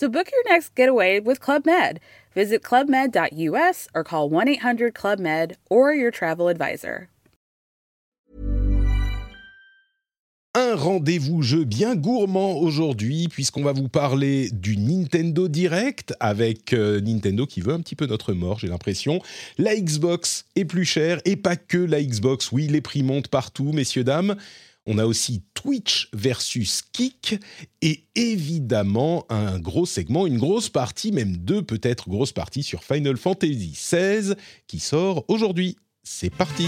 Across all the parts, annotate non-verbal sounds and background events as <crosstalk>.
So book your next getaway with Club Med. Visit clubmed.us or call 1 800 Club Med or your travel advisor. Un rendez-vous jeu bien gourmand aujourd'hui puisqu'on va vous parler du Nintendo Direct avec euh, Nintendo qui veut un petit peu notre mort, j'ai l'impression. La Xbox est plus chère et pas que la Xbox. Oui, les prix montent partout, messieurs dames. On a aussi Twitch versus Kick et évidemment un gros segment, une grosse partie, même deux peut-être grosses parties sur Final Fantasy XVI qui sort aujourd'hui. C'est parti.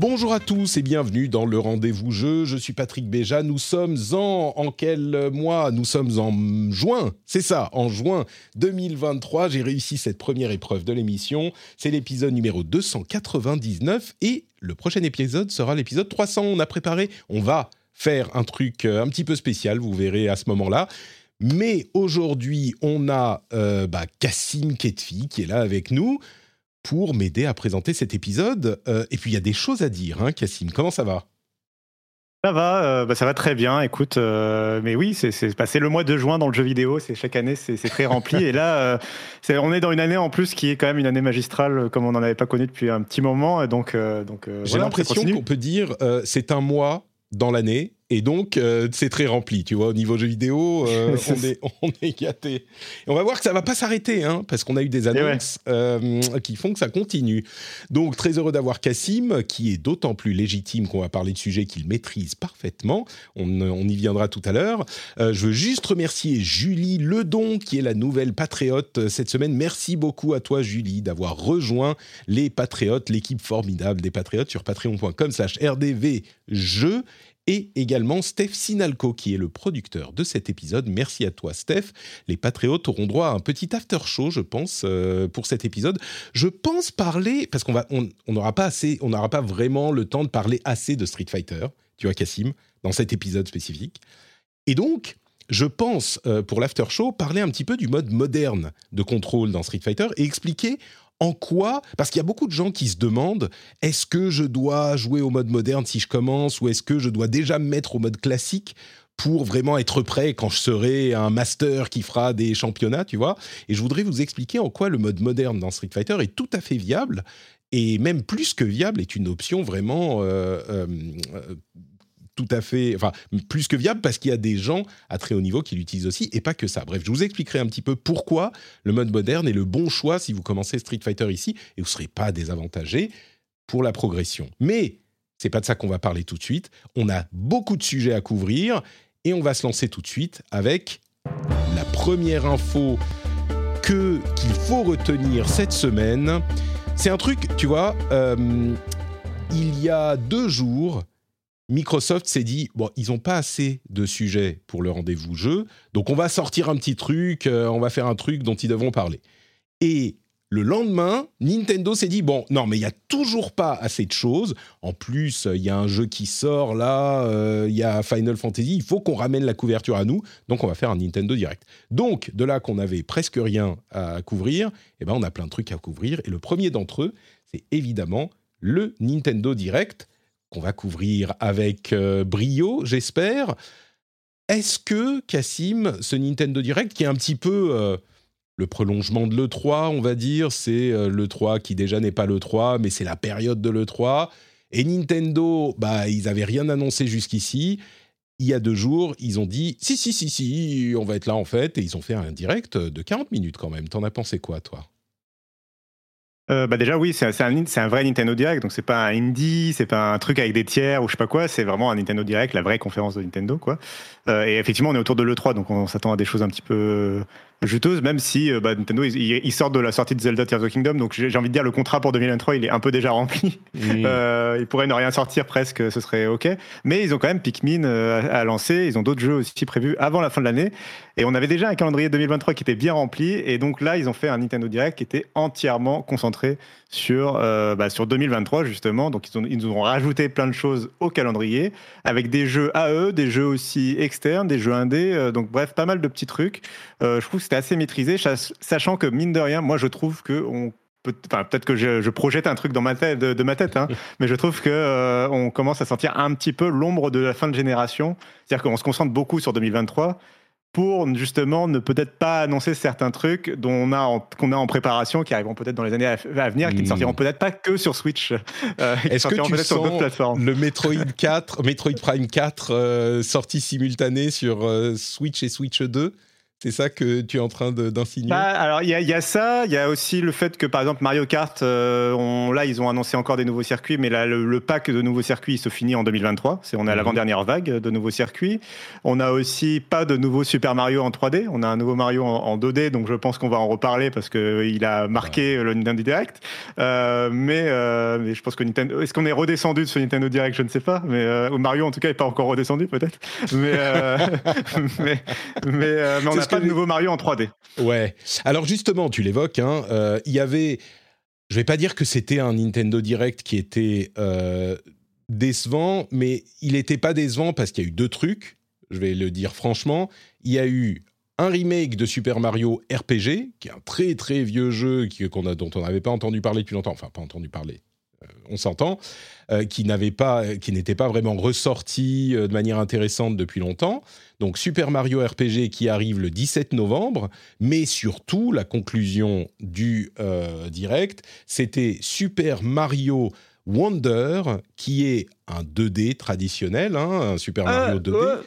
Bonjour à tous et bienvenue dans le rendez-vous jeu. Je suis Patrick Béja. Nous sommes en en quel mois? Nous sommes en juin. C'est ça, en juin 2023. J'ai réussi cette première épreuve de l'émission. C'est l'épisode numéro 299 et le prochain épisode sera l'épisode 300. On a préparé, on va faire un truc euh, un petit peu spécial. Vous verrez à ce moment-là. Mais aujourd'hui, on a euh, bah, Cassim Ketfi qui est là avec nous pour m'aider à présenter cet épisode. Euh, et puis il y a des choses à dire, hein, Cassim. Comment ça va? Ça va, euh, bah, ça va très bien. Écoute, euh, mais oui, c'est passé le mois de juin dans le jeu vidéo. C'est chaque année, c'est très rempli. et là, on est dans une année en plus qui est quand même une année magistrale, comme on n'en avait pas connu depuis un petit moment. Donc, donc j'ai l'impression qu'on peut dire c'est un mois dans l'année et donc, euh, c'est très rempli, tu vois, au niveau jeux vidéo, euh, <laughs> on, est, on est gâté. Et on va voir que ça va pas s'arrêter, hein, parce qu'on a eu des annonces euh, qui font que ça continue. Donc, très heureux d'avoir Cassim, qui est d'autant plus légitime qu'on va parler de sujets qu'il maîtrise parfaitement. On, on, y viendra tout à l'heure. je veux juste remercier Julie Ledon, qui est la nouvelle patriote cette semaine. Merci beaucoup à toi, Julie, d'avoir rejoint les patriotes, l'équipe formidable des patriotes sur patreon.com slash rdvjeux et également Steph Sinalco, qui est le producteur de cet épisode. Merci à toi, Steph. Les Patriotes auront droit à un petit after show, je pense, euh, pour cet épisode. Je pense parler, parce qu'on on n'aura pas assez, on n'aura pas vraiment le temps de parler assez de Street Fighter, tu vois, Cassim, dans cet épisode spécifique. Et donc, je pense, euh, pour l'after show, parler un petit peu du mode moderne de contrôle dans Street Fighter et expliquer en quoi Parce qu'il y a beaucoup de gens qui se demandent est-ce que je dois jouer au mode moderne si je commence ou est-ce que je dois déjà me mettre au mode classique pour vraiment être prêt quand je serai un master qui fera des championnats, tu vois? Et je voudrais vous expliquer en quoi le mode moderne dans Street Fighter est tout à fait viable et même plus que viable est une option vraiment euh, euh, tout à fait, enfin, plus que viable parce qu'il y a des gens à très haut niveau qui l'utilisent aussi et pas que ça. Bref, je vous expliquerai un petit peu pourquoi le mode moderne est le bon choix si vous commencez Street Fighter ici et vous ne serez pas désavantagé pour la progression. Mais c'est pas de ça qu'on va parler tout de suite. On a beaucoup de sujets à couvrir et on va se lancer tout de suite avec la première info que qu'il faut retenir cette semaine. C'est un truc, tu vois, euh, il y a deux jours, Microsoft s'est dit bon, ils n'ont pas assez de sujets pour le rendez-vous jeu, donc on va sortir un petit truc, euh, on va faire un truc dont ils devront parler. Et le lendemain, Nintendo s'est dit bon, non, mais il y a toujours pas assez de choses. En plus, il y a un jeu qui sort là, euh, il y a Final Fantasy. Il faut qu'on ramène la couverture à nous, donc on va faire un Nintendo Direct. Donc de là qu'on avait presque rien à couvrir, eh ben on a plein de trucs à couvrir. Et le premier d'entre eux, c'est évidemment le Nintendo Direct qu'on va couvrir avec euh, brio, j'espère. Est-ce que, Cassim, ce Nintendo Direct, qui est un petit peu euh, le prolongement de l'E3, on va dire, c'est euh, l'E3 qui déjà n'est pas l'E3, mais c'est la période de l'E3, et Nintendo, bah, ils n'avaient rien annoncé jusqu'ici. Il y a deux jours, ils ont dit si, si, si, si, on va être là en fait, et ils ont fait un direct de 40 minutes quand même. T'en as pensé quoi, toi? Euh, bah déjà oui, c'est un, un, vrai Nintendo Direct, donc c'est pas un indie, c'est pas un truc avec des tiers ou je sais pas quoi, c'est vraiment un Nintendo Direct, la vraie conférence de Nintendo quoi. Euh, et effectivement, on est autour de l'E3, donc on s'attend à des choses un petit peu juteuse, même si bah, Nintendo ils, sortent de la sortie de Zelda Tears of the Kingdom, donc j'ai envie de dire le contrat pour 2023 il est un peu déjà rempli. <laughs> il pourrait ne rien sortir presque, ce serait ok. Mais ils ont quand même Pikmin à, lancer, ils ont d'autres jeux aussi prévus avant la fin de l'année, et on avait déjà un calendrier 2023 qui était bien rempli, et donc là ils ont fait un Nintendo Direct qui était entièrement concentré sur bah, sur 2023 justement, donc ils, ont, ils nous ont rajouté plein de choses au calendrier avec des jeux AE, des jeux aussi externes, des jeux indés, donc bref pas mal de petits trucs. je trouve que c'était assez maîtrisé, sachant que mine de rien, moi je trouve que on peut, peut-être que je, projette un truc dans ma tête, de, ma tête, hein, <laughs> mais je trouve que euh, on commence à sentir un petit peu l'ombre de la fin de génération. C'est-à-dire qu'on se concentre beaucoup sur 2023 pour justement ne peut-être pas annoncer certains trucs dont on a qu'on a en préparation, qui arriveront peut-être dans les années à, venir, qui ne hmm. sortiront peut-être pas que sur Switch, euh, Est-ce que tu sens plateformes. le Metroid 4, Metroid Prime 4 euh, sorti simultané sur Switch et Switch 2 c'est ça que tu es en train d'insinuer? Bah, Alors, il y, a ça. Il y a aussi le fait que, par exemple, Mario Kart, euh, là, ils ont annoncé encore des nouveaux circuits, mais là, le, pack de nouveaux circuits se finit en 2023. C'est, on est à mhm. l'avant-dernière vague de nouveaux circuits. On a aussi pas de nouveau Super Mario en 3D. On a un nouveau Mario en, 2D, donc je pense qu'on va en reparler parce qu'il a marqué le Nintendo Direct. Euh, mais, euh, mais, je pense que Nintendo. Est-ce qu'on est redescendu de ce Nintendo Direct? Je ne sais pas. Mais Mario, en tout cas, n'est pas encore redescendu, peut-être. Mais, <laughs> mais, mais, mais on a pas de nouveau Mario en 3D. Ouais. Alors justement, tu l'évoques, hein, euh, il y avait... Je vais pas dire que c'était un Nintendo Direct qui était euh, décevant, mais il n'était pas décevant parce qu'il y a eu deux trucs, je vais le dire franchement. Il y a eu un remake de Super Mario RPG, qui est un très très vieux jeu qui, qu'on a, dont on n'avait pas entendu parler depuis longtemps, enfin pas entendu parler, on s'entend, euh, qui n'avait pas, qui n'était pas vraiment ressorti euh, de manière intéressante depuis longtemps. Donc Super Mario RPG qui arrive le 17 novembre, mais surtout la conclusion du direct, c'était Super Mario Wonder, qui est un 2D traditionnel, hein, un Super Mario 2D.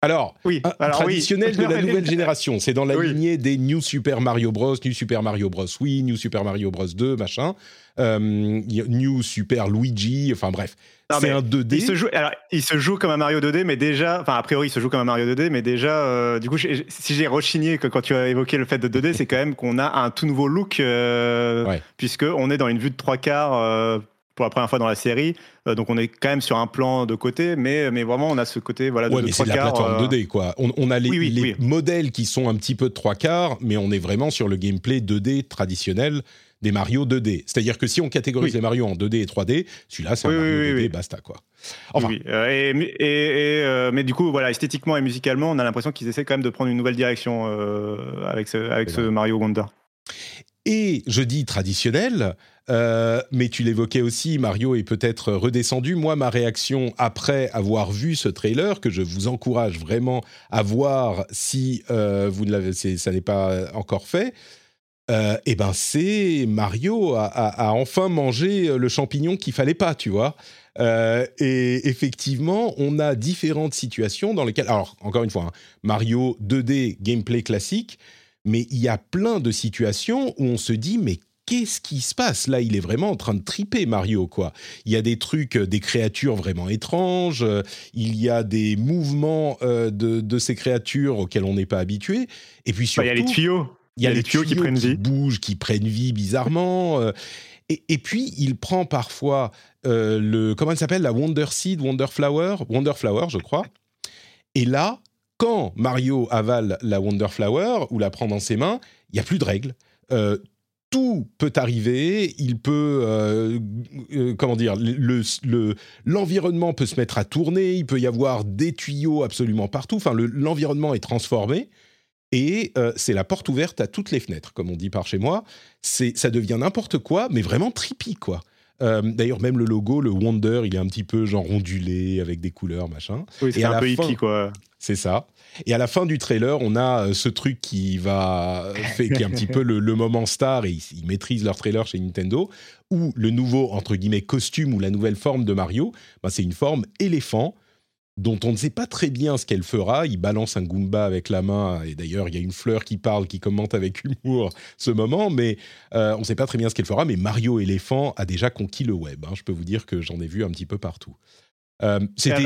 Alors, oui, traditionnel de la <laughs> nouvelle génération. C'est dans la lignée des New Super Mario Bros, New Super Mario Bros. Wii, New Super Mario Bros 2, machin. Euh, New Super Luigi, enfin bref. C'est un 2D. Il se, joue, alors, il se joue comme un Mario 2D, mais déjà, enfin, a priori, il se joue comme un Mario 2D, mais déjà, euh, du coup, si j'ai rechigné que quand tu as évoqué le fait de 2D, c'est quand même qu'on a un tout nouveau look, euh, puisque on est dans une vue de trois quarts euh, pour la première fois dans la série. Euh, donc on est quand même sur un plan de côté, mais, mais vraiment on a ce côté voilà, de, ouais, mais c'est la plateforme 2D, euh, quoi. On, a les, les modèles qui sont un petit peu de trois quarts, mais on est vraiment sur le gameplay 2D traditionnel des Mario 2D. C'est-à-dire que si on catégorise les Mario en 2D et 3D, celui-là c'est un Mario 2D, basta quoi. Enfin. Euh, et, et, mais du coup, voilà, esthétiquement et musicalement, on a l'impression qu'ils essaient quand même de prendre une nouvelle direction avec ce, avec ce Mario Wonder. Et je dis traditionnel, euh, mais tu l'évoquais aussi, Mario est peut-être redescendu. Moi, ma réaction après avoir vu ce trailer, que je vous encourage vraiment à voir si euh, vous ne l'avez, ça n'est pas encore fait, euh, eh ben c'est Mario a, enfin mangé le champignon qu'il fallait pas, tu vois. et effectivement, on a différentes situations dans lesquelles, alors encore une fois, hein, Mario 2D gameplay classique, mais il y a plein de situations où on se dit mais qu'est-ce qui se passe? Là, il est vraiment en train de triper Mario, quoi. Il y a des trucs, euh, des créatures vraiment étranges, euh, il y a des mouvements euh, de, ces créatures auxquels on n'est pas habitué. Et puis surtout... Bah, il y a les tuyaux. Il y a les tuyaux, qui prennent vie. bougent, qui prennent vie bizarrement. et, puis, il prend parfois le... Comment elle s'appelle La Wonder Seed, Wonder Flower Wonder Flower, je crois. Et là, quand Mario avale la Wonder Flower ou la prend dans ses mains, il n'y a plus de règles tout peut arriver. Il peut, euh, euh, comment dire, l'environnement peut se mettre à tourner. Il peut y avoir des tuyaux absolument partout. Enfin, l'environnement est transformé. Et euh, c'est la porte ouverte à toutes les fenêtres, comme on dit par chez moi. C'est, ça devient n'importe quoi, mais vraiment trippy, quoi. D'ailleurs, même le logo, le Wonder, il est un petit peu genre ondulé avec des couleurs, machin. Oui, c'est un peu hippie, quoi. C'est ça. Et à la fin du trailer, on a euh, ce truc qui va fait qui est un petit peu le, moment star et ils, maîtrisent leur trailer chez Nintendo où le nouveau entre guillemets costume ou la nouvelle forme de Mario, ben, c'est une forme éléphant dont on ne sait pas très bien ce qu'elle fera. Il balance un Goomba avec la main, et d'ailleurs, il y a une fleur qui parle, qui commente avec humour ce moment, mais euh, on ne sait pas très bien ce qu'elle fera. Mais Mario éléphant a déjà conquis le web. Hein. Je peux vous dire que j'en ai vu un petit peu partout. Euh, c'était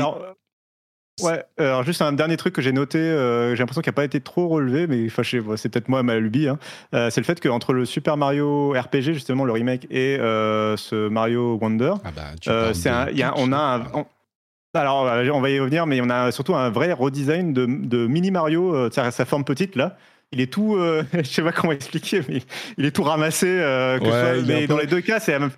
Ouais, alors juste un dernier truc que j'ai noté, j'ai l'impression qu'il n'a pas été trop relevé, mais c'est peut-être moi ma lubie. Hein. c'est le fait qu'entre le Super Mario RPG, justement, le remake, et ce Mario Wonder, ah bah, c'est y a, on a un, alors, on va y revenir, mais on a surtout un vrai redesign de, de mini Mario, euh, sa forme petite là. Il est tout, euh, <laughs> je sais pas comment expliquer, mais il est tout ramassé. Euh, mais dans les deux cas, c'est la même.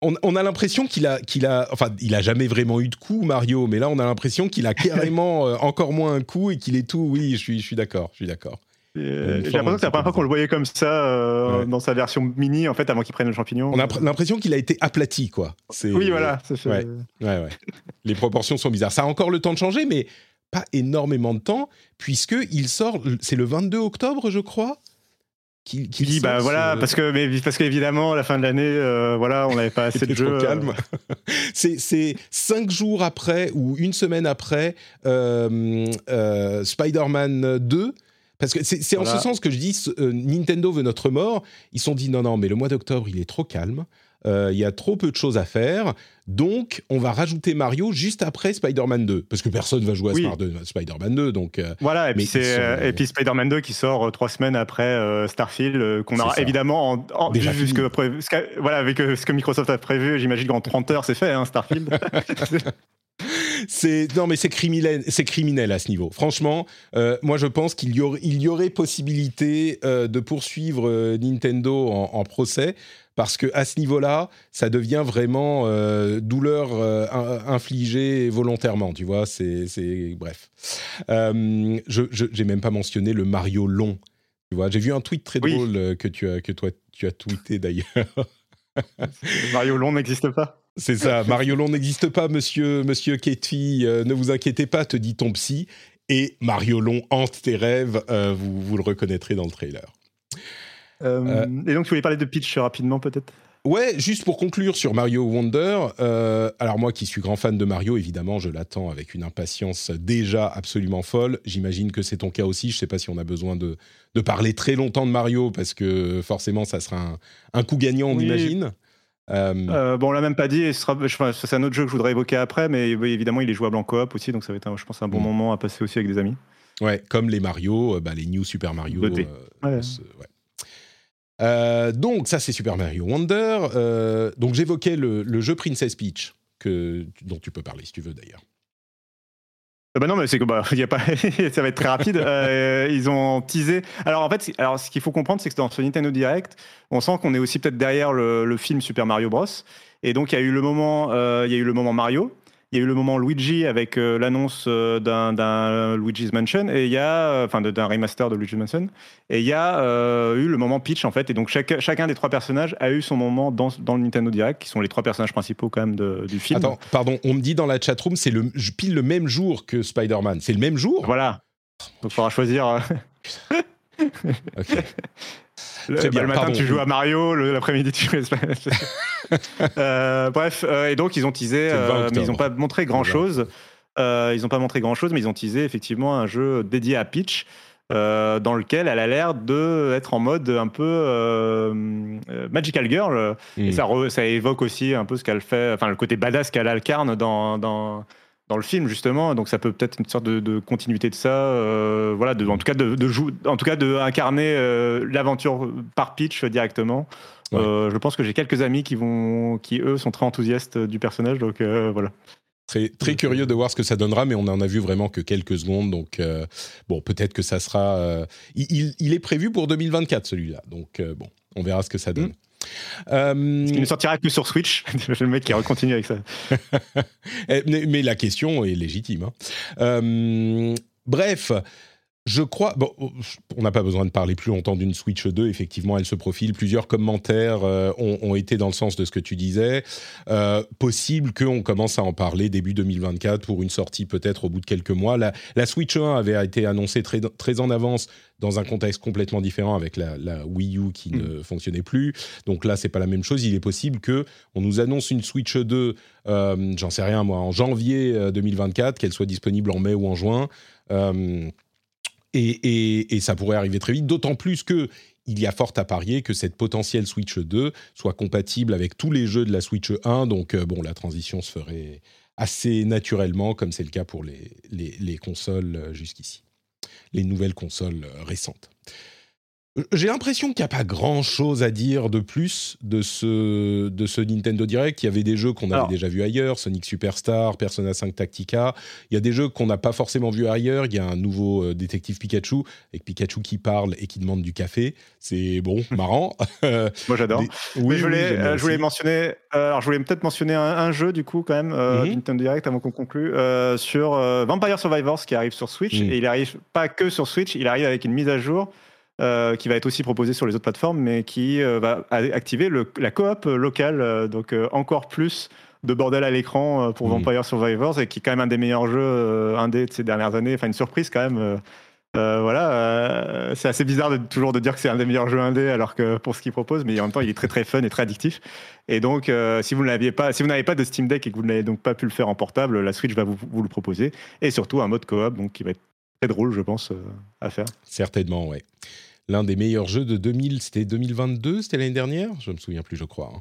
On, a l'impression qu'il a, qu'il a, enfin, il a jamais vraiment eu de coup Mario, mais là, on a l'impression qu'il a carrément <laughs> encore moins un coup et qu'il est tout. Oui, je suis, je suis d'accord, je suis d'accord. Euh, j'ai l'impression que c'est la première fois qu'on le voyait comme ça euh, dans sa version mini, en fait, avant qu'il prenne le champignon. On a l'impression qu'il a été aplati, quoi. Oui, voilà. Ouais. Ouais, <laughs> Les proportions sont bizarres. Ça a encore le temps de changer, mais pas énormément de temps, puisque il sort. C'est le 22 octobre, je crois. Qui, dit bah voilà parce que mais parce qu'évidemment à la fin de l'année euh, voilà on n'avait pas <laughs> assez de jeux calme <laughs> c'est cinq jours après ou une semaine après Spider-Man 2 parce que c'est en ce sens que je dis euh, Nintendo veut notre mort. Ils se sont dit non, non, mais le mois d'octobre, il est trop calme. Euh, il y a trop peu de choses à faire. Donc, on va rajouter Mario juste après Spider-Man 2. Parce que personne va jouer à Spider-Man 2. Donc, euh, voilà, et puis, puis Spider-Man 2 qui sort trois semaines après Starfield, qu'on aura évidemment en, Déjà vu que, voilà, avec ce que Microsoft a prévu, j'imagine qu'en 30 heures, c'est fait, hein, Starfield. <laughs> c'est non mais c'est criminel, c'est criminel à ce niveau. Franchement, euh, moi je pense qu'il y aurait, il y aurait possibilité euh, de poursuivre euh, Nintendo en, procès parce que à ce niveau-là, ça devient vraiment douleur infligée volontairement. Tu vois, c'est bref. je j'ai même pas mentionné le Mario long. Tu vois, j'ai vu un tweet très drôle que tu as que toi tu as tweeté d'ailleurs. Mario long n'existe pas? C'est ça. <laughs> Mario Long n'existe pas, monsieur, monsieur Ketty. Euh, ne vous inquiétez pas, te dit ton psy. Et Mario Long hante tes rêves. Euh, vous, vous, le reconnaîtrez dans le trailer. Euh, et donc, tu voulais parler de pitch rapidement, peut-être? Ouais, juste pour conclure sur Mario Wonder. alors moi, qui suis grand fan de Mario, évidemment, je l'attends avec une impatience déjà absolument folle. J'imagine que c'est ton cas aussi. Je ne sais pas si on a besoin de, de, parler très longtemps de Mario parce que forcément, ça sera un, un coup gagnant, on imagine. Euh, euh, bon, on l'a même pas dit, c'est un autre jeu que je voudrais évoquer après, mais évidemment, il est jouable en coop aussi, donc ça va être, je pense, un bon mm. moment à passer aussi avec des amis. Ouais, comme les Mario, euh, bah, les New Super Mario. donc, ça, c'est Super Mario Wonder. donc, j'évoquais le, jeu Princess Peach, que, dont tu peux parler si tu veux d'ailleurs. Bah non, mais c'est que bah, <laughs> y a pas, <laughs> ça va être très rapide. Euh, ils ont teasé. Alors en fait, alors ce qu'il faut comprendre, c'est que dans ce Nintendo Direct, on sent qu'on est aussi peut-être derrière le, film Super Mario Bros. Et donc il y a eu le moment, euh, il y a eu le moment Mario. Il y a eu le moment Luigi avec euh, l'annonce euh, d'un Luigi's Mansion et il y a euh, enfin d'un remaster de Luigi's Mansion et il y a eu le moment Peach en fait et donc chaque, chacun des trois personnages a eu son moment dans, dans, le Nintendo Direct qui sont les trois personnages principaux quand même de, du film. Attends, pardon, on me dit dans la chatroom c'est le pile le même jour que Spider-Man, c'est le même jour? Voilà. Donc il faudra choisir. <laughs> <laughs> ok. Le, matin, tu joues à Mario, l'après-midi, tu joues <laughs> euh, Bref, euh, et donc ils ont teasé, euh, mais ils n'ont pas montré grand-chose. ils n'ont pas montré grand-chose, mais ils ont teasé effectivement un jeu dédié à Peach. dans lequel elle a l'air d'être en mode un peu Magical Girl. Et hmm. ça, évoque aussi un peu ce qu'elle fait, enfin le côté badass qu'elle incarne dans, dans, dans le film justement donc ça peut peut-être une sorte de, continuité de ça euh, voilà de, en tout cas de, de jouer en tout cas de incarner euh, l'aventure par pitch directement euh, je pense que j'ai quelques amis qui vont qui eux sont très enthousiastes du personnage donc voilà Très, très curieux de voir ce que ça donnera, mais on en a vu vraiment que quelques secondes. Donc, bon, peut-être que ça sera. Il, il, est prévu pour 2024, celui-là. Donc, bon, on verra ce que ça donne. Mm. Euh, Il ne sortira que sur Switch. <laughs> le mec qui continue avec ça. <laughs> Eh, mais, la question est légitime. Hein. Euh, bref, je crois. Bon, on n'a pas besoin de parler plus longtemps d'une Switch 2. Effectivement, elle se profile. Plusieurs commentaires euh, ont, été dans le sens de ce que tu disais. Euh, possible qu'on commence à en parler début 2024 pour une sortie peut-être au bout de quelques mois. La, Switch 1 avait été annoncée très, très en avance dans un contexte complètement différent avec la, Wii U qui ne mm. fonctionnait plus. Donc là, c'est pas la même chose. Il est possible que on nous annonce une Switch 2, euh, j'en sais rien moi, en janvier 2024, qu'elle soit disponible en mai ou en juin. Et, ça pourrait arriver très vite, d'autant plus que il y a fort à parier que cette potentielle Switch 2 soit compatible avec tous les jeux de la Switch 1. Donc, euh, bon, la transition se ferait assez naturellement, comme c'est le cas pour les, les consoles jusqu'ici, les nouvelles consoles récentes. J'ai l'impression qu'il n'y a pas grand-chose à dire de plus de ce, de ce Nintendo Direct. Il y avait des jeux qu'on avait déjà vus ailleurs, Sonic Superstar, Persona 5 Tactica. Il y a des jeux qu'on n'a pas forcément vus ailleurs. Il y a un nouveau euh, détective Pikachu, avec Pikachu qui parle et qui demande du café. C'est bon, <laughs> marrant. <laughs> Moi j'adore. Oui, je voulais, euh, je voulais mentionner, euh, alors je voulais peut-être mentionner un, jeu du coup quand même, mhm. Nintendo Direct avant qu'on conclue, sur Vampire Survivors qui arrive sur Switch. Mhm. Et il arrive pas que sur Switch, il arrive avec une mise à jour. Euh, qui va être aussi proposé sur les autres plateformes, mais qui euh, va activer le, la coop locale, euh, donc encore plus de bordel à l'écran pour mmh. Vampire Survivors, et qui est quand même un des meilleurs jeux indés de ces dernières années. Enfin, une surprise quand même. voilà, c'est assez bizarre de, toujours de dire que c'est un des meilleurs jeux indés alors que pour ce qu'il propose, mais en même temps il est très très fun et très addictif. Et donc si vous n'aviez pas, si vous n'avez pas de Steam Deck et que vous n'avez donc pas pu le faire en portable, la Switch va vous, vous le proposer et surtout un mode coop donc qui va être très drôle, je pense, à faire. Certainement, ouais l'un des meilleurs jeux de 2000, c'était 2022, c'était l'année dernière? Je me souviens plus, je crois.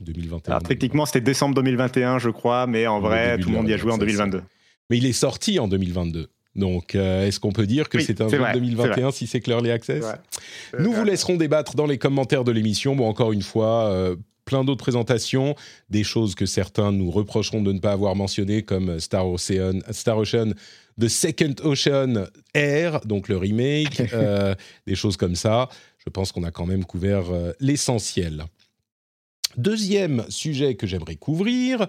2021. Hein. techniquement, c'était décembre 2021, je crois, mais en vrai, tout le monde y a joué en 2022. Mais il est sorti en 2022. Donc, euh, est-ce qu'on peut dire que c'est un jeu de 2021 si c'est Clearly Access? Nous vous laisserons débattre dans les commentaires de l'émission. Bon, encore une fois, euh, plein d'autres présentations, des choses que certains nous reprocheront de ne pas avoir mentionnées, comme Star Ocean, Star Ocean The Second Ocean Air, donc le remake, <laughs> euh, des choses comme ça. Je pense qu'on a quand même couvert euh, l'essentiel. Deuxième sujet que j'aimerais couvrir,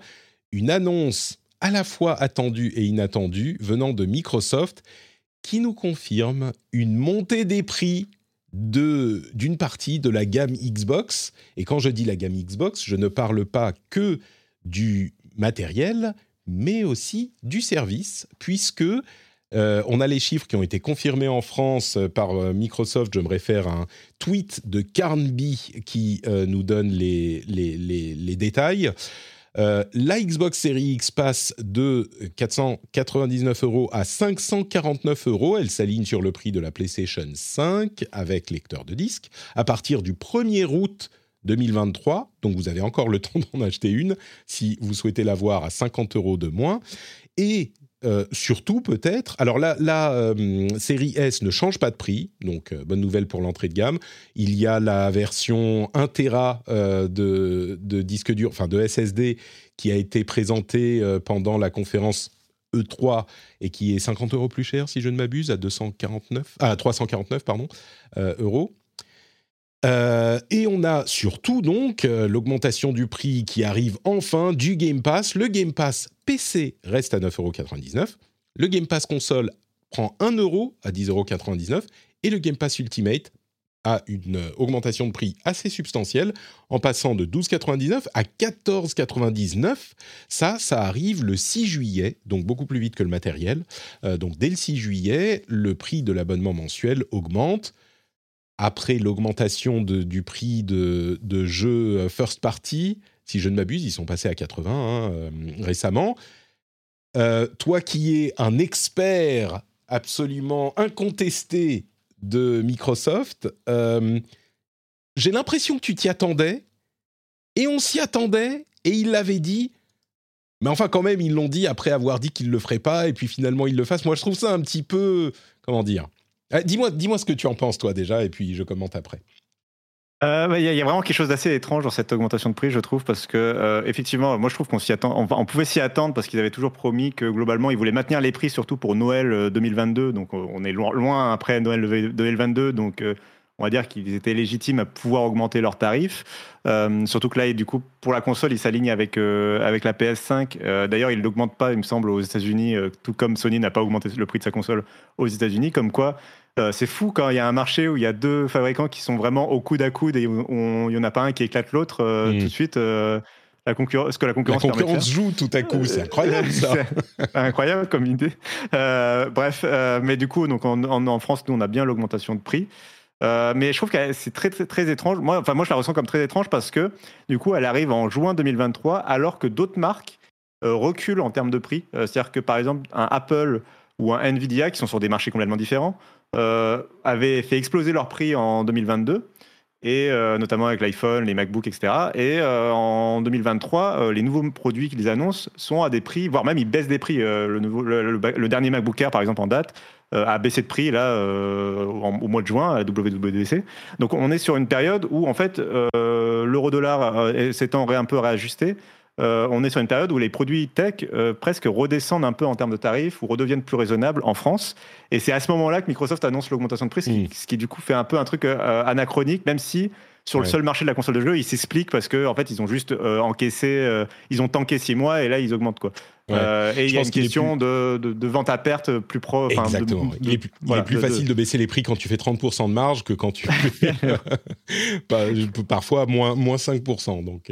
une annonce à la fois attendue et inattendue venant de Microsoft qui nous confirme une montée des prix d'une partie de la gamme Xbox. Et quand je dis la gamme Xbox, je ne parle pas que du matériel, mais aussi du service, puisque euh, on a les chiffres qui ont été confirmés en France euh, par euh, Microsoft. Je me réfère à un tweet de Carnby qui nous donne les, les, détails. La Xbox Series X passe de 499 euros à 549 euros. Elle s'aligne sur le prix de la PlayStation 5 avec lecteur de disque à partir du 1er août 2023. Donc vous avez encore le <laughs> temps d'en acheter une si vous souhaitez l'avoir à 50 euros de moins. Et euh, surtout peut-être, alors la euh, série S ne change pas de prix, donc euh, bonne nouvelle pour l'entrée de gamme. Il y a la version 1 Tera de, disque dur, enfin de SSD, qui a été présentée pendant la conférence E3 et qui est 50 euros plus cher si je ne m'abuse, à 249, à 349 pardon euros. Euh, et on a surtout donc euh, l'augmentation du prix qui arrive enfin du Game Pass. Le Game Pass PC reste à 9,99€. Le Game Pass console prend 1 euro à 10,99€ et le Game Pass Ultimate a une augmentation de prix assez substantielle en passant de 12,99 à 14,99. Ça, ça arrive le 6 juillet, donc beaucoup plus vite que le matériel. Euh, donc dès le 6 juillet, le prix de l'abonnement mensuel augmente après l'augmentation du prix de, jeux euh, first party, si je ne m'abuse, ils sont passés à 80 hein, euh, récemment. Euh, toi qui es un expert absolument incontesté de Microsoft, j'ai l'impression que tu t'y attendais, et on s'y attendait, et ils l'avaient dit, mais enfin quand même, ils l'ont dit après avoir dit qu'ils ne le feraient pas, et puis finalement ils le fassent. Moi je trouve ça un petit peu, comment dire, euh, dis-moi, dis-moi ce que tu en penses toi déjà, et puis je commente après. Euh, il y, a vraiment quelque chose d'assez étrange dans cette augmentation de prix, je trouve, parce que euh, effectivement, moi je trouve qu'on s'y attend, on, pouvait s'y attendre parce qu'ils avaient toujours promis que globalement ils voulaient maintenir les prix, surtout pour Noël 2022. Donc on est loin, loin après Noël 2022, donc on va dire qu'ils étaient légitimes à pouvoir augmenter leurs tarifs. surtout que là, du coup, pour la console, ils s'alignent avec, avec la PS5. D'ailleurs, ils ne l'augmentent pas, il me semble, aux États-Unis, tout comme Sony n'a pas augmenté le prix de sa console aux États-Unis. Comme quoi, euh, c'est fou quand il y a un marché où il y a deux fabricants qui sont vraiment au coude à coude et il n'y en a pas un qui éclate l'autre euh, mm. tout de suite. Euh, la concurrence, ce que la concurrence, la concurrence joue tout à coup, c'est incroyable ça. <laughs> incroyable comme idée. bref, mais du coup, donc en, France, nous on a bien l'augmentation de prix. Mais je trouve que c'est très, très, étrange. Moi, enfin, moi, je la ressens comme très étrange parce que, du coup, elle arrive en juin 2023, alors que d'autres marques reculent en termes de prix. C'est-à-dire que, par exemple, un Apple ou un Nvidia, qui sont sur des marchés complètement différents, euh, avaient fait exploser leur prix en 2022. et notamment avec l'iPhone, les MacBooks, etc. Et en 2023, les nouveaux produits qu'ils annoncent sont à des prix, voire même ils baissent des prix. le, nouveau, le, dernier MacBook Air, par exemple, en date, a baissé de prix là au mois de juin à la WWDC. Donc on est sur une période où en fait l'euro-dollar s'étant un peu réajusté, euh, on est sur une période où les produits tech euh, presque redescendent un peu en termes de tarifs ou redeviennent plus raisonnables en France. Et c'est à ce moment-là que Microsoft annonce l'augmentation de prix, ce, qui, mm. du coup fait un peu un truc euh, anachronique, même si sur le seul marché de la console de jeu, ils s'expliquent parce qu'en en fait, ils ont juste encaissé, ils ont tanké six mois et là, ils augmentent quoi. Et il y a une question de, vente à perte plus pro. Exactement. il est plus, facile de... baisser les prix quand tu fais 30% de marge que quand tu <laughs> fais <laughs> parfois moins, moins 5%. Donc,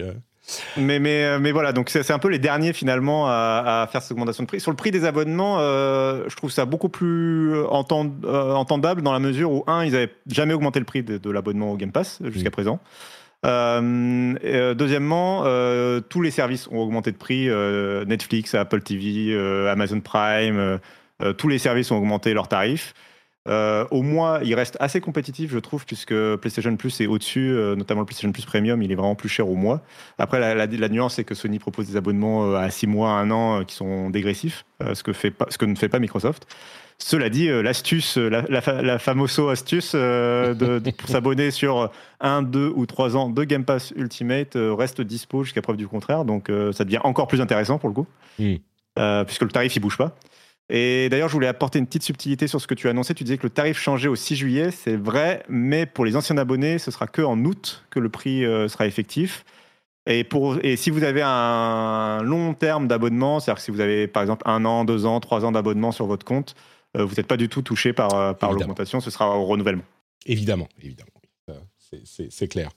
mais, mais, euh, mais voilà, donc c'est un peu les derniers finalement à, faire cette augmentation de prix. Sur le prix des abonnements, euh, je trouve ça beaucoup plus euh, entendable dans la mesure où, un, ils n'avaient jamais augmenté le prix de, l'abonnement au Game Pass jusqu'à présent. Deuxièmement, tous les services ont augmenté de prix. Netflix, Apple TV, Amazon Prime, tous les services ont augmenté leurs tarifs. Euh, au moins, il reste assez compétitif, je trouve, puisque PlayStation Plus est au-dessus, euh, notamment le PlayStation Plus Premium, il est vraiment plus cher au mois. Après, la, nuance, c'est que Sony propose des abonnements euh, à 6 mois, 1 an, qui sont dégressifs, ce que ne fait pas Microsoft. Cela dit, l'astuce, la, la, famoso astuce de, pour s'abonner <laughs> sur 1, 2 ou 3 ans de Game Pass Ultimate reste dispo jusqu'à preuve du contraire, donc ça devient encore plus intéressant pour le coup, puisque le tarif il bouge pas. Et d'ailleurs, je voulais apporter une petite subtilité sur ce que tu as annoncé. Tu disais que le tarif changeait au 6 juillet, c'est vrai, mais pour les anciens abonnés, ce sera que en août que le prix euh, sera effectif. Et, pour, et si vous avez un long terme d'abonnement, c'est-à-dire que si vous avez par exemple un an, deux ans, trois ans d'abonnement sur votre compte, euh, vous n'êtes pas du tout touché par, euh, par l'augmentation, ce sera au renouvellement. Évidemment, évidemment. C'est clair.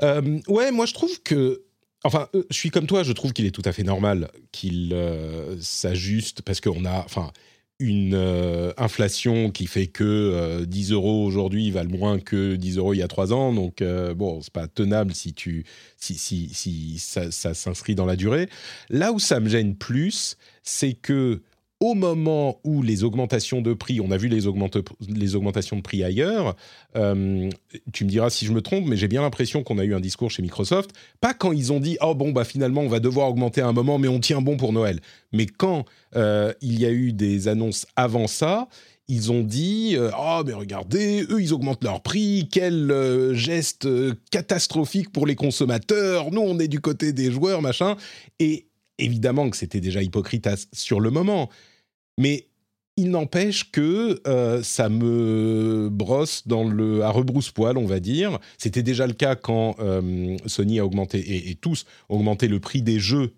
ouais, moi je trouve que Enfin, euh, je suis comme toi, je trouve qu'il est tout à fait normal qu'il euh, s'ajuste parce qu'on a, enfin, une euh, inflation qui fait que 10 euros aujourd'hui valent moins que 10 euros il y a 3 ans. Donc, bon, c'est pas tenable si, tu, si, si, si ça, ça s'inscrit dans la durée. Là où ça me gêne plus, c'est que au moment où les augmentations de prix, on a vu les, augmentations de prix ailleurs, euh, tu me diras si je me trompe, mais j'ai bien l'impression qu'on a eu un discours chez Microsoft, pas quand ils ont dit oh bon bah finalement on va devoir augmenter à un moment, mais on tient bon pour Noël, mais quand euh, il y a eu des annonces avant ça. Ils ont dit euh, oh mais regardez eux ils augmentent leur prix quel geste catastrophique pour les consommateurs. Nous on est du côté des joueurs machin. Et évidemment que c'était déjà hypocrite sur le moment mais il n'empêche que euh, ça me brosse dans le à rebrousse-poil, on va dire. C'était déjà le cas quand euh, Sony a augmenté et, tous augmenté le prix des jeux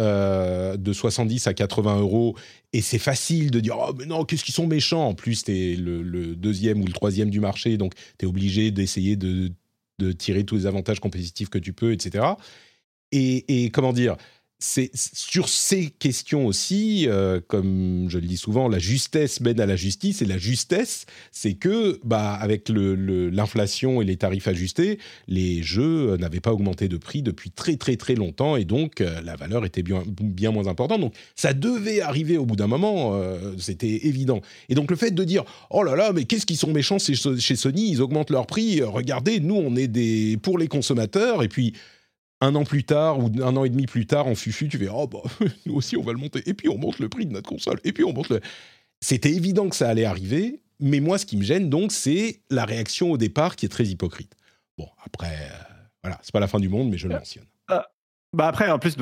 euh, de 70 à 80 euros. Et c'est facile de dire oh mais non qu'est-ce qu'ils sont méchants. En plus t'es le, le deuxième ou le troisième du marché, donc t'es obligé d'essayer de, tirer tous les avantages compétitifs que tu peux, etc. Et, et comment dire c'est sur ces questions aussi, euh, comme je le dis souvent, la justesse mène à la justice et la justesse, c'est que, bah, avec l'inflation et les tarifs ajustés, les jeux n'avaient pas augmenté de prix depuis très très très longtemps et donc euh, la valeur était bien, bien moins importante. Donc ça devait arriver au bout d'un moment, euh, c'était évident. Et donc le fait de dire oh là là, mais qu'est-ce qu'ils sont méchants chez Sony, ils augmentent leur prix. Regardez, nous on est des pour les consommateurs et puis un an plus tard ou un an et demi plus tard en fufu, tu fais oh bah <laughs> nous aussi on va le monter et puis on monte le prix de notre console et puis on monte le. C'était évident que ça allait arriver, mais moi ce qui me gêne donc c'est la réaction au départ qui est très hypocrite. Bon après euh, voilà c'est pas la fin du monde mais je le mentionne. Euh, bah après en plus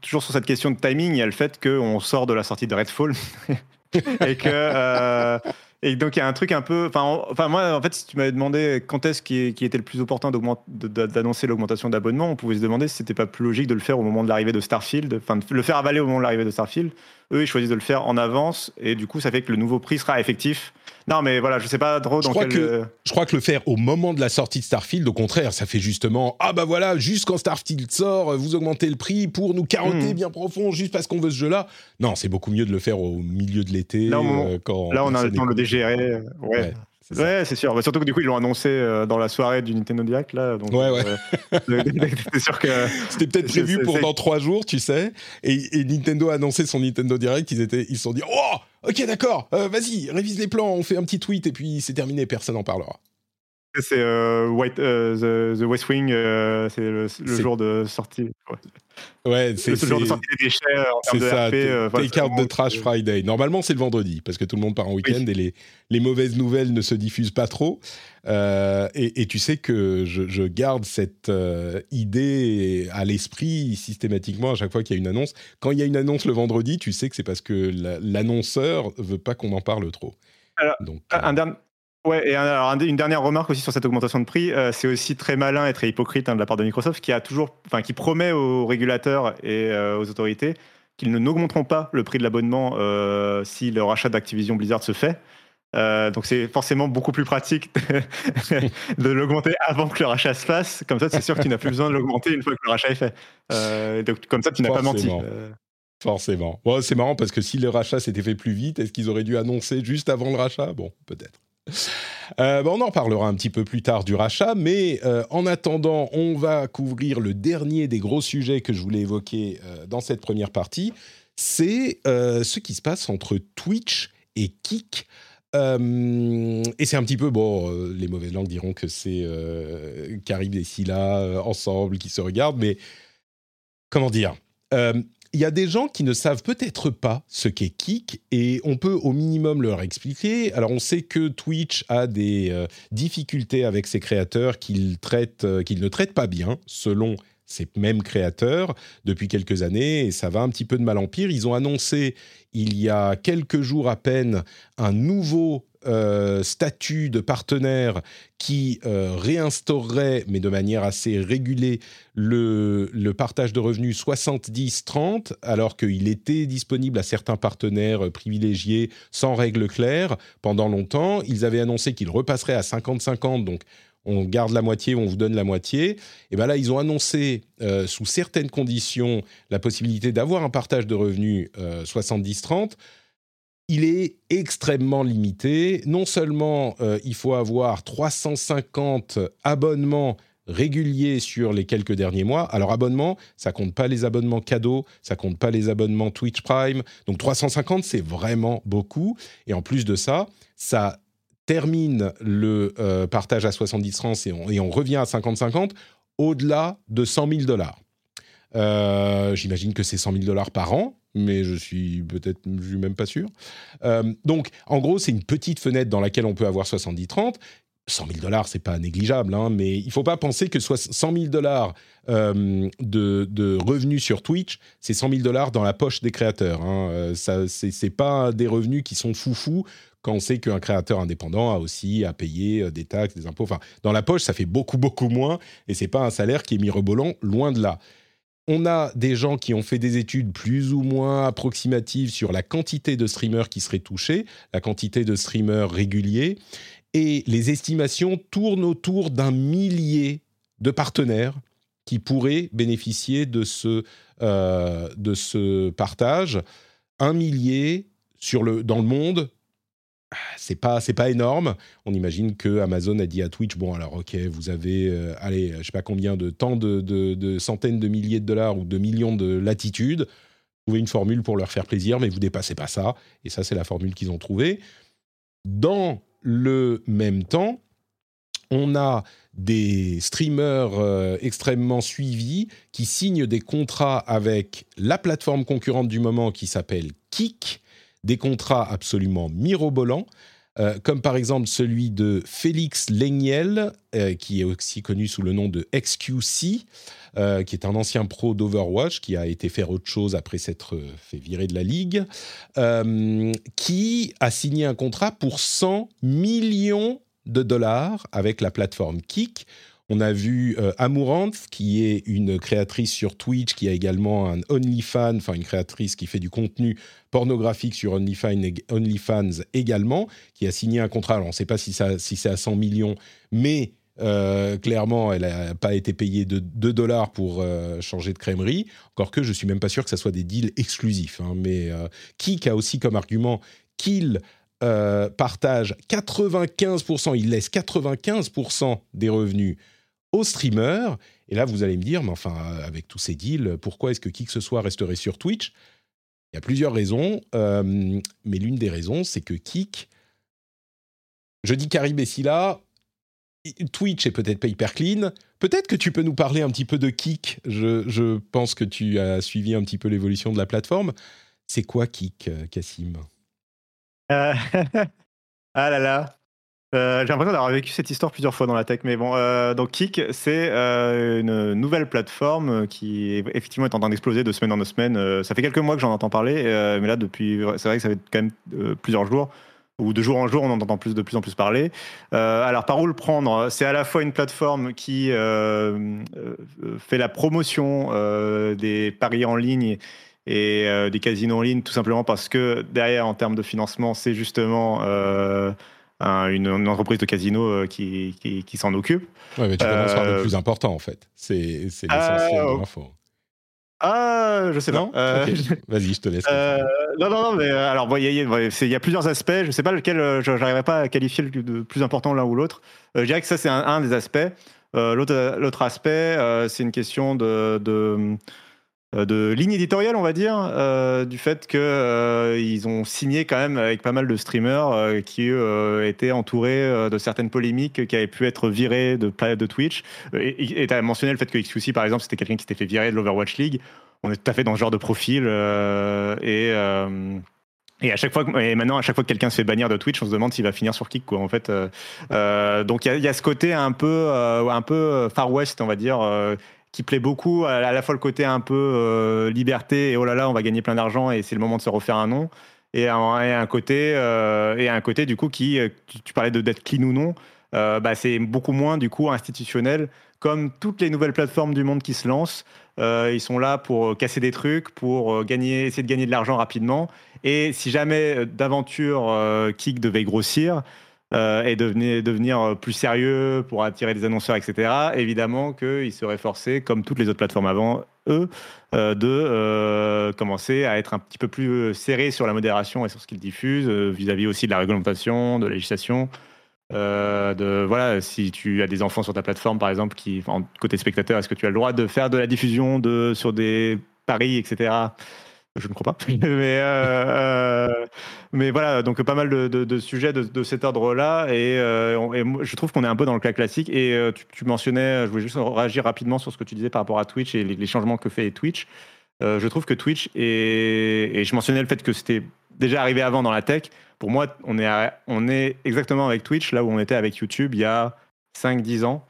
toujours sur cette question de timing il y a le fait qu'on sort de la sortie de Redfall <laughs> et que euh, et donc il y a un truc un peu. Enfin, moi, en fait, si tu m'avais demandé quand est-ce qui, était le plus opportun d'annoncer l'augmentation d'abonnement, on pouvait se demander si c'était pas plus logique de le faire au moment de l'arrivée de Starfield, enfin, de le faire avaler au moment de l'arrivée de Starfield. Eux, ils choisissent de le faire en avance, et du coup, ça fait que le nouveau prix sera effectif non, mais voilà, je sais pas trop je crois Que, euh, je crois que le faire au moment de la sortie de Starfield, au contraire, ça fait justement ah bah voilà, juste quand Starfield sort, vous augmentez le prix pour nous carotter hmm. bien profond, juste parce qu'on veut ce jeu-là. Non, c'est beaucoup mieux de le faire au milieu de l'été. Là, euh, quand là, on a le temps de le dégérer. ouais. Ouais, c'est sûr. Bah, surtout que du coup, ils l'ont annoncé euh, dans la soirée du Nintendo Direct. Là, donc, ouais, ouais. <laughs> c'est sûr que. C'était peut-être prévu pour dans trois jours, tu sais. Et, Nintendo a annoncé son Nintendo Direct. Ils étaient, ils se sont dit Oh, ok, d'accord, euh, vas-y, révise les plans, on fait un petit tweet et puis c'est terminé, personne n'en parlera. C'est euh, the, West Wing, c'est le, jour de sortie. Ouais, c'est le jour de sortie des déchets en termes de ça, RP. Take de Trash Friday. Normalement, c'est le vendredi parce que tout le monde part en week-end et les, les mauvaises nouvelles ne se diffusent pas trop. Et, et, tu sais que je, je garde cette idée à l'esprit systématiquement à chaque fois qu'il y a une annonce. Quand il y a une annonce le vendredi, tu sais que c'est parce que l'annonceur veut pas qu'on en parle trop. Alors, Donc, un, dernier Ouais, et alors, une dernière remarque aussi sur cette augmentation de prix, euh, c'est aussi très malin et très hypocrite hein, de la part de Microsoft, qui a toujours, enfin, qui promet aux régulateurs et euh, aux autorités qu'ils ne n'augmenteront pas le prix de l'abonnement euh, si le rachat d'Activision Blizzard se fait. donc c'est forcément beaucoup plus pratique de, <laughs> l'augmenter avant que le rachat se fasse. Comme ça, c'est sûr que tu n'as plus besoin de l'augmenter une fois que le rachat est fait. donc comme ça, tu n'as pas menti. Forcément. c'est marrant parce que si le rachat s'était fait plus vite, est-ce qu'ils auraient dû annoncer juste avant le rachat? Bon, peut-être. Euh, on en parlera un petit peu plus tard du rachat, mais euh, en attendant, on va couvrir le dernier des gros sujets que je voulais évoquer euh, dans cette première partie. C'est ce qui se passe entre Twitch et Kik. et c'est un petit peu, bon, les mauvaises langues diront que c'est Carib et Scylla ensemble qui se regardent, mais comment dire il y a des gens qui ne savent peut-être pas ce qu'est Kik et on peut au minimum leur expliquer. Alors on sait que Twitch a des euh, difficultés avec ses créateurs qu'il euh, ne traite pas bien, selon ces mêmes créateurs depuis quelques années et ça va un petit peu de mal en pire. Ils ont annoncé il y a quelques jours à peine un nouveau euh, statut de partenaire qui euh, réinstaurerait, mais de manière assez régulée, le, partage de revenus 70-30, alors qu'il était disponible à certains partenaires privilégiés sans règles claires pendant longtemps. Ils avaient annoncé qu'ils repasseraient à 50-50, donc on garde la moitié, on vous donne la moitié. Et bien là, ils ont annoncé euh, sous certaines conditions la possibilité d'avoir un partage de revenus 70-30 il est extrêmement limité. Non seulement euh, il faut avoir 350 abonnements réguliers sur les quelques derniers mois. Alors abonnement, ça compte pas les abonnements cadeaux, ça compte pas les abonnements Twitch Prime. Donc 350, c'est vraiment beaucoup. Et en plus de ça, ça termine le euh, partage à 70 francs et on, et on revient à 50-50 au-delà de 100 000 dollars. Euh, j'imagine que c'est 100 000 dollars par an, mais je suis peut-être, suis même pas sûr. Euh, donc, en gros, c'est une petite fenêtre dans laquelle on peut avoir 70-30. 100 000 dollars, c'est pas négligeable, hein, mais il faut pas penser que 100 000 dollars euh, de, revenus sur Twitch, c'est 100 000 dollars dans la poche des créateurs. Hein. Euh, ça, c'est pas des revenus qui sont foufous quand on sait qu'un créateur indépendant a aussi à payer des taxes, des impôts. Enfin, dans la poche, ça fait beaucoup, beaucoup moins, et c'est pas un salaire qui est mirobolant, loin de là on a des gens qui ont fait des études plus ou moins approximatives sur la quantité de streamers qui seraient touchés, la quantité de streamers réguliers, et les estimations tournent autour d'un millier de partenaires qui pourraient bénéficier de ce, euh, de ce partage. Un millier sur le, dans le monde, c'est pas c'est pas énorme. On imagine que Amazon a dit à Twitch bon alors ok vous avez euh, allez je sais pas combien de temps de, centaines de milliers de dollars ou de millions de latitudes. Trouvez une formule pour leur faire plaisir, mais vous dépassez pas ça. Et ça c'est la formule qu'ils ont trouvée. Dans le même temps, on a des streamers euh, extrêmement suivis qui signent des contrats avec la plateforme concurrente du moment qui s'appelle Kik des contrats absolument mirobolants, euh, comme par exemple celui de Félix Leniel, euh, qui est aussi connu sous le nom de XQC, euh, qui est un ancien pro d'Overwatch, qui a été faire autre chose après s'être fait virer de la ligue, qui a signé un contrat pour 100 millions de dollars avec la plateforme Kik on a vu euh, qui est une créatrice sur Twitch, qui a également un OnlyFans, enfin une créatrice qui fait du contenu pornographique sur OnlyFans, également, qui a signé un contrat. Alors on ne sait pas si, c'est à 100 millions, mais euh, clairement, elle n'a pas été payée de 2 dollars pour euh, changer de crèmerie. Encore que je suis même pas sûr que ça soit des deals exclusifs. Hein. mais Kik a aussi comme argument qu'il partage 95%, il laisse 95% des revenus aux streamers. Et là, vous allez me dire, mais enfin, avec tous ces deals, pourquoi est-ce que qui que ce soit resterait sur Twitch? Il y a plusieurs raisons, euh, mais l'une des raisons, c'est que Kik, je dis Carib et Scylla, Twitch est peut-être pas hyper clean. Peut-être que tu peux nous parler un petit peu de Kik. Je, pense que tu as suivi un petit peu l'évolution de la plateforme. C'est quoi Kik, Cassim <laughs> Ah là là, euh, j'ai l'impression d'avoir vécu cette histoire plusieurs fois dans la tech, mais bon, euh, donc Kik, c'est euh, une nouvelle plateforme qui effectivement est en train d'exploser de semaine en semaine. ça fait quelques mois que j'en entends parler, mais là depuis, c'est vrai que ça fait quand même plusieurs jours ou de jour en jour, on en entend plus, de plus en plus parler. alors, par où le prendre? C'est à la fois une plateforme qui fait la promotion des paris en ligne et des casinos en ligne, tout simplement parce que derrière, en termes de financement, c'est justement une, entreprise de casino euh, qui, qui, s'en occupe. Ouais, mais tu commences par le euh, plus important en fait. C'est l'essentiel de euh, l'info. Ah, je sais pas. <laughs> Vas-y, je te laisse. non, non, non, mais alors, il y, y, a plusieurs aspects. Je ne sais pas lequel, je n'arriverai pas à qualifier le plus important l'un ou l'autre. je dirais que ça, c'est un, des aspects. l'autre aspect, c'est une question de, de euh, de ligne éditoriale, on va dire, euh, du fait qu'ils euh, ont signé quand même avec pas mal de streamers qui étaient entourés de certaines polémiques qui avaient pu être virés de, de Twitch. Et tu as mentionné le fait que XQC, par exemple, c'était quelqu'un qui s'était fait virer de l'Overwatch League. On est tout à fait dans ce genre de profil. et. Et à chaque fois, et maintenant, à chaque fois que quelqu'un se fait bannir de Twitch, on se demande s'il va finir sur Kick, quoi. En fait, donc il y, a ce côté un peu, un peu Far West, on va dire, qui plaît beaucoup, à, la fois le côté un peu euh, liberté et oh là là, on va gagner plein d'argent et c'est le moment de se refaire un nom. Et un, un côté, euh, et un côté du coup qui, euh, tu, parlais de d'être clean ou non, bah, c'est beaucoup moins du coup institutionnel. Comme toutes les nouvelles plateformes du monde qui se lancent, ils sont là pour casser des trucs, pour gagner, essayer de gagner de l'argent rapidement. Et si jamais d'aventure Kik devait grossir, euh, et devenir, devenir plus sérieux pour attirer des annonceurs, etc., évidemment qu'ils seraient forcés, comme toutes les autres plateformes avant eux, euh, de euh, commencer à être un petit peu plus serrés sur la modération et sur ce qu'ils diffusent, vis-à-vis aussi de la réglementation, de la législation. de voilà, si tu as des enfants sur ta plateforme, par exemple, qui, côté spectateur, est-ce que tu as le droit de faire de la diffusion de, sur des paris, etc. Je ne crois pas. <laughs> mais, euh, euh, mais voilà, donc pas mal de, sujets de, cet ordre-là. Et, euh, je trouve qu'on est un peu dans le cas classique. Et tu, mentionnais, je voulais juste réagir rapidement sur ce que tu disais par rapport à Twitch et les, changements que fait Twitch. je trouve que Twitch, et, et je mentionnais le fait que c'était déjà arrivé avant dans la tech. Pour moi, on est, on est exactement avec Twitch là où on était avec YouTube il y a 5-10 ans.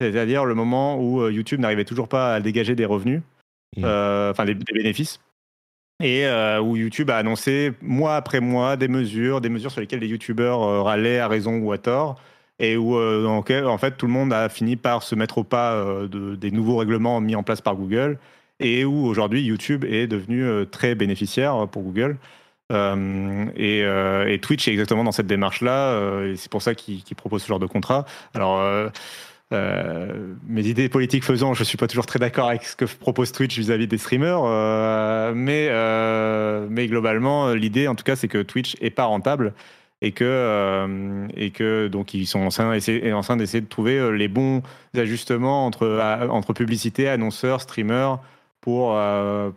C'est-à-dire le moment où YouTube n'arrivait toujours pas à dégager des revenus, enfin des bénéfices et euh, où YouTube a annoncé mois après mois des mesures, des mesures sur lesquelles les YouTubeurs euh, râlaient à raison ou à tort, et où euh, en fait tout le monde a fini par se mettre au pas de, des nouveaux règlements mis en place par Google, et où aujourd'hui YouTube est devenu très bénéficiaire pour Google. Et, Twitch est exactement dans cette démarche-là, et c'est pour ça qu'ils proposent ce genre de contrat. Alors euh, mes idées politiques faisant, je suis pas toujours très d'accord avec ce que propose Twitch vis-à-vis des streamers, euh, mais, euh, mais globalement, l'idée, en tout cas, c'est que Twitch est pas rentable et que, et que donc ils sont en train, d'essayer de trouver les bons ajustements entre, entre publicité, annonceurs, streamers pour,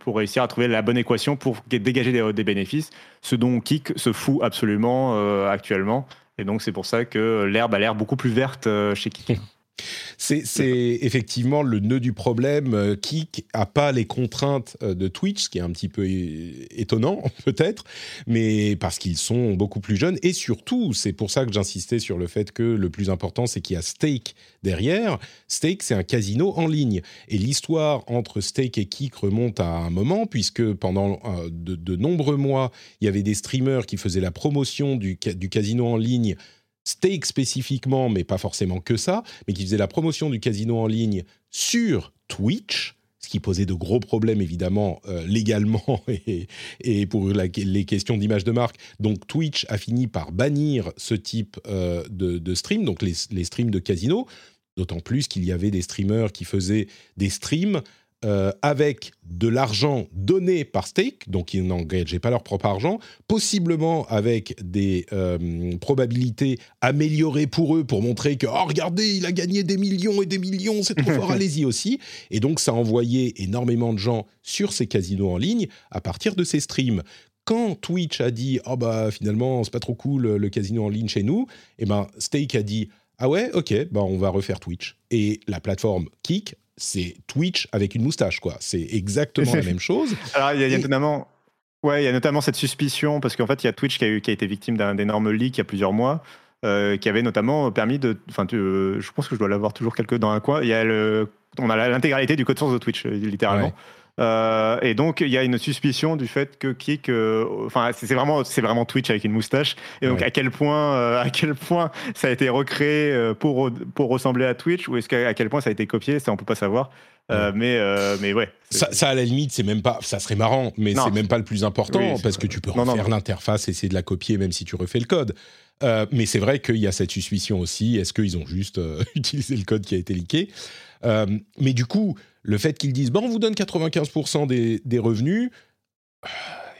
pour réussir à trouver la bonne équation pour dégager des, des bénéfices, ce dont Kik se fout absolument actuellement. Et donc c'est pour ça que l'herbe a l'air beaucoup plus verte chez Kik. C'est effectivement le nœud du problème. Euh, Kik a pas les contraintes euh, de Twitch, ce qui est un petit peu étonnant <laughs> peut-être, mais parce qu'ils sont beaucoup plus jeunes. Et surtout, c'est pour ça que j'insistais sur le fait que le plus important, c'est qu'il y a Stake derrière. Stake, c'est un casino en ligne. Et l'histoire entre Stake et Kik remonte à un moment, puisque pendant euh, de, nombreux mois, il y avait des streamers qui faisaient la promotion du casino en ligne Stake spécifiquement, mais pas forcément que ça, mais qui faisait la promotion du casino en ligne sur Twitch, ce qui posait de gros problèmes évidemment euh, légalement <laughs> et, pour les questions d'image de marque. Donc Twitch a fini par bannir ce type euh, de, stream, donc les, les streams de casino, d'autant plus qu'il y avait des streamers qui faisaient des streams euh, avec de l'argent donné par Stake, donc ils n'engageaient pas leur propre argent, possiblement avec des euh, probabilités améliorées pour eux pour montrer que oh regardez il a gagné des millions et des millions c'est trop fort <laughs> allez-y aussi et donc ça a envoyé énormément de gens sur ces casinos en ligne à partir de ces streams quand Twitch a dit oh bah finalement c'est pas trop cool le casino en ligne chez nous et eh ben Stake a dit Ah ouais, ok, bah on va refaire Twitch. Et la plateforme Kik, c'est Twitch avec une moustache, quoi. C'est exactement la <laughs> même chose. Alors, il y a, notamment. Ouais, il y a notamment cette suspicion, parce qu'en fait, il y a Twitch qui a, eu, qui a été victime d'un énorme leak il y a plusieurs mois, euh, qui avait notamment permis de. Enfin, euh, je pense que je dois l'avoir toujours quelque dans un coin. Il y a le, on a l'intégralité du code source de Twitch, littéralement. Euh, et donc, il y a une suspicion du fait que Kik, euh, enfin, c'est vraiment, c'est vraiment Twitch avec une moustache. Et donc, à quel point, euh, à quel point ça a été recréé pour pour ressembler à Twitch, ou est-ce qu'à quel point ça a été copié, ça on peut pas savoir. mais mais ouais. Ça, à la limite, c'est même pas, ça serait marrant, mais c'est même pas le plus important parce que tu peux refaire l'interface, essayer de la copier, même si tu refais le code. mais c'est vrai qu'il y a cette suspicion aussi. Est-ce qu'ils ont juste <laughs> utilisé le code qui a été leaké? Mais du coup, le fait qu'ils disent, bon, on vous donne 95% des, des revenus, euh,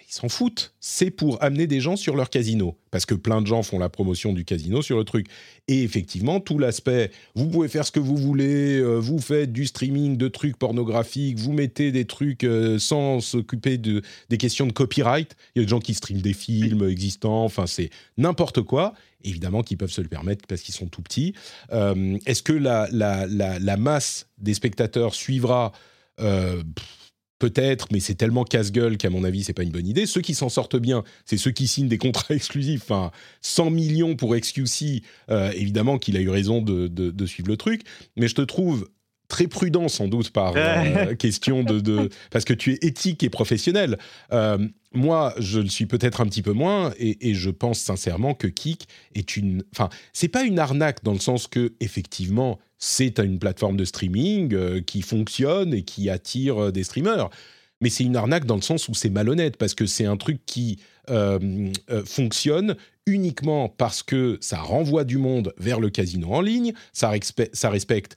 ils s'en foutent. C'est pour amener des gens sur leur casino. Parce que plein de gens font la promotion du casino sur le truc. Et effectivement, tout l'aspect, vous pouvez faire ce que vous voulez, euh, vous faites du streaming de trucs pornographiques, vous mettez des trucs euh, sans s'occuper de, des questions de copyright. Il y a des gens qui streament des films existants, enfin, c'est n'importe quoi. Évidemment qu'ils peuvent se le permettre parce qu'ils sont tout petits. Euh, est-ce que la, la, la, masse des spectateurs suivra peut-être, mais c'est tellement casse-gueule qu'à mon avis, c'est pas une bonne idée. Ceux qui s'en sortent bien, c'est ceux qui signent des contrats <laughs> exclusifs. Enfin, 100 millions pour XQC, euh, évidemment qu'il a eu raison de, suivre le truc. Mais je te trouve très prudent sans doute par euh, <laughs> question de, parce que tu es éthique et professionnel. Euh, moi, je le suis peut-être un petit peu moins, et, je pense sincèrement que Kik est une. Enfin, c'est pas une arnaque dans le sens que effectivement, c'est une plateforme de streaming euh, qui fonctionne et qui attire des streamers. Mais c'est une arnaque dans le sens où c'est malhonnête, parce que c'est un truc qui fonctionne uniquement parce que ça renvoie du monde vers le casino en ligne, ça respecte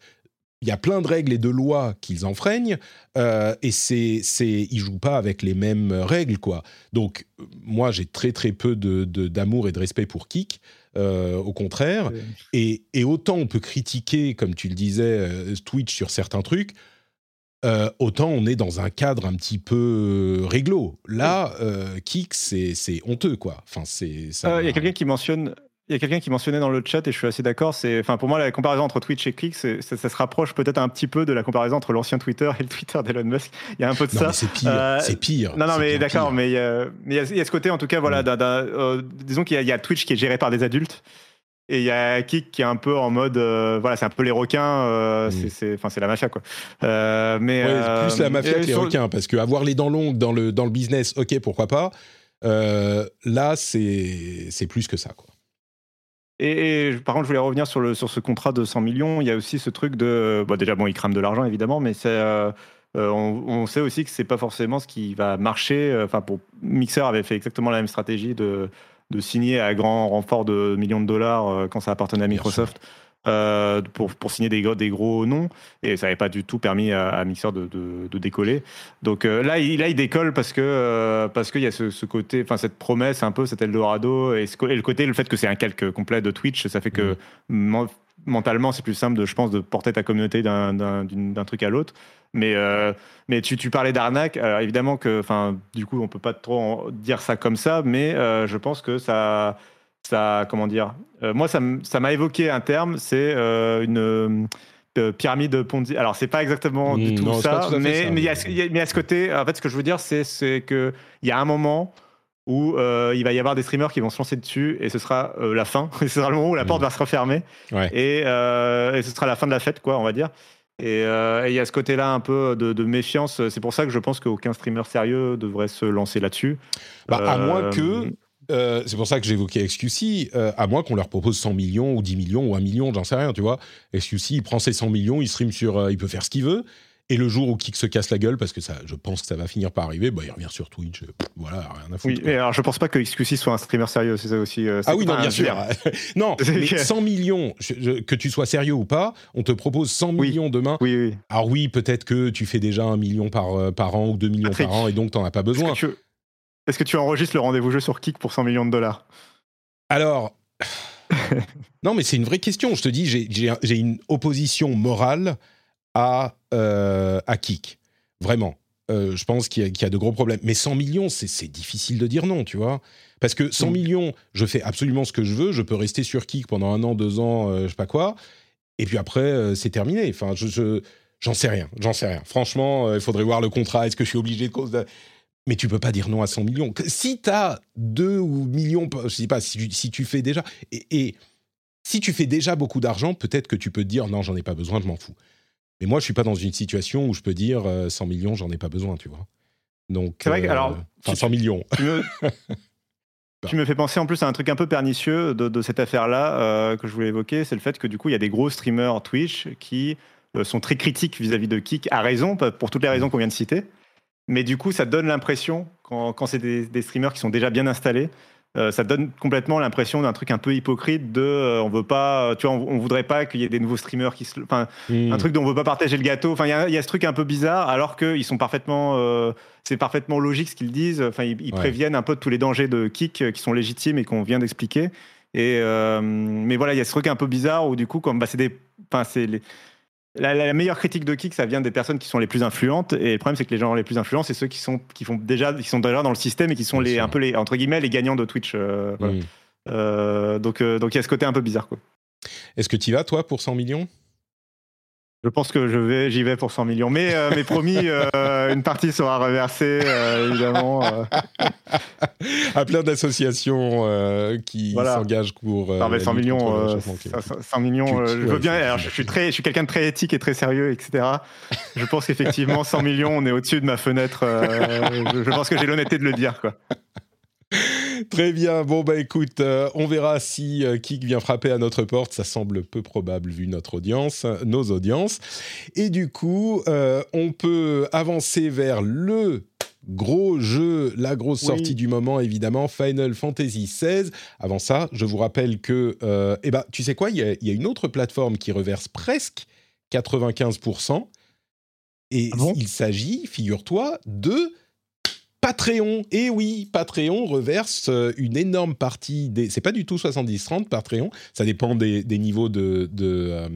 il y a plein de règles et de lois qu'ils enfreignent, et c'est, c'est, ils jouent pas avec les mêmes règles, quoi. Donc, moi, j'ai très très peu de, d'amour et de respect pour Kik. Euh, au contraire. Et, autant on peut critiquer, comme tu le disais, euh, Twitch sur certains trucs, euh, autant on est dans un cadre un petit peu réglo. Là, Kik, c'est honteux, quoi. Enfin, c'est. Il y a quelqu'un qui mentionne il y a quelqu'un qui mentionnait dans le chat, et je suis assez d'accord, c'est, enfin, pour moi, la comparaison entre Twitch et Kik, ça, se rapproche peut-être un petit peu de la comparaison entre l'ancien Twitter et le Twitter d'Elon Musk. Il y a un peu de ça. C'est pire, c'est pire. Non, non, mais d'accord, mais il y, a, il y, a, ce côté, en tout cas, voilà, mm. disons qu'il y, a Twitch qui est géré par des adultes. Et il y a Kik qui est un peu en mode, euh, voilà, c'est un peu les requins, euh, mm. c'est, enfin, c'est la mafia, quoi. Euh, mais plus la mafia que les requins, parce que avoir les dents longues dans le dans le business, ok, pourquoi pas. là, c'est c'est plus que ça, quoi. Et, par contre, je voulais revenir sur, le, sur ce contrat de 100 millions. Il y a aussi ce truc de, bon, déjà, bon, ils crament de l'argent évidemment, mais c'est on, on, sait aussi que c'est pas forcément ce qui va marcher. Enfin, pour Mixer avait fait exactement la même stratégie de de signer à grand renfort de millions de dollars euh, quand ça appartenait à Microsoft. Euh, pour, pour, signer des, des gros noms et ça n'avait pas du tout permis à, Mixer de, de, décoller. Donc euh, là, il, là, il décolle parce que parce qu'il y a ce, côté, enfin cette promesse un peu, cet Eldorado et, et, le côté, le fait que c'est un calque complet de Twitch, ça fait que mmh mentalement, c'est plus simple, de, je pense, de porter ta communauté d'un truc à l'autre. Mais, euh, mais tu, tu parlais d'arnaque. évidemment que, enfin, du coup, on peut pas trop dire ça comme ça, mais euh, je pense que ça, ça, comment dire, euh, moi, ça m'a évoqué un terme, c'est une pyramide Ponzi. Alors, c'est pas exactement du mmh, tout ça, mais, mais, il y a, mais à ce côté, en fait, ce que je veux dire, c'est qu'il y a un moment où euh, il va y avoir des streamers qui vont se lancer dessus et ce sera euh, la fin. <laughs> ce sera le moment où la porte mm. va se refermer euh, et, ce sera la fin de la fête, quoi, on va dire. Et il y a ce côté-là un peu de, méfiance. C'est pour ça que je pense qu'aucun streamer sérieux devrait se lancer là-dessus. Bah, à moins que. C'est pour ça que j'évoquais XQC, à moins qu'on leur propose 100 millions ou 10 millions ou 1 million, j'en sais rien, tu vois. XQC, il prend ses 100 millions, il stream sur. il peut faire ce qu'il veut. Et le jour où Kik se casse la gueule, parce que ça, je pense que ça va finir par arriver, bah, il revient sur Twitch. voilà, rien à foutre. Oui, alors je pense pas que XQC soit un streamer sérieux, c'est ça aussi. Euh, ah oui, non, bien sûr. <laughs> non, <laughs> mais 100 millions, que tu sois sérieux ou pas, on te propose 100 millions demain. Oui, oui. Alors oui, peut-être que tu fais déjà un million par, euh, par an ou 2 millions par an et donc tu n'en as pas besoin. Est-ce que, tu... enregistres le rendez-vous jeu sur Kik pour 100 millions de dollars? Alors. non, mais c'est une vraie question. Je te dis, j'ai une opposition morale à, euh, à Kik. Vraiment. je pense qu'il y, a de gros problèmes. Mais 100 millions, c'est difficile de dire non, tu vois. Parce que 100 mm. millions, je fais absolument ce que je veux, je peux rester sur Kik pendant un an, deux ans, je sais pas quoi, et puis après, c'est terminé. Enfin, je, j'en sais rien, j'en sais rien. Franchement, il faudrait voir le contrat. Est-ce que je suis obligé de cause de... Mais tu peux pas dire non à 100 millions. Si tu as 2 ou millions, je sais pas, si tu, si tu fais déjà. Et, si tu fais déjà beaucoup d'argent, peut-être que tu peux te dire non, j'en ai pas besoin, je m'en fous. Mais moi, je suis pas dans une situation où je peux dire 100 euh, millions, j'en ai pas besoin, tu vois. Donc, c'est vrai que, alors, euh, enfin, 100 millions. <laughs> Tu me, fais penser en plus à un truc un peu pernicieux de, cette affaire-là euh, que je voulais évoquer, c'est le fait que du coup, il y a des gros streamers Twitch qui sont très critiques vis-à-vis de Kik, à raison, pour toutes les raisons qu'on vient de citer. Mais du coup, ça donne l'impression, quand, quand c'est des, streamers qui sont déjà bien installés, euh, ça donne complètement l'impression d'un truc un peu hypocrite de euh, on veut pas tu vois on, voudrait pas qu'il y ait des nouveaux streamers qui se enfin hmm. un truc dont on veut pas partager le gâteau. Enfin il y, a ce truc un peu bizarre alors qu'ils sont parfaitement euh, c'est parfaitement logique ce qu'ils disent. Enfin ils, préviennent un peu de tous les dangers de kick qui sont légitimes et qu'on vient d'expliquer. Et mais voilà il y a ce truc un peu bizarre où du coup comme bah, c'est des enfin c'est les la, meilleure critique de Kik, ça vient des personnes qui sont les plus influentes. Et le problème, c'est que les gens les plus influents, c'est ceux qui sont, qui, font déjà, qui sont déjà dans le système et qui sont les, un peu les, entre guillemets, les gagnants de Twitch. Euh, euh, donc, euh, donc il y a ce côté un peu bizarre. Est-ce que tu y vas, toi, pour 100 millions? Je pense que je vais, j'y vais pour 100 millions. Mais, euh, mais promis, euh, une partie sera reversée, euh, évidemment. à plein d'associations qui s'engagent pour. non, mais 100 millions, 100, millions je veux bien. Alors, je suis, très, je suis quelqu'un de très éthique et très sérieux, etc. Je pense qu'effectivement, 100 millions, on est au-dessus de ma fenêtre. Je, je, pense que j'ai l'honnêteté de le dire, quoi. Très bien. Bon, bah écoute, euh, on verra si euh, Kik vient frapper à notre porte. Ça semble peu probable vu notre audience, nos audiences. Et du coup, euh, on peut avancer vers le gros jeu, la grosse sortie du moment, évidemment, Final Fantasy XVI. Avant ça, je vous rappelle que, eh ben, tu sais quoi, il y, a une autre plateforme qui reverse presque 95%. Et ah il s'agit, figure-toi, de Patreon, et oui, Patreon reverse euh, une énorme partie des. C'est pas du tout 70-30 Patreon, ça dépend des, niveaux de, de,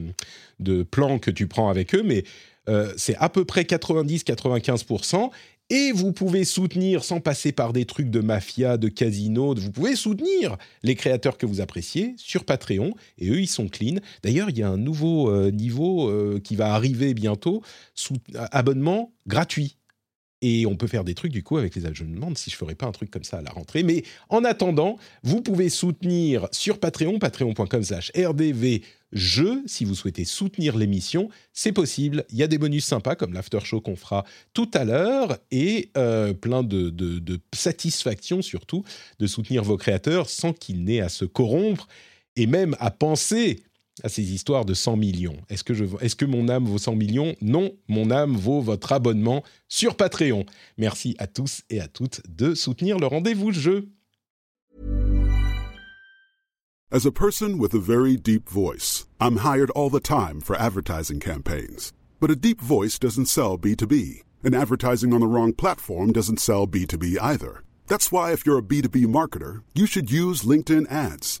euh, plans que tu prends avec eux, mais euh, c'est à peu près 90-95%. Et vous pouvez soutenir, sans passer par des trucs de mafia, de casino, vous pouvez soutenir les créateurs que vous appréciez sur Patreon. Et eux, ils sont clean. D'ailleurs, il y a un nouveau niveau qui va arriver bientôt, sous, abonnement gratuit et on peut faire des trucs du coup avec les Je me demande si je ferais pas un truc comme ça à la rentrée. Mais en attendant, vous pouvez soutenir sur Patreon, patreon.com/slash rdv jeu. Si vous souhaitez soutenir l'émission, c'est possible. Il y a des bonus sympas comme l'after show qu'on fera tout à l'heure et euh, plein de, de satisfaction surtout de soutenir vos créateurs sans qu'ils n'aient à se corrompre et même à penser à ces histoires de 100 millions. Est-ce que, est-ce que mon âme vaut 100 millions? Non, mon âme vaut votre abonnement sur Patreon. Merci à tous et à toutes de soutenir le rendez-vous jeu. As a person with a very deep voice, I'm hired all the time for advertising campaigns. But a deep voice doesn't sell B2B, and advertising on the wrong platform doesn't sell B2B either. That's why if you're a B2B marketer, you should use LinkedIn ads.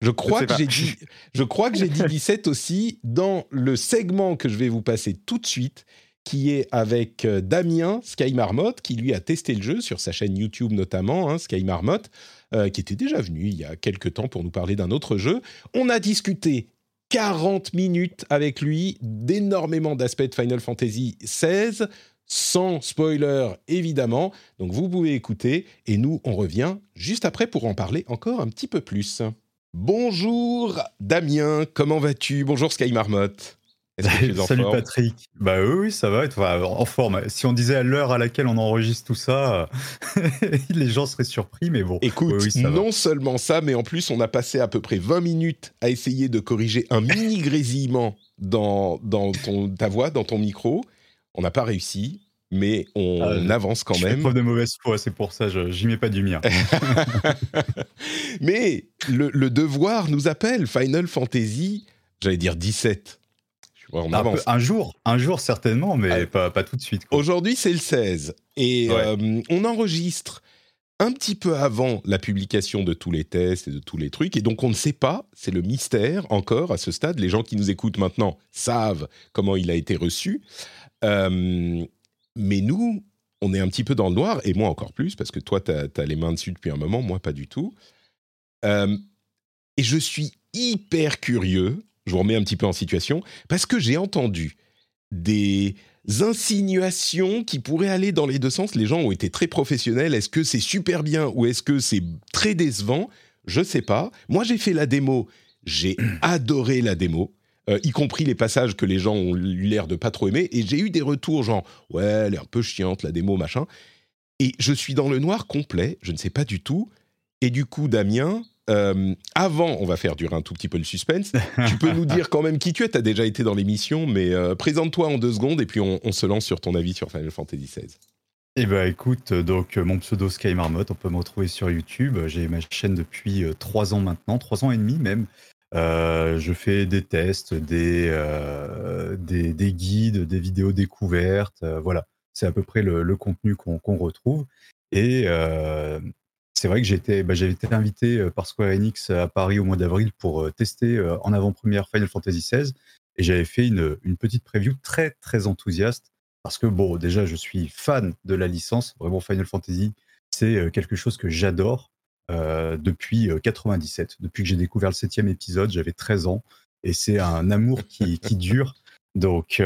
je crois, que j'ai dit, je crois que j'ai dit 17 aussi dans le segment que je vais vous passer tout de suite, qui est avec euh, Damien Sky Marmotte, qui lui a testé le jeu sur sa chaîne YouTube notamment, hein, Sky Marmotte, euh, qui était déjà venu il y a quelques temps pour nous parler d'un autre jeu. On a discuté 40 minutes avec lui d'énormément d'aspects de Final Fantasy XVI, sans spoiler évidemment. Donc vous pouvez écouter et nous on revient juste après pour en parler encore un petit peu plus. Bonjour Damien, comment vas-tu? Bonjour Sky Marmotte. Salut Patrick. Bah oui, ça va. Enfin, en forme. Si on disait à l'heure à laquelle on enregistre tout ça, <laughs> les gens seraient surpris, mais bon. Écoute, non seulement ça, mais en plus, on a passé à peu près 20 minutes à essayer de corriger un mini grésillement dans, dans ton, ta voix, dans ton micro. On n'a pas réussi, mais on ah, avance quand même. Preuve de mauvaise foi, c'est pour ça, j'y mets pas du mien. <laughs> mais le, le, devoir nous appelle. Final Fantasy, j'allais dire 17 un, jour, un jour certainement, mais pas, pas, tout de suite. Aujourd'hui, c'est le 16. Et euh, on enregistre un petit peu avant la publication de tous les tests et de tous les trucs. Et donc, on ne sait pas, c'est le mystère encore à ce stade. Les gens qui nous écoutent maintenant savent comment il a été reçu. Euh, mais nous, on est un petit peu dans le noir, et moi encore plus, parce que toi, tu as, les mains dessus depuis un moment, moi pas du tout. Euh, et je suis hyper curieux je vous remets un petit peu en situation, parce que j'ai entendu des insinuations qui pourraient aller dans les deux sens. Les gens ont été très professionnels. Est-ce que c'est super bien ou est-ce que c'est très décevant? Je sais pas. Moi, j'ai fait la démo. J'ai adoré la démo. Euh, y compris les passages que les gens ont eu l'air de pas trop aimer. Et j'ai eu des retours genre, ouais, elle est un peu chiante, la démo, machin. Et je suis dans le noir complet, je ne sais pas du tout. Et du coup, Damien, euh, avant, on va faire durer un tout petit peu le suspense. tu peux nous dire quand même qui tu es. Tu as déjà été dans l'émission, mais euh, présente-toi en deux secondes et puis on, se lance sur ton avis sur Final Fantasy XVI. Eh ben écoute, donc mon pseudo Sky Marmotte, on peut me retrouver sur YouTube. J'ai ma chaîne depuis trois ans maintenant, trois ans et demi même. Je fais des tests, des, des, guides, des vidéos découvertes. voilà, c'est à peu près le, contenu qu'on retrouve. Et c'est vrai que bah, j'avais été invité euh, par Square Enix à Paris au mois d'avril pour euh, tester euh, en avant-première Final Fantasy XVI et j'avais fait une, petite preview très très enthousiaste parce que bon, déjà je suis fan de la licence, vraiment Final Fantasy, c'est quelque chose que j'adore depuis 97, depuis que j'ai découvert le septième épisode, j'avais 13 ans et c'est un amour qui, dure. Donc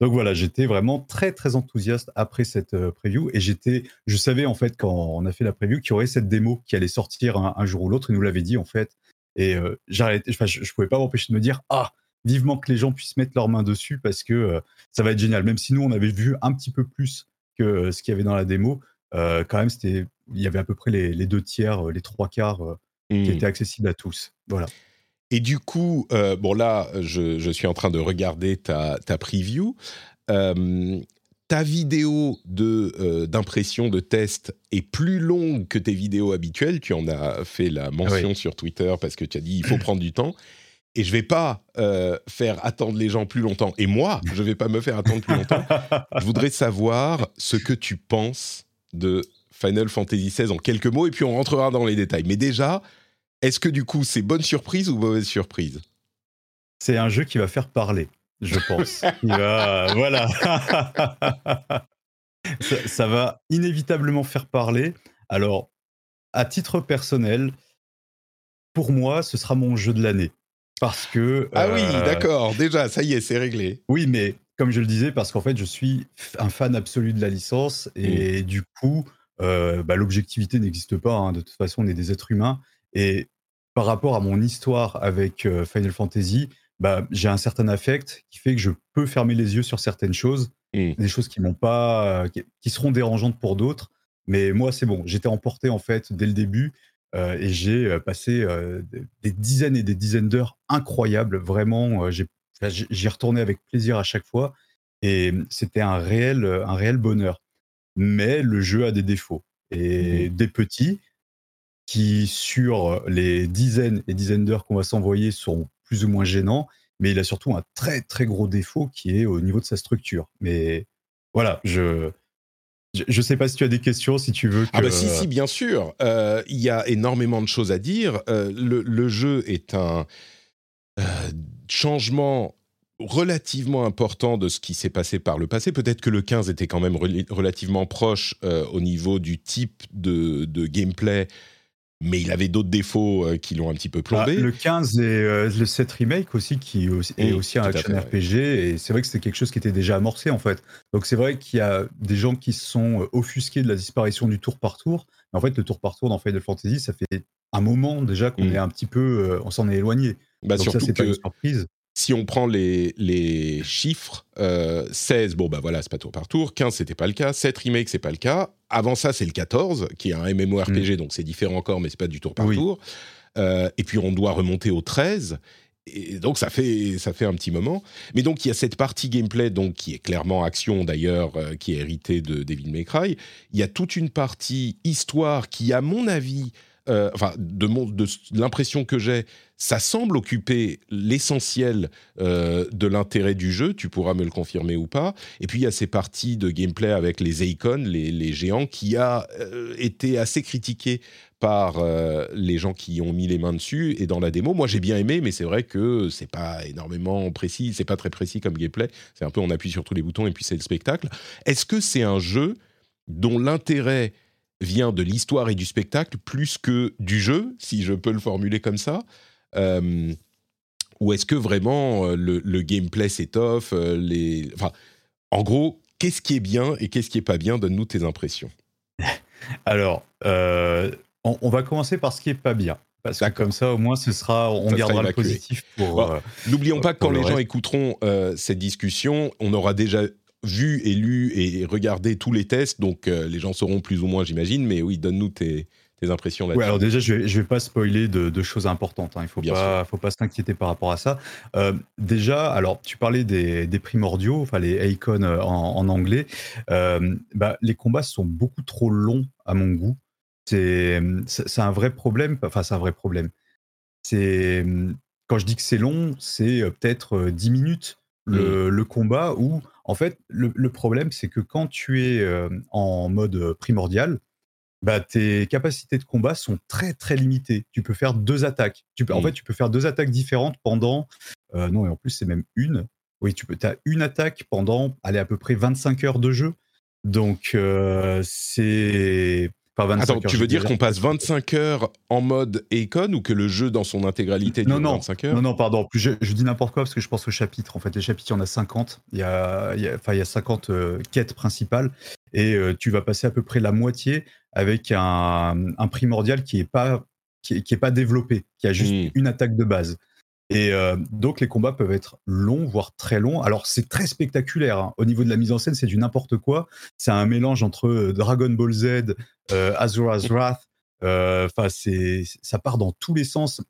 donc voilà, j'étais vraiment très très enthousiaste après cette euh, preview et j'étais, je savais en fait quand on a fait la preview qu'il y aurait cette démo qui allait sortir un, jour ou l'autre. Il nous l'avait dit en fait et euh, enfin, je, ne pouvais pas m'empêcher de me dire ah vivement que les gens puissent mettre leurs mains dessus parce que euh, ça va être génial. Même si nous on avait vu un petit peu plus que ce qu'il y avait dans la démo, quand même c'était, il y avait à peu près les, deux tiers, les trois quarts qui mmh. étaient accessibles à tous. Voilà. Et du coup, euh, bon là, je, suis en train de regarder ta, ta preview. Euh, ta vidéo de euh, d'impression de test est plus longue que tes vidéos habituelles. Tu en as fait la mention sur Twitter parce que tu as dit il faut <clears throat> prendre du temps. Et je vais pas faire attendre les gens plus longtemps. Et moi, je vais pas me faire attendre plus longtemps. je voudrais savoir ce que tu penses de Final Fantasy XVI en quelques mots, et puis on rentrera dans les détails. Mais déjà, est-ce que du coup, c'est bonne surprise ou mauvaise surprise? C'est un jeu qui va faire parler, je pense. <laughs> voilà. ça, va inévitablement faire parler. Alors, à titre personnel, pour moi, ce sera mon jeu de l'année. Parce que. Ah oui, euh, d'accord, déjà, ça y est, c'est réglé. Oui, mais comme je le disais, parce qu'en fait, je suis un fan absolu de la licence et du coup, euh, bah, l'objectivité n'existe pas. Hein. De toute façon, on est des êtres humains. Et par rapport à mon histoire avec euh, Final Fantasy, bah, j'ai un certain affect qui fait que je peux fermer les yeux sur certaines choses, mmh. des choses qui m'ont pas, euh, qui, seront dérangeantes pour d'autres. Mais moi, c'est bon. J'étais emporté en fait dès le début et j'ai passé des dizaines et des dizaines d'heures incroyables. Vraiment, j'y retourné avec plaisir à chaque fois et c'était un réel, un réel bonheur. Mais le jeu a des défauts et mmh. des petits qui, sur les dizaines et dizaines d'heures qu'on va s'envoyer, sont plus ou moins gênants. Mais il a surtout un très très gros défaut qui est au niveau de sa structure. Mais voilà, je Je ne sais pas si tu as des questions, si tu veux. Que... Ah bah si, si, bien sûr. Euh, il y a énormément de choses à dire. Euh, le, le, jeu est un euh, changement relativement important de ce qui s'est passé par le passé. Peut-être que le 15 était quand même relativement proche au niveau du type de, de gameplay mais il avait d'autres défauts euh, qui l'ont un petit peu plombé. Bah, le 15 et euh, le 7 remake aussi, qui est aussi, un action RPG, et c'est vrai que c'était quelque chose qui était déjà amorcé en fait. Donc c'est vrai qu'il y a des gens qui sont euh, offusqués de la disparition du tour par tour, mais en fait le tour par tour dans Final Fantasy, ça fait un moment déjà qu'on mm. est un petit peu, on s'en est éloigné. Bah, Donc ça c'est pas une surprise. si on prend les, les chiffres, 16, euh, bon bah voilà, c'est pas tour par tour, 15 c'était pas le cas, 7 remake c'est pas le cas, avant ça c'est le 14 qui est un MMORPG mm. donc c'est différent encore mais c'est pas du tour par tour, euh, et puis on doit remonter au 13 et donc ça fait ça fait un petit moment. Mais donc il y a cette partie gameplay donc qui est clairement action d'ailleurs euh, qui est héritée de Devil May Cry. Il y a toute une partie histoire qui à mon avis euh, enfin de, l'impression que j'ai, ça semble occuper l'essentiel euh, de l'intérêt du jeu. Tu pourras me le confirmer ou pas. Et puis il y a ces parties de gameplay avec les icônes, les, géants, qui a euh, été assez critiqué par les gens qui ont mis les mains dessus et dans la démo. Moi, j'ai bien aimé, mais c'est vrai que c'est pas énormément précis, c'est pas très précis comme gameplay. C'est un peu on appuie sur tous les boutons et puis c'est le spectacle. Est-ce que c'est un jeu dont l'intérêt vient de l'histoire et du spectacle plus que du jeu, si je peux le formuler comme ça euh, Ou est-ce que vraiment euh, le, gameplay s'étoffe euh, les... enfin, En gros, qu'est-ce qui est bien et qu'est-ce qui est pas bien? Donne-nous tes impressions. <laughs> Alors, on, va commencer par ce qui est pas bien. Parce que comme ça, au moins, ce sera, on gardera le positif pour. N'oublions pas que quand les gens écouteront cette discussion, on aura déjà vu et lu et regardé tous les tests, donc euh, les gens sauront plus ou moins, j'imagine. Mais oui, donne-nous tes, impressions là-dessus. Ouais, alors déjà, je vais, vais pas spoiler de, choses importantes. Hein. Il faut pas, faut pas s'inquiéter par rapport à ça. Euh, déjà, alors tu parlais des, primordiaux, enfin les icons euh, en, anglais. bah, les combats sont beaucoup trop longs à mon goût. C'est, c'est un vrai problème. Enfin, c'est un vrai problème. C'est quand je dis que c'est long, c'est peut-être 10 minutes le, mmh. le combat où en fait, le, problème, c'est que quand tu es euh, en mode primordial, bah, tes capacités de combat sont très très limitées. Tu peux faire deux attaques. Tu peux, En mmh. fait, tu peux faire deux attaques différentes pendant. Euh, non, et en plus, c'est même une. Oui, tu peux. as une attaque pendant, allez, à peu près 25 heures de jeu. Donc, euh, c'est. Attends, tu veux dire qu'on passe 25 heures en mode Econ ou que le jeu dans son intégralité dure non, 25 heures Non, non, pardon. Je, je dis n'importe quoi parce que je pense au chapitre. En fait, les chapitres, il y en a 50. Il y a, il y a, enfin, il y a 50 euh, quêtes principales et euh, tu vas passer à peu près la moitié avec un, un primordial qui est pas qui est, pas développé, qui a juste hmm. une attaque de base. Et euh, donc les combats peuvent être longs, voire très longs. Alors c'est très spectaculaire. Hein. Au niveau de la mise en scène, c'est du n'importe quoi. C'est un mélange entre euh, Dragon Ball Z, euh, Azura's Wrath. Euh, enfin, c'est ça part dans tous les sens.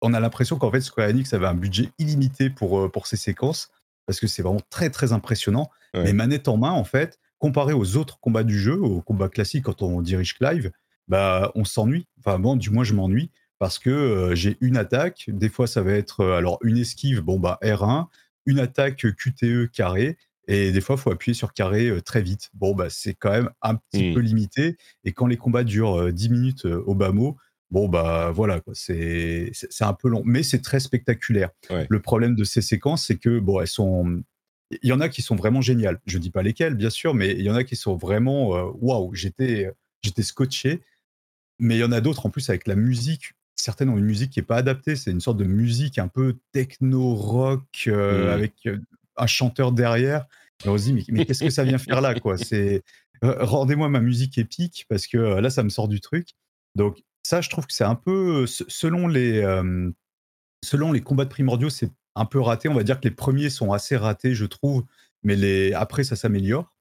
On a l'impression qu'en fait Square Enix avait un budget illimité pour pour ces séquences parce que c'est vraiment très très impressionnant. Mais manette en main, en fait, comparé aux autres combats du jeu, aux combats classiques quand on dirige Clive, bah on s'ennuie. Enfin bon, du moins je m'ennuie parce que euh, j'ai une attaque. Des fois, ça va être euh, alors une esquive, bon bah R1, une attaque QTE carré, et des fois, il faut appuyer sur carré euh, très vite. Bon bah c'est quand même un petit peu mmh. limité. Et quand les combats durent 10 minutes au bas mot, bon bah voilà, c'est un peu long, mais c'est très spectaculaire. Le problème de ces séquences, c'est que bon, elles sont il y en a qui sont vraiment géniales. Je dis pas lesquelles, bien sûr, mais il y en a qui sont vraiment waouh. j'étais j'étais scotché. Mais il y en a d'autres en plus avec la musique certaines ont une musique qui n'est pas adaptée. C'est une sorte de musique un peu techno-rock euh, mmh. avec euh, un chanteur derrière. Et on se dit, mais, qu'est-ce que ça vient faire là quoi? <laughs> C'est euh, Rendez-moi ma musique épique parce que là, ça me sort du truc. Donc, ça, je trouve que c'est un peu. Selon les, selon les combats de primordiaux, c'est un peu raté. On va dire que les premiers sont assez ratés, je trouve. Mais les... après, ça s'améliore.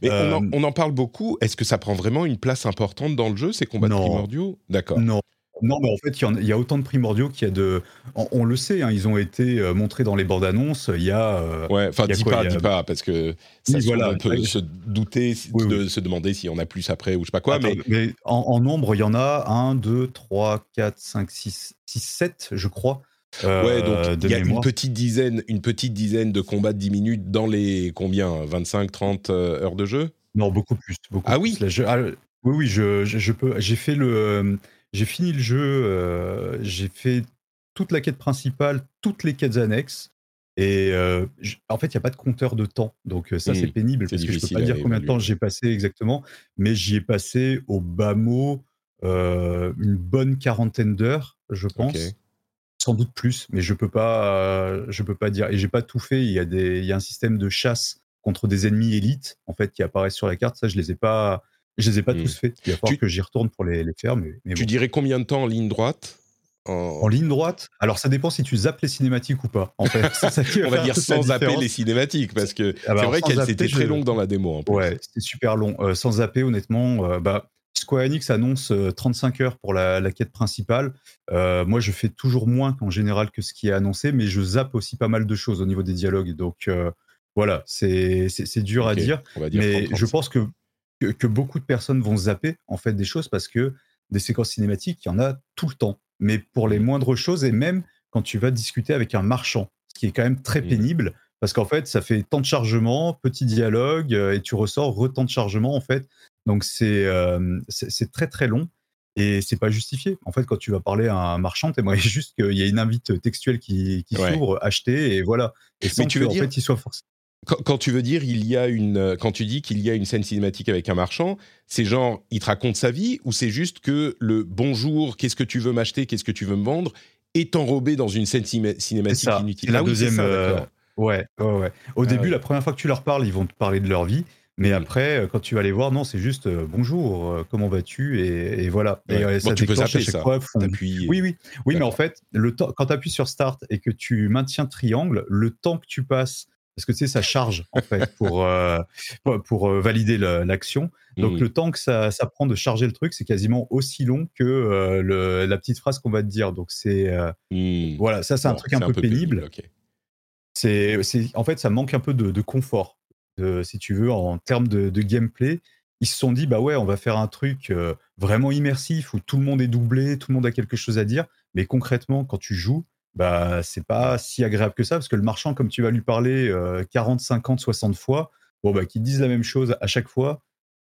Mais on, en, parle beaucoup. Est-ce que ça prend vraiment une place importante dans le jeu, ces combats de primordiaux? D'accord. Non, non, mais en fait, il y, a autant de primordiaux qu'il y a de. On, le sait, hein, ils ont été euh, montrés dans les bandes annonces. Il y a. Euh, ouais, enfin, dis pas, dis pas, parce que ça voilà, peut se douter, de se demander s'il y en a plus après ou je sais pas quoi. mais, en, nombre, il y en a 1, 2, 3, 4, 5, 6, 6 7, je crois. Euh, ouais, donc il y a une petite, dizaine, une petite dizaine de combats de 10 minutes dans les combien 25, 30 heures de jeu? Non, beaucoup plus. Beaucoup ah oui. oui. ah, oui, oui, je, je, je peux. J'ai fait le. J'ai fini le jeu. Euh, j'ai fait toute la quête principale, toutes les quêtes annexes. Et euh, en fait, il n'y a pas de compteur de temps. Donc, ça, c'est Mmh. pénible parce que je ne peux pas dire combien de temps j'ai passé exactement. Mais j'y ai passé au bas mot euh, une bonne quarantaine d'heures, je pense. Sans doute plus, mais je peux pas, euh, je peux pas dire. Et j'ai pas tout fait. Il y a des, il y a un système de chasse contre des ennemis élites en fait qui apparaissent sur la carte. Ça, je les ai pas, je les ai pas Hmm. tous faits. Il va falloir Tu- que j'y retourne pour les, les faire. Mais, mais Tu bon. dirais combien de temps en ligne droite En- En ligne droite. Alors ça dépend si tu zappes les cinématiques ou pas. En fait, <laughs> ça On va dire sans zapper les cinématiques, parce que Ah bah, c'est vrai qu'elles étaient très longues dans la démo. En plus. Ouais, c'était super long. Euh, sans zapper, honnêtement, euh, bah, Square Enix annonce euh, 35 heures pour la, la quête principale. Euh, moi, je fais toujours moins qu'en général que ce qui est annoncé, mais je zappe aussi pas mal de choses au niveau des dialogues. Donc euh, voilà, c'est dur à dire. Dire Mais 30, je pense que, que, que beaucoup de personnes vont zapper en fait des choses parce que des séquences cinématiques, il y en a tout le temps. Mais pour les Mhm. moindres choses, et même quand tu vas discuter avec un marchand, ce qui est quand même très pénible, parce qu'en fait, ça fait temps de chargement, petit dialogue, euh, et tu ressors retant de chargement, en fait. Donc c'est euh, c'est c'est très très long. Et c'est pas justifié. En fait, quand tu vas parler à un marchand, t'aimerais <laughs> juste qu'il y ait une invite textuelle qui, qui Ouais. s'ouvre, acheter, et voilà. Et sans tu veux en dire- fait, il soit forcément. Quand, quand tu veux dire il y a une, euh, quand tu dis qu'il y a une scène cinématique avec un marchand, c'est genre il te raconte sa vie ou c'est juste que le bonjour, qu'est-ce que tu veux m'acheter, qu'est-ce que tu veux me vendre, est enrobé dans une scène ciné- cinématique ça. inutile? La Ah oui, deuxième, ça, euh, d'accord. Ouais, ouais, ouais. Au Ah début, ouais. la première fois que tu leur parles, ils vont te parler de leur vie. Mais Mhm. après, euh, quand tu vas les voir, non, c'est juste euh, bonjour, euh, comment vas-tu? Et, et voilà. Ouais. Et, euh, Bon, ça tu peux zapper ça. T'appuies. Oui, oui, oui, mais en fait, le temps, quand tu appuies sur Start et que tu maintiens triangle, le temps que tu passes, parce que tu sais, ça charge en fait pour, euh, pour, pour, euh, valider l'action. Donc Mhm. le temps que ça, ça prend de charger le truc, c'est quasiment aussi long que euh, le- la petite phrase qu'on va te dire. Donc c'est euh, Hmm. voilà, ça c'est un truc un peu pénible. C'est, c'est, en fait, ça manque un peu de, de confort, de- si tu veux, en termes de, de gameplay. Ils se sont dit, bah ouais, on va faire un truc vraiment immersif où tout le monde est doublé, tout le monde a quelque chose à dire. Mais concrètement, quand tu joues, bah c'est pas si agréable que ça parce que le marchand, comme tu vas lui parler euh, 40, 50, 60 fois, bon bah qu'ils disent la même chose à chaque fois,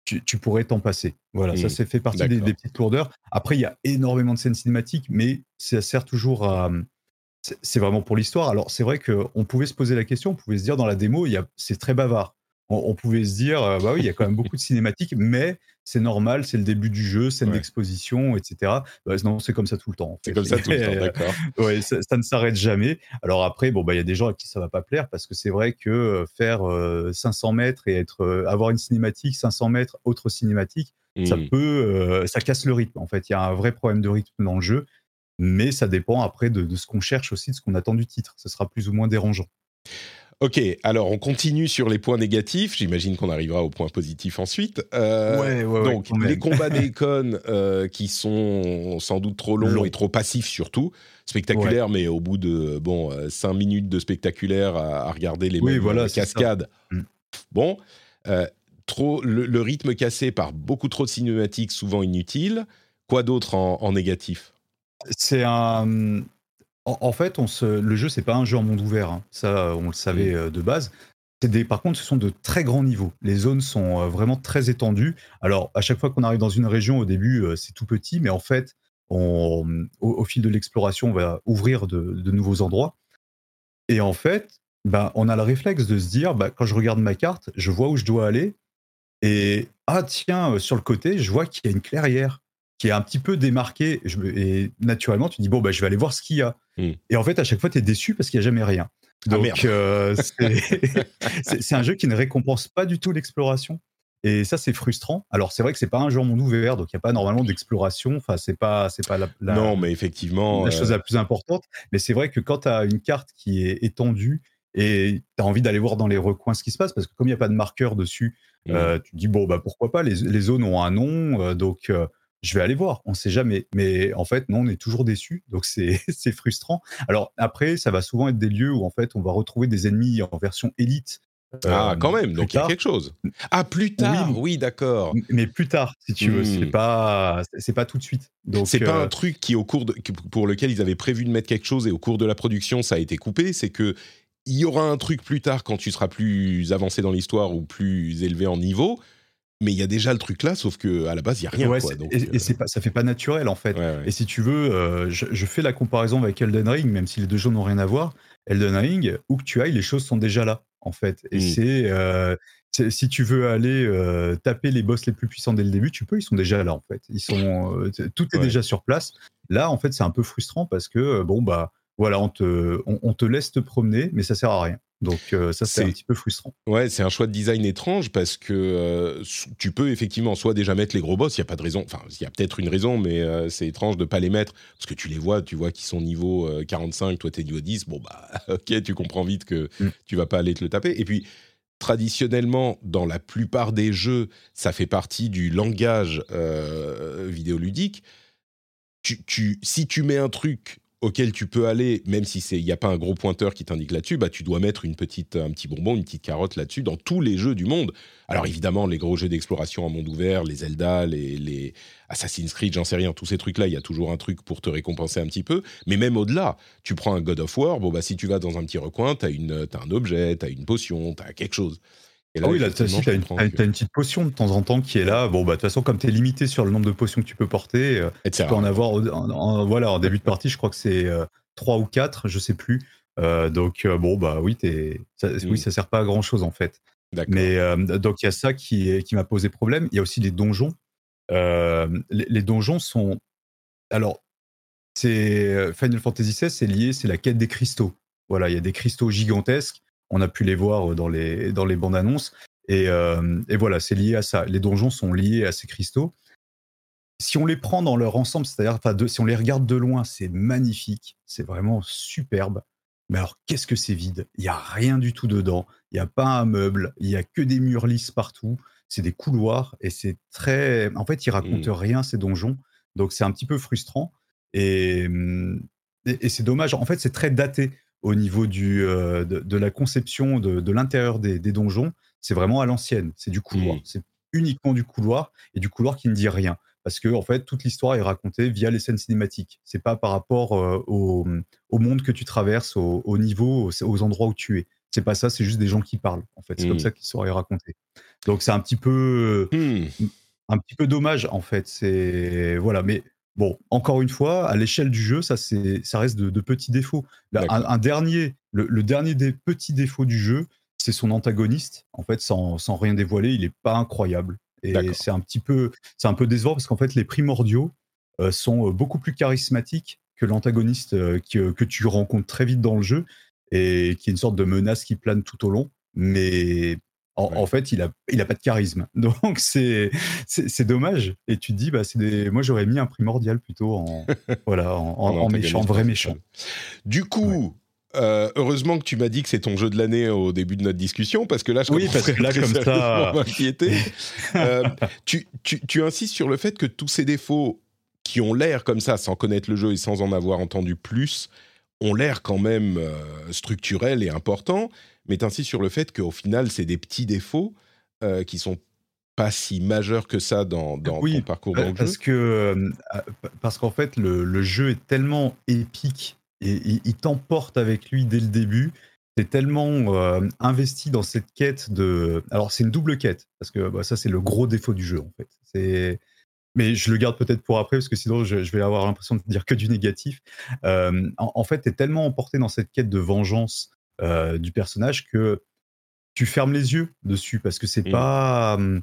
tu, tu pourrais t'en passer. Voilà, ça c'est fait partie des, petites lourdeurs. Après, il y a énormément de scènes cinématiques, mais ça sert toujours à, c'est c'est vraiment pour l'histoire. Alors, c'est vrai qu'on pouvait se poser la question, on pouvait se dire dans la démo, il y a- c'est très bavard. On, on pouvait se dire, euh, bah oui, il y a quand même beaucoup de <laughs> cinématiques, mais c'est normal, c'est le début du jeu, scène Ouais. d'exposition, etc. Bah, non, c'est comme ça tout le temps. en C'est comme ça tout le <laughs> temps, Euh, d'accord. ouais, ça, ça ne s'arrête jamais. Alors après, bon, bah, il y a des gens à qui ça va pas plaire parce que c'est vrai que euh, faire euh, 500 mètres et être, euh, avoir une cinématique, 500 mètres, autre cinématique, ça Hmm. peut, euh, ça casse le rythme. En fait, il y a un vrai problème de rythme dans le jeu, mais ça dépend après de, de ce qu'on cherche aussi, de ce qu'on attend du titre. Ce sera plus ou moins dérangeant. Ok, alors on continue sur les points négatifs. J'imagine qu'on arrivera aux points positifs ensuite. Euh, Ouais, ouais, donc, les combats <laughs> icônes euh, qui sont sans doute trop longs Long. et trop passifs surtout. Spectaculaires, mais au bout de bon 5 minutes de spectaculaire à, à regarder les Oui, mêmes voilà, c'est ça. cascades. Mm. Bon, euh, trop, le, le rythme cassé par beaucoup trop de cinématiques, souvent inutiles. Quoi d'autre en, en négatif? C'est un. En, en fait, on se... le jeu, c'est pas un jeu en monde ouvert. hein. Ça, on le savait euh, de base. Des... Par contre, ce sont de très grands niveaux. Les zones sont euh, vraiment très étendues. Alors, à chaque fois qu'on arrive dans une région, au début, euh, c'est tout petit, mais en fait, on... au, au fil de l'exploration, on va ouvrir de, de nouveaux endroits. Et en fait, ben, on a le réflexe de se dire, bah, quand je regarde ma carte, je vois où je dois aller. Et ah tiens, sur le côté, je vois qu'il y a une clairière qui est un petit peu démarquée. Je et naturellement, tu dis, bon, bah, je vais aller voir ce qu'il y a. Hmm. Et en fait, à chaque fois, tu es déçu parce qu'il n'y a jamais rien. Ah, Donc, euh, <laughs> c'est un jeu qui ne récompense pas du tout l'exploration. Et ça, c'est frustrant. Alors, c'est vrai que c'est pas un jeu en monde ouvert, donc il n'y a pas normalement d'exploration. Enfin, c'est pas, c'est pas la, la- Non, mais effectivement. la chose euh, la plus importante. Mais c'est vrai que quand tu as une carte qui est étendue et tu as envie d'aller voir dans les recoins ce qui se passe, parce que comme il n'y a pas de marqueur dessus, Mm. euh, tu te dis, bon, bah, pourquoi pas, les, les zones ont un nom, euh, donc euh, je vais aller voir, on sait jamais. Mais en fait, non, on est toujours déçu, donc <laughs> c'est frustrant. Alors après, ça va souvent être des lieux où en fait, on va retrouver des ennemis en version élite. Ah, euh, quand même, donc il y a quelque chose. Ah, plus tard, oui, d'accord. Mais plus tard, si tu veux, Mm. c'est pas, c'est pas tout de suite. Donc C'est pas euh, un truc qui, au cours de, pour lequel ils avaient prévu de mettre quelque chose et au cours de la production, ça a été coupé. C'est que il y aura un truc plus tard quand tu seras plus avancé dans l'histoire ou plus élevé en niveau. Mais il y a déjà le truc là, sauf que à la base il y a rien. Ouais, quoi, c'est- donc, et, euh, et c'est pas, ça fait pas naturel en fait. ouais, ouais. Et si tu veux, euh, je, je fais la comparaison avec Elden Ring, même si les deux jeux n'ont rien à voir. Elden Ring, où que tu ailles, les choses sont déjà là en fait. Et Mm. c'est euh, c'est- si tu veux aller euh, taper les boss les plus puissants dès le début, tu peux. Ils sont déjà là en fait. Ils sont euh, tout est déjà sur place. Là, en fait, c'est un peu frustrant parce que euh, bon bah voilà, on te on, on te laisse te promener, mais ça sert à rien. Donc euh, ça c'est un petit peu frustrant. Ouais, c'est un choix de design étrange parce que euh, tu peux effectivement soit déjà mettre les gros boss, il y a pas de raison, enfin il y a peut-être une raison, mais euh, c'est étrange de pas les mettre parce que tu les vois, tu vois qu'ils sont niveau euh, 45, toi t'es niveau 10, bon bah <laughs> ok, tu comprends vite que Mm. tu vas pas aller te le taper. Et puis traditionnellement, dans la plupart des jeux, ça fait partie du langage euh, vidéoludique. Tu, tu, si tu mets un truc auquel tu peux aller, même si il n'y a pas un gros pointeur qui t'indique là-dessus, bah, tu dois mettre une petite, un petit bonbon, une petite carotte là-dessus dans tous les jeux du monde. Alors évidemment, les gros jeux d'exploration en monde ouvert, les Zelda, les, les Assassin's Creed, j'en sais rien, tous ces trucs-là, il y a toujours un truc pour te récompenser un petit peu. Mais même au-delà, tu prends un God of War, bon, bah, si tu vas dans un petit recoin, tu as, un objet, tu as une potion, tu as quelque chose. Et Ah oui, là, si, t'as une, petite potion de temps en temps qui est là. Bon, bah, de toute façon, comme tu es limité sur le nombre de potions que tu peux porter, euh, tu peux en avoir. au- En, en- voilà, en début de partie, je crois que c'est 3 ou 4, je sais plus. Euh, donc, euh, bon, bah oui, t'es, ça, Mm. oui, ça sert pas à grand chose en fait. D'accord. Mais euh, donc, il y a ça qui, qui m'a posé problème. Il y a aussi les donjons. Euh, les, les donjons sont. Alors, c'est euh, Final Fantasy XVI, c'est lié, c'est la quête des cristaux. Voilà, il y a des cristaux gigantesques. On a pu les voir dans les, dans les bandes annonces. Et, euh, et voilà, c'est lié à ça. Les donjons sont liés à ces cristaux. Si on les prend dans leur ensemble, c'est-à-dire, si on les regarde de loin, c'est magnifique. C'est vraiment superbe. Mais alors, qu'est-ce que c'est vide? Il n'y a rien du tout dedans. Il n'y a pas un meuble. Il n'y a que des murs lisses partout. C'est des couloirs. Et c'est très. En fait, ils racontent Mm. rien, ces donjons. Donc, c'est un petit peu frustrant. Et, hum, et, et c'est dommage. En fait, c'est très daté au niveau du, euh, de, de la conception de, de l'intérieur des, des donjons. C'est vraiment à l'ancienne. C'est du couloir. Mm. C'est uniquement du couloir et du couloir qui ne dit rien. Parce que, en fait, toute l'histoire est racontée via les scènes cinématiques. C'est pas par rapport euh, au, au monde que tu traverses, au, au niveau, aux, aux endroits où tu es. C'est pas ça, c'est juste des gens qui parlent. En fait, c'est Mm. comme ça qu'ils seraient racontés. Donc, c'est un petit peu Hmm. un petit peu dommage en fait. C'est voilà, mais bon, encore une fois, à l'échelle du jeu, ça c'est ça reste de, de petits défauts. Là, un, D'accord. un dernier, le, le dernier des petits défauts du jeu, c'est son antagoniste. En fait, sans, sans rien dévoiler, il est pas incroyable. Et c'est un petit peu, c'est un peu décevant parce qu'en fait, les primordiaux euh, sont euh, beaucoup plus charismatiques que l'antagoniste euh, que, que tu rencontres très vite dans le jeu et qui est une sorte de menace qui plane tout au long. Mais en, Ouais. en fait, il a, il a pas de charisme. <laughs> Donc c'est, dommage. Et tu te dis, bah, c'est des... moi j'aurais mis un primordial plutôt en, <laughs> voilà, en, en- en méchant, vrai méchant. Du coup, euh, heureusement que tu m'as dit que c'est ton jeu de l'année au début de notre discussion, parce que là, je Oui, parce que là, très comme ça- <laughs> m'inquiéter. Euh, tu, tu, tu insistes sur le fait que tous ces défauts qui ont l'air comme ça, sans connaître le jeu et sans en avoir entendu plus, ont l'air quand même euh, structurels et importants, mais tu insistes sur le fait qu'au final, c'est des petits défauts euh, qui sont pas si majeurs que ça dans, dans Oui, ton parcours dans jeu. Parce que euh, parce qu'en fait, le, le jeu est tellement épique et il, il t'emporte avec lui dès le début. T'es tellement euh, investi dans cette quête de. Alors c'est une double quête parce que bah, ça c'est le gros défaut du jeu en fait. C'est mais je le garde peut-être pour après parce que sinon je, je vais avoir l'impression de dire que du négatif. Euh, en, en fait, t'es tellement emporté dans cette quête de vengeance euh, du personnage que tu fermes les yeux dessus parce que c'est pas hum,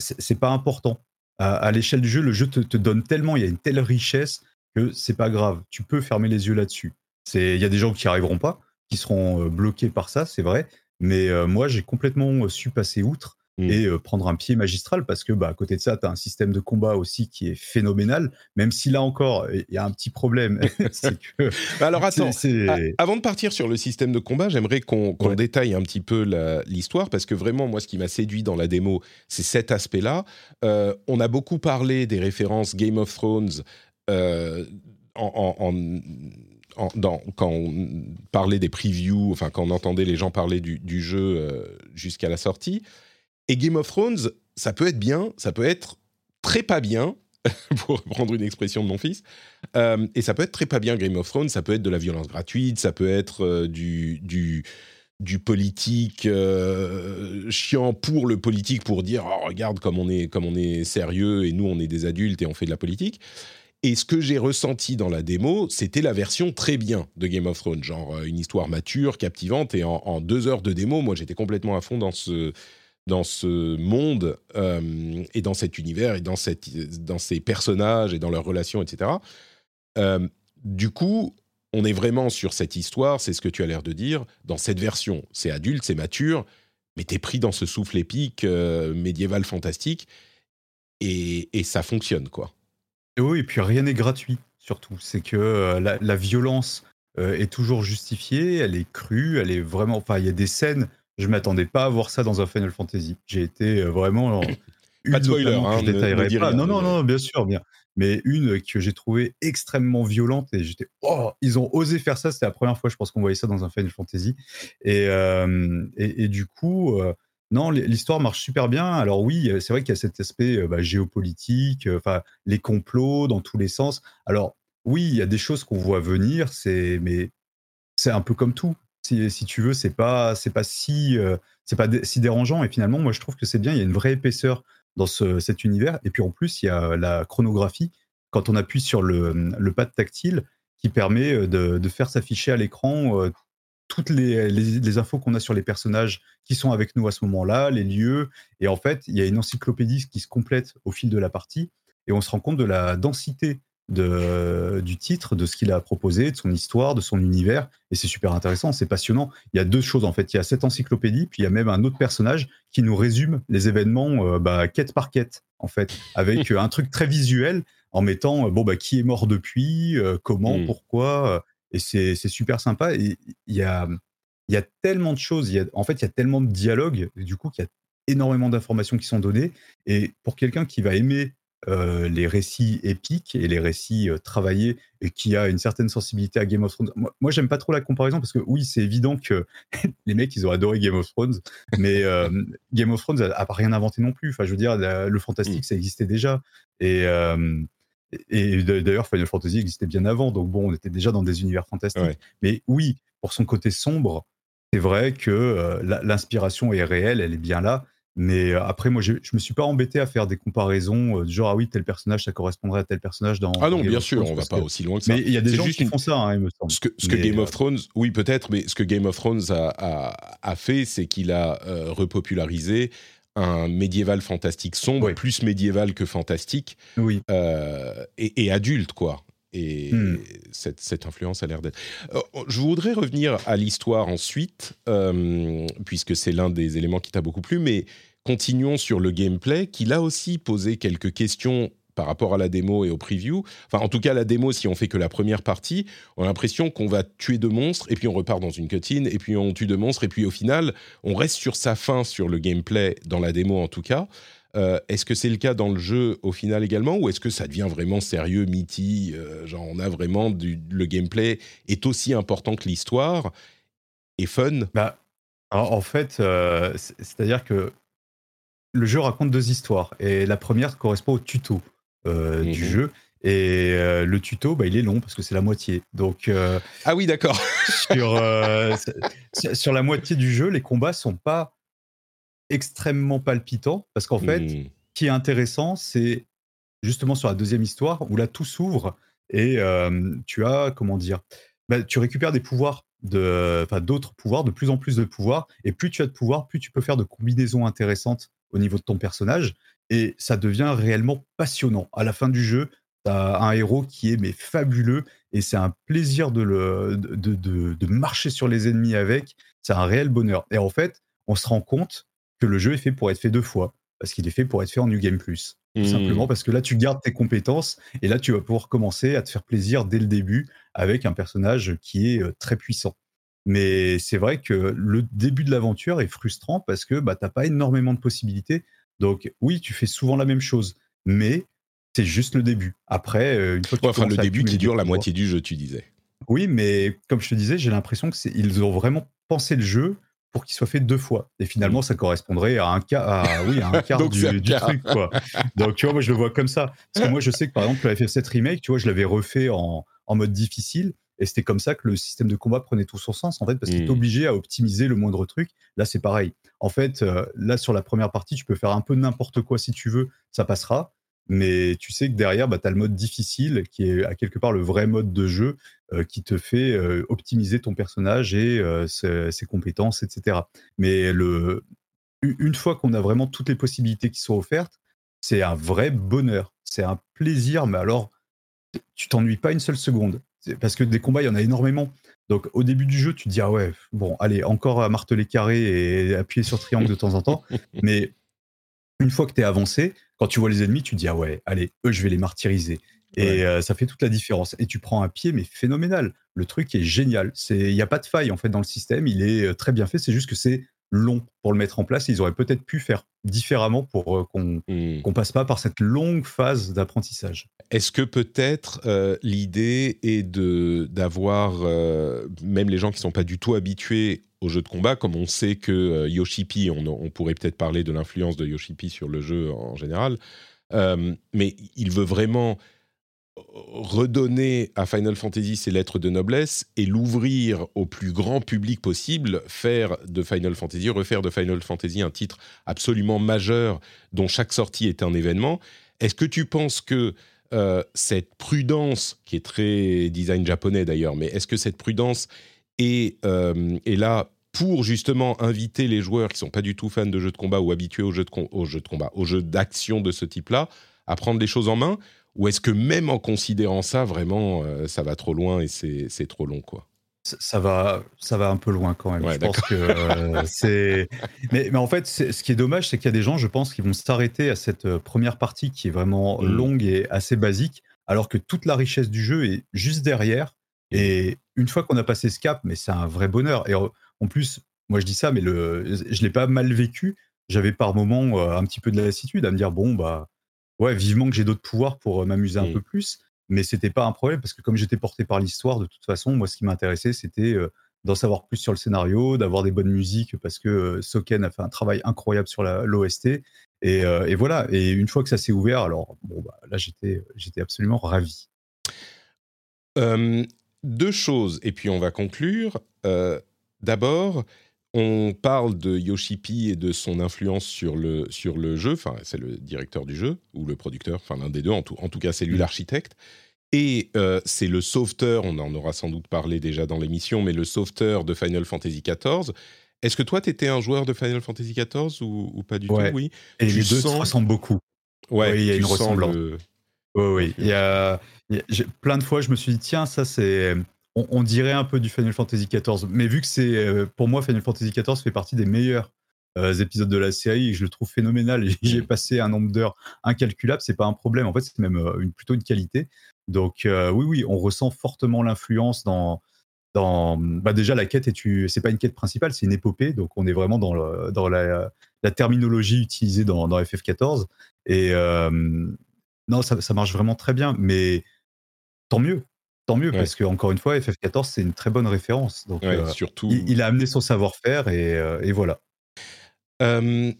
c'est pas important. À, à l'échelle du jeu, le jeu te, te donne tellement, il y a une telle richesse que c'est pas grave. Tu peux fermer les yeux là-dessus. C'est, il y a des gens qui arriveront pas, qui seront euh, bloqués par ça, c'est vrai. Mais euh, moi, j'ai complètement su passer outre Mm. et euh, prendre un pied magistral parce que, bah, à côté de ça, tu as un système de combat aussi qui est phénoménal. Même si là encore, il y a un petit problème, <laughs> <laughs> que Alors attends, c'est- c'est- Ah, avant de partir sur le système de combat, j'aimerais qu'on qu'on Ouais. détaille un petit peu la- l'histoire parce que vraiment, moi, ce qui m'a séduit dans la démo, c'est cet aspect-là. Euh, on a beaucoup parlé des références Game of Thrones euh, en, en- en- en- dans- quand on parlait des previews, enfin quand on entendait les gens parler du, du jeu euh, jusqu'à la sortie. Et Game of Thrones, ça peut être bien, ça peut être très pas bien, <laughs> pour reprendre une expression de mon fils. Euh, et ça peut être très pas bien Game of Thrones, ça peut être de la violence gratuite, ça peut être euh, du, du politique euh, chiant pour le politique pour dire oh, regarde comme on est comme on est sérieux et nous on est des adultes et on fait de la politique. Et ce que j'ai ressenti dans la démo, c'était la version très bien de Game of Thrones, genre une histoire mature, captivante. Et en, deux heures de démo, moi j'étais complètement à fond dans ce dans ce monde euh, et dans cet univers et dans cette dans ces personnages et dans leurs relations, etc. du coup, on est vraiment sur cette histoire, c'est ce que tu as l'air de dire, dans cette version. C'est adulte, c'est mature, mais t'es pris dans ce souffle épique, euh, médiéval, fantastique, et, ça fonctionne, quoi. Et oui, et puis rien n'est gratuit, surtout. C'est que euh, la, violence euh, est toujours justifiée, elle est crue, elle est vraiment... Enfin, il y a des scènes, je m'attendais pas à voir ça dans un Final Fantasy. J'ai été vraiment... <coughs> pas de spoiler, hein, ne, Non, non, non, bien sûr, bien. Mais une que j'ai trouvée extrêmement violente et j'étais oh ils ont osé faire ça c'était la première fois je pense qu'on voyait ça dans un Final Fantasy. Et euh, et, du coup euh, non l'histoire marche super bien. Alors oui c'est vrai qu'il y a cet aspect euh, bah, géopolitique enfin les complots dans tous les sens. Alors oui il y a des choses qu'on voit venir c'est mais c'est un peu comme tout si, tu veux c'est pas c'est pas si c'est pas si dérangeant et finalement moi je trouve que c'est bien il y a une vraie épaisseur dans cet univers. Et puis en plus, il y a la chronographie. Quand on appuie sur le, pad tactile, qui permet euh, de, faire s'afficher à l'écran euh, toutes les, infos qu'on a sur les personnages qui sont avec nous à ce moment-là, les lieux. Et en fait, il y a une encyclopédie qui se complète au fil de la partie. Et on se rend compte de la densité de, du titre, de ce qu'il a proposé, de son histoire, de son univers. Et c'est super intéressant, c'est passionnant. Il y a deux choses en fait. Il y a cette encyclopédie, puis il y a même un autre personnage qui nous résume les événements euh, bah, quête par quête, en fait, avec euh, <laughs> un truc très visuel en mettant euh, bon bah qui est mort depuis, comment, mm. pourquoi. et c'est super sympa. Et il y a, il y a tellement de choses. Il y a, en fait, il y a tellement de dialogues, du coup, qu'il y a énormément d'informations qui sont données. Et pour quelqu'un qui va aimer euh, les récits épiques et les récits euh, travaillés et qui a une certaine sensibilité à Game of Thrones. Moi, j'aime pas trop la comparaison parce que oui, c'est évident que <laughs> les mecs, ils ont adoré Game of Thrones, mais euh, Game of Thrones a, pas rien inventé non plus. Enfin, je veux dire, le fantastique, mm. ça existait déjà. Et, et d'ailleurs, Final Fantasy existait bien avant, donc bon, on était déjà dans des univers fantastiques. Mais oui, pour son côté sombre, c'est vrai que l'inspiration est réelle, elle est bien là. Mais euh, après, moi, je, me suis pas embêté à faire des comparaisons, euh, du genre, ah oui, tel personnage, ça correspondrait à tel personnage dans. Ah non, bien sûr, on va pas aussi loin que ça. Mais il y a des gens qui font ça, hein, il me semble. Ce que, ce que Game of euh, Thrones, oui, peut-être, mais ce que Game of Thrones a, a, fait, c'est qu'il a repopularisé un médiéval fantastique sombre, plus médiéval que fantastique, oui. et, et, adulte, quoi. Et hmm. cette, cette, influence a l'air d'être. je voudrais revenir à l'histoire ensuite, puisque c'est l'un des éléments qui t'a beaucoup plu, mais continuons sur le gameplay, qui l'a aussi posé quelques questions par rapport à la démo et au preview. Enfin, en tout cas, la démo, si on fait que la première partie, on a l'impression qu'on va tuer deux monstres, et puis on repart dans une cutscene, et puis on tue deux monstres, et puis au final, on reste sur sa fin sur le gameplay, dans la démo en tout cas. Euh, est-ce que c'est le cas dans le jeu au final également, ou est-ce que ça devient vraiment sérieux, meaty euh, Genre, on a vraiment du, le gameplay est aussi important que l'histoire et fun? Bah, En fait, euh, c'est-à-dire que le jeu raconte deux histoires. Et la première correspond au tuto euh, du mhm. jeu. Et euh, le tuto, bah, il est long parce que c'est la moitié. Donc, euh, ah oui, d'accord. <laughs> sur, sur la moitié du jeu, les combats sont pas extrêmement palpitants parce qu'en fait, hmm. ce qui est intéressant, c'est justement sur la deuxième histoire où là tout s'ouvre et tu as comment dire, bah, tu récupères des pouvoirs de, d'autres pouvoirs, de plus en plus de pouvoirs, et plus tu as de pouvoirs, plus tu peux faire de combinaisons intéressantes au niveau de ton personnage, et ça devient réellement passionnant. À la fin du jeu, tu as un héros qui est mais fabuleux, et c'est un plaisir de, le, de, de, marcher sur les ennemis avec, c'est un réel bonheur. Et en fait, on se rend compte que le jeu est fait pour être fait deux fois, parce qu'il est fait pour être fait en New Game Plus. Tout mmh. simplement parce que là, tu gardes tes compétences, et là, tu vas pouvoir commencer à te faire plaisir dès le début avec un personnage qui est euh, très puissant. Mais c'est vrai que le début de l'aventure est frustrant parce que bah, tu n'as pas énormément de possibilités. Donc oui, tu fais souvent la même chose, mais c'est juste le début. Après, euh, une fois que enfin, le début qui dure la moitié du jeu, tu disais. Oui, mais comme je te disais, j'ai l'impression qu'ils ont vraiment pensé le jeu pour qu'il soit fait deux fois. Et finalement, ça correspondrait à un quart, oui, à un <laughs> quart du, truc, quoi. Donc, tu vois, moi, je le vois comme ça. Parce que moi, je sais que, par exemple, le FF7 Remake, tu vois, je l'avais refait en, en mode difficile Et c'était comme ça que le système de combat prenait tout son sens, en fait, parce qu'il est Mm. obligé à optimiser le moindre truc. Là, c'est pareil. En fait, euh, là, sur la première partie, tu peux faire un peu n'importe quoi si tu veux, ça passera. Mais tu sais que derrière, bah, tu as le mode difficile, qui est à quelque part le vrai mode de jeu, euh, qui te fait euh, optimiser ton personnage et ses, ses compétences, etc. Mais le, une fois qu'on a vraiment toutes les possibilités qui sont offertes, c'est un vrai bonheur. C'est un plaisir, mais alors, tu t'ennuies pas une seule seconde. Parce que des combats, il y en a énormément. Donc, au début du jeu, tu te dis, ah ouais, bon, allez, encore à marteler carré et appuyer sur triangle de temps en temps. <laughs> Mais une fois que tu es avancé, quand tu vois les ennemis, tu te dis, ah ouais, allez, eux, je vais les martyriser. Et Ouais. euh, ça fait toute la différence. Et tu prends un pied, mais phénoménal. Le truc est génial. Il n'y a pas de faille, en fait, dans le système. Il est euh, très bien fait. C'est juste que c'est long pour le mettre en place. Ils auraient peut-être pu faire différemment pour euh, qu'on qu'on passe pas par cette longue phase d'apprentissage. Est-ce que peut-être euh, l'idée est de d'avoir euh, même les gens qui sont pas du tout habitués aux jeux de combat, comme on sait que Yoshipi, on, on pourrait peut-être parler de l'influence de Yoshipi sur le jeu en général, mais il veut vraiment redonner à Final Fantasy ses lettres de noblesse et l'ouvrir au plus grand public possible, faire de Final Fantasy, refaire de Final Fantasy un titre absolument majeur dont chaque sortie est un événement. Est-ce que tu penses que euh, cette prudence, qui est très design japonais d'ailleurs, mais est-ce que cette prudence est, euh, est là pour justement inviter les joueurs qui sont pas du tout fans de jeux de combat ou habitués aux jeux de, aux jeux de combat, aux jeux d'action de ce type-là, à prendre les choses en main? Ou est-ce que même en considérant ça, vraiment, euh, ça va trop loin et c'est trop long, quoi? Ça, ça va, ça va un peu loin quand même. Ouais, je pense que euh, <laughs> c'est. Mais, mais en fait, ce qui est dommage, c'est qu'il y a des gens, je pense, qui vont s'arrêter à cette euh, première partie qui est vraiment Mm. longue et assez basique, alors que toute la richesse du jeu est juste derrière. Et une fois qu'on a passé ce cap, mais c'est un vrai bonheur. Et en en plus, moi je dis ça, mais le, je l'ai pas mal vécu. J'avais par moments euh, un petit peu de lassitude à me dire bon bah ouais, vivement que j'ai d'autres pouvoirs pour euh, m'amuser un peu plus. Mais c'était pas un problème parce que comme j'étais porté par l'histoire, de toute façon, moi ce qui m'intéressait c'était euh, d'en savoir plus sur le scénario, d'avoir des bonnes musiques parce que euh, Soken a fait un travail incroyable sur l'OST. Et, et voilà. Et une fois que ça s'est ouvert, alors bon bah là j'étais j'étais absolument ravi. Euh, deux choses, et puis on va conclure. Euh, D'abord, on parle de Yoshipi et de son influence sur le, sur le jeu. Enfin, c'est le directeur du jeu, ou le producteur, enfin l'un des deux. En tout, en tout cas, c'est lui Mm. l'architecte. Et euh, c'est le sauveteur, on en aura sans doute parlé déjà dans l'émission, mais le sauveteur de Final Fantasy XIV. Est-ce que toi, tu étais un joueur de Final Fantasy XIV ou, ou pas du Ouais. tout? Oui. Et Tu les deux se sens- ressemblent beaucoup. Ouais, Oui, il y a une ressemblance. le- Oui. Il y a, il y a- j'ai- plein de fois, je me suis dit, tiens, ça, c'est. On, dirait un peu du Final Fantasy XIV. Mais vu que c'est. euh, Pour moi, Final Fantasy XIV fait partie des meilleurs euh, épisodes de la série et je le trouve phénoménal. Et <laughs> j'ai passé un nombre d'heures incalculable, c'est pas un problème. En fait, c'est même euh, une, plutôt une qualité. Donc, oui, oui, on ressent fortement l'influence dans. Dans, bah déjà la quête tu c'est pas une quête principale c'est une épopée donc on est vraiment dans, dans la, terminologie utilisée dans, dans FF14 et non, ça marche vraiment très bien, mais tant mieux. Tant mieux, Ouais. parce que encore une fois, FF14, c'est une très bonne référence. Donc, Ouais, euh, surtout. il, il a amené son savoir-faire et, euh, et voilà. Euh,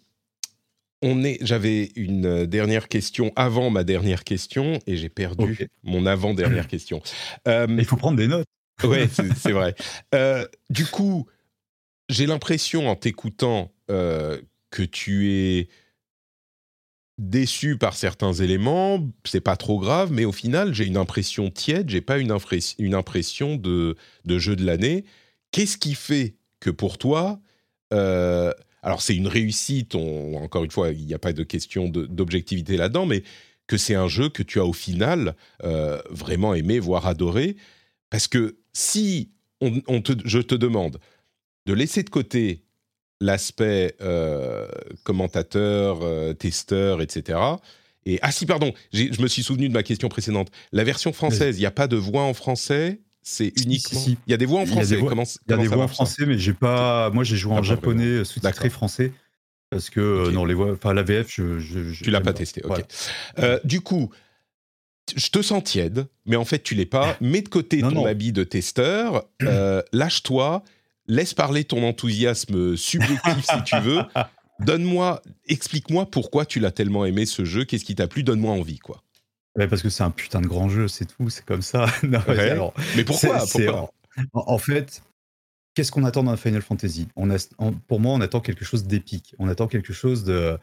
on est, j'avais une euh, dernière question avant ma dernière question et j'ai perdu mon avant-dernière <clears throat> question. Il faut prendre des notes. ouais, c'est <laughs> vrai. Du coup, j'ai l'impression en t'écoutant que tu es déçu par certains éléments. C'est pas trop grave, mais au final, j'ai une impression tiède. J'ai pas une, une impression de, de jeu de l'année. Qu'est-ce qui fait que pour toi, euh, alors c'est une réussite. on- encore une fois, il n'y a pas de question d'objectivité là-dedans, mais que c'est un jeu que tu as au final euh, vraiment aimé, voire adoré. Parce que si on te, je te demande de laisser de côté l'aspect euh, commentateur, euh, testeur, etc. Et ah si, pardon, je me suis souvenu de ma question précédente. La version française, il n'y a pas de voix en français? C'est uniquement. si, si. Il y a des voix en Il y a des français. voix- comment Il y a des voix en français, mais j'ai pas. Moi, j'ai joué Ah, en pas japonais vraiment. sous-titré français. Parce que, euh, non, les voix. Enfin, la VF, je. je, je- Tu l'as pas testé, ok. Voilà. Euh, du coup, je te sens tiède, mais en fait, tu l'es pas. <laughs> Mets de côté Non, ton non. habit de testeur, euh, lâche-toi, laisse parler ton enthousiasme subjectif si tu veux. <laughs> Donne-moi, explique-moi pourquoi tu l'as tellement aimé ce jeu, qu'est-ce qui t'a plu, donne-moi envie, quoi. parce que c'est un putain de grand jeu, c'est tout, c'est comme ça. <laughs> mais pourquoi, en, fait, qu'est-ce qu'on attend d'un Final Fantasy? On a, Pour moi, on attend quelque chose d'épique. On attend quelque chose de,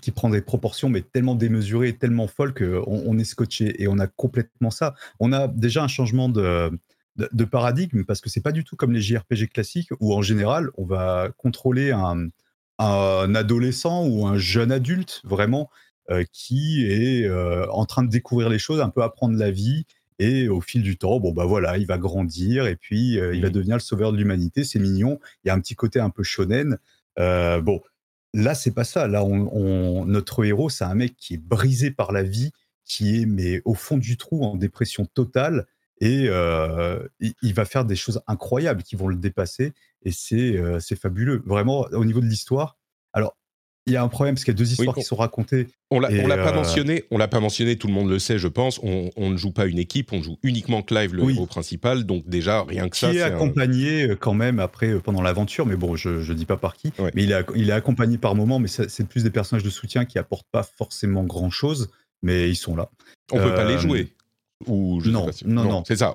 qui, prend des proportions, mais tellement démesurées, tellement folles qu'on on est scotché. Et on a complètement ça. On a déjà un changement de, de, paradigme, parce que c'est pas du tout comme les JRPG classiques, où en général, on va contrôler un, un adolescent ou un jeune adulte, vraiment, euh, qui est euh, en train de découvrir les choses, un peu apprendre la vie. Et au fil du temps, bon bah voilà, il va grandir et puis euh, il va mmh. devenir le sauveur de l'humanité. C'est mignon. Il y a un petit côté un peu shonen. bon, là c'est pas ça. Là, on, notre héros, c'est un mec qui est brisé par la vie, qui est mais au fond du trou, en dépression totale, et il, il, va faire des choses incroyables qui vont le dépasser. Et c'est c'est fabuleux. Vraiment, au niveau de l'histoire. Alors, il y a un problème parce qu'il y a deux histoires qui sont racontées. On l'a, l'a pas euh, mentionné. On l'a pas mentionné. Tout le monde le sait, je pense. On, ne joue pas une équipe. On joue uniquement Clive, le héros principal. Donc déjà rien que ça. Qui est, accompagné euh, quand même après euh, pendant l'aventure, mais bon, je ne dis pas par qui. Mais il est, il est accompagné par moment, mais c'est plus des personnages de soutien qui apportent pas forcément grand chose, mais ils sont là. On peut pas les jouer. Ou non, non, non, c'est ça.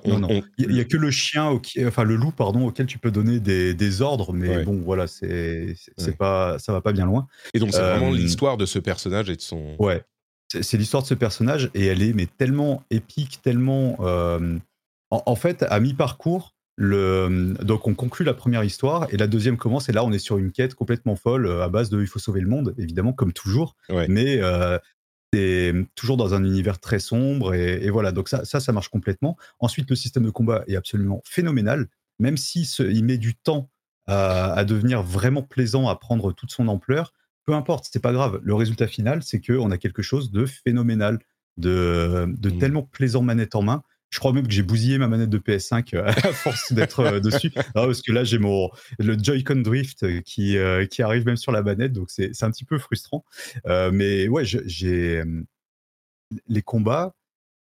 Il n'y a que le chien, enfin le loup, pardon, auquel tu peux donner des, ordres, mais bon, voilà, c'est c'est pas, ça va pas bien loin. Et donc c'est vraiment euh, l'histoire de ce personnage et de son. Ouais, c'est l'histoire de ce personnage et elle est mais tellement épique, tellement. Euh, en, fait, à mi-parcours, le... donc on conclut la première histoire et la deuxième commence et là on est sur une quête complètement folle à base de il faut sauver le monde, évidemment comme toujours, mais euh, c'est toujours dans un univers très sombre et, voilà. Donc ça, ça ça marche complètement. Ensuite le système de combat est absolument phénoménal. Même si il met du temps à, devenir vraiment plaisant à prendre toute son ampleur peu importe c'est pas grave. Le résultat final c'est que on a quelque chose de phénoménal de, de mmh. tellement plaisant manette en main je crois même que j'ai bousillé ma manette de PS5 euh, <laughs> à force d'être euh, dessus. parce que là, j'ai mon le Joy-Con Drift qui, euh, qui arrive même sur la manette, donc c'est un petit peu frustrant. mais ouais, j'ai les combats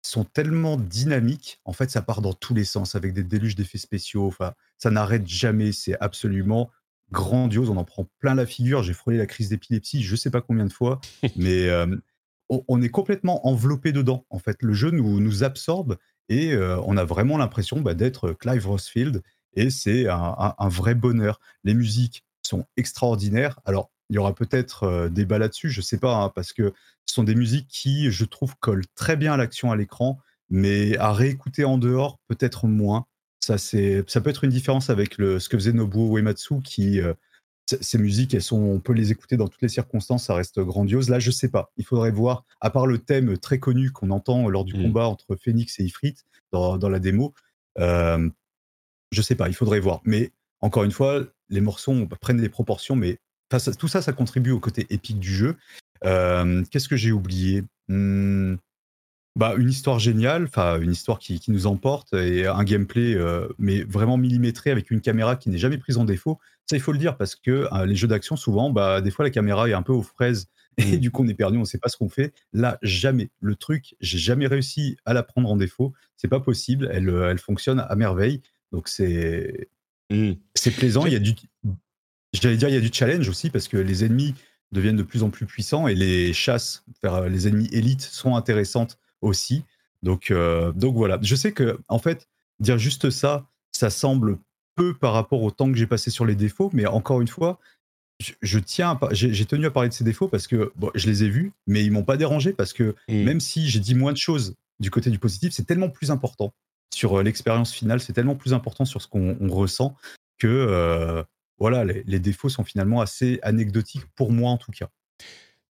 sont tellement dynamiques. En fait, ça part dans tous les sens avec des déluges d'effets spéciaux. Enfin, ça n'arrête jamais. C'est absolument grandiose. On en prend plein la figure. J'ai frôlé la crise d'épilepsie, je sais pas combien de fois, <laughs> mais on est complètement enveloppé dedans. En fait, le jeu nous, nous absorbe et on a vraiment l'impression bah, d'être Clive Rossfield. Et c'est un, vrai bonheur. Les musiques sont extraordinaires. Alors, il y aura peut-être des débat là-dessus, je ne sais pas, hein, parce que ce sont des musiques qui, je trouve, collent très bien à l'action à l'écran, mais à réécouter en dehors, peut-être moins. Ça, ça peut être une différence avec le, ce que faisait Nobuo Uematsu, qui ces musiques, elles sont, on peut les écouter dans toutes les circonstances, ça reste grandiose. Là, je sais pas. Il faudrait voir, à part le thème très connu qu'on entend lors du mmh. combat entre Phoenix et Ifrit dans, la démo, euh, je sais pas. Il faudrait voir. Mais encore une fois, les morceaux prennent des proportions, mais tout ça, ça contribue au côté épique du jeu. Euh, qu'est-ce que j'ai oublié? Hmm, bah, une histoire géniale, enfin une histoire qui, nous emporte et un gameplay euh, mais vraiment millimétré avec une caméra qui n'est jamais prise en défaut. Ça, il faut le dire parce que euh, les jeux d'action, souvent, bah, des fois la caméra est un peu aux fraises et mmh. du coup on est perdu, on ne sait pas ce qu'on fait. Là, jamais. Le truc, j'ai jamais réussi à la prendre en défaut. C'est pas possible. Elle, euh, elle fonctionne à merveille. Donc c'est mmh. c'est plaisant. Il y a du, j'allais dire, il y a du challenge aussi parce que les ennemis deviennent de plus en plus puissants et les chasses vers les ennemis élites sont intéressantes aussi. Donc, euh, donc voilà. Je sais que, en fait, dire juste ça, ça semble peu par rapport au temps que j'ai passé sur les défauts, mais encore une fois, je, tiens, j'ai tenu à parler de ces défauts parce que bon, je les ai vus, mais ils m'ont pas dérangé parce que mmh. même si j'ai dit moins de choses du côté du positif, c'est tellement plus important sur euh, l'expérience finale, c'est tellement plus important sur ce qu'on ressent que euh, voilà, les, défauts sont finalement assez anecdotiques pour moi en tout cas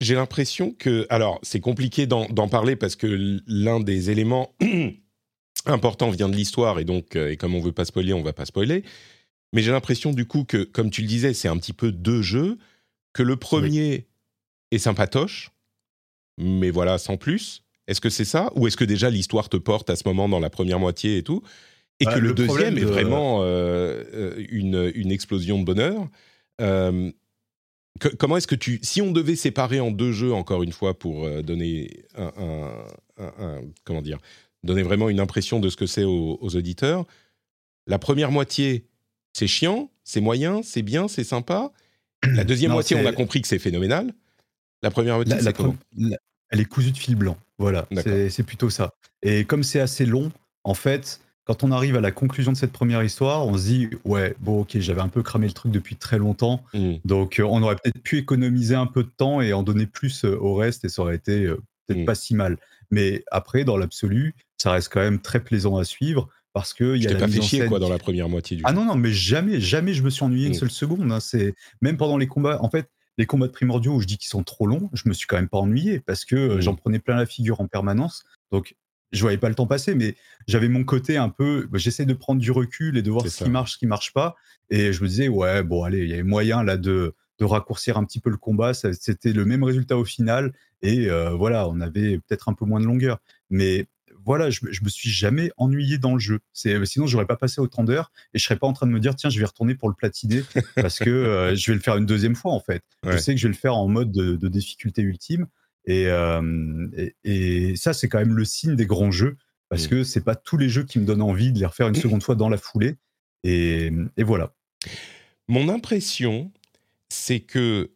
j'ai l'impression que, alors c'est compliqué d'en parler parce que l'un des éléments <clears throat> importants vient de l'histoire et donc, euh, et comme on veut pas spoiler, on va pas spoiler. Mais j'ai l'impression du coup que, comme tu le disais, c'est un petit peu deux jeux, que le premier est sympatoche, mais voilà, sans plus. Est-ce que c'est ça Ou est-ce que déjà l'histoire te porte à ce moment dans la première moitié et tout Et bah, que le, deuxième est vraiment euh, euh, une, une, explosion de bonheur comment est-ce que tu, si on devait séparer en deux jeux encore une fois pour euh, donner un, comment dire, donner vraiment une impression de ce que c'est aux, auditeurs, la première moitié c'est chiant, c'est moyen, c'est bien, c'est sympa. La <clears throat> deuxième moitié, on a compris que c'est phénoménal. La première moitié, c'est comment Elle est cousue de fil blanc. Voilà, c'est plutôt ça. Et comme c'est assez long, en fait, quand on arrive à la conclusion de cette première histoire, on se dit ouais, bon, ok, j'avais un peu cramé le truc depuis très longtemps, mmh. donc euh, on aurait peut-être pu économiser un peu de temps et en donner plus euh, au reste et ça aurait été euh, peut-être mmh. pas si mal. Mais après, dans l'absolu, ça reste quand même très plaisant à suivre parce que il y a la pas fait quoi dans la première moitié du ah non non mais jamais jamais je me suis ennuyé une mmh. seule seconde hein. c'est même pendant les combats en fait les combats de primordiaux où je dis qu'ils sont trop longs je me suis quand même pas ennuyé parce que j'en prenais plein la figure en permanence donc je voyais pas le temps passer, mais j'avais mon côté un peu. Bah, j'essaie de prendre du recul et de voir ce qui marche, ce qui marche pas. Et je me disais, ouais, bon, allez, il y avait moyen là de, de raccourcir un petit peu le combat. C'était le même résultat au final. Et euh, voilà, on avait peut-être un peu moins de longueur. Mais voilà, je, je me suis jamais ennuyé dans le jeu. C'est sinon j'aurais pas passé autant d'heures et je serais pas en train de me dire tiens je vais retourner pour le platiner parce que euh, je vais le faire une deuxième fois en fait. Je sais que je vais le faire en mode de difficulté ultime. Euh, et, et, ça, c'est quand même le signe des grands jeux, parce mmh. que c'est pas tous les jeux qui me donnent envie de les refaire une seconde fois dans la foulée. Et, et voilà. Mon impression, c'est que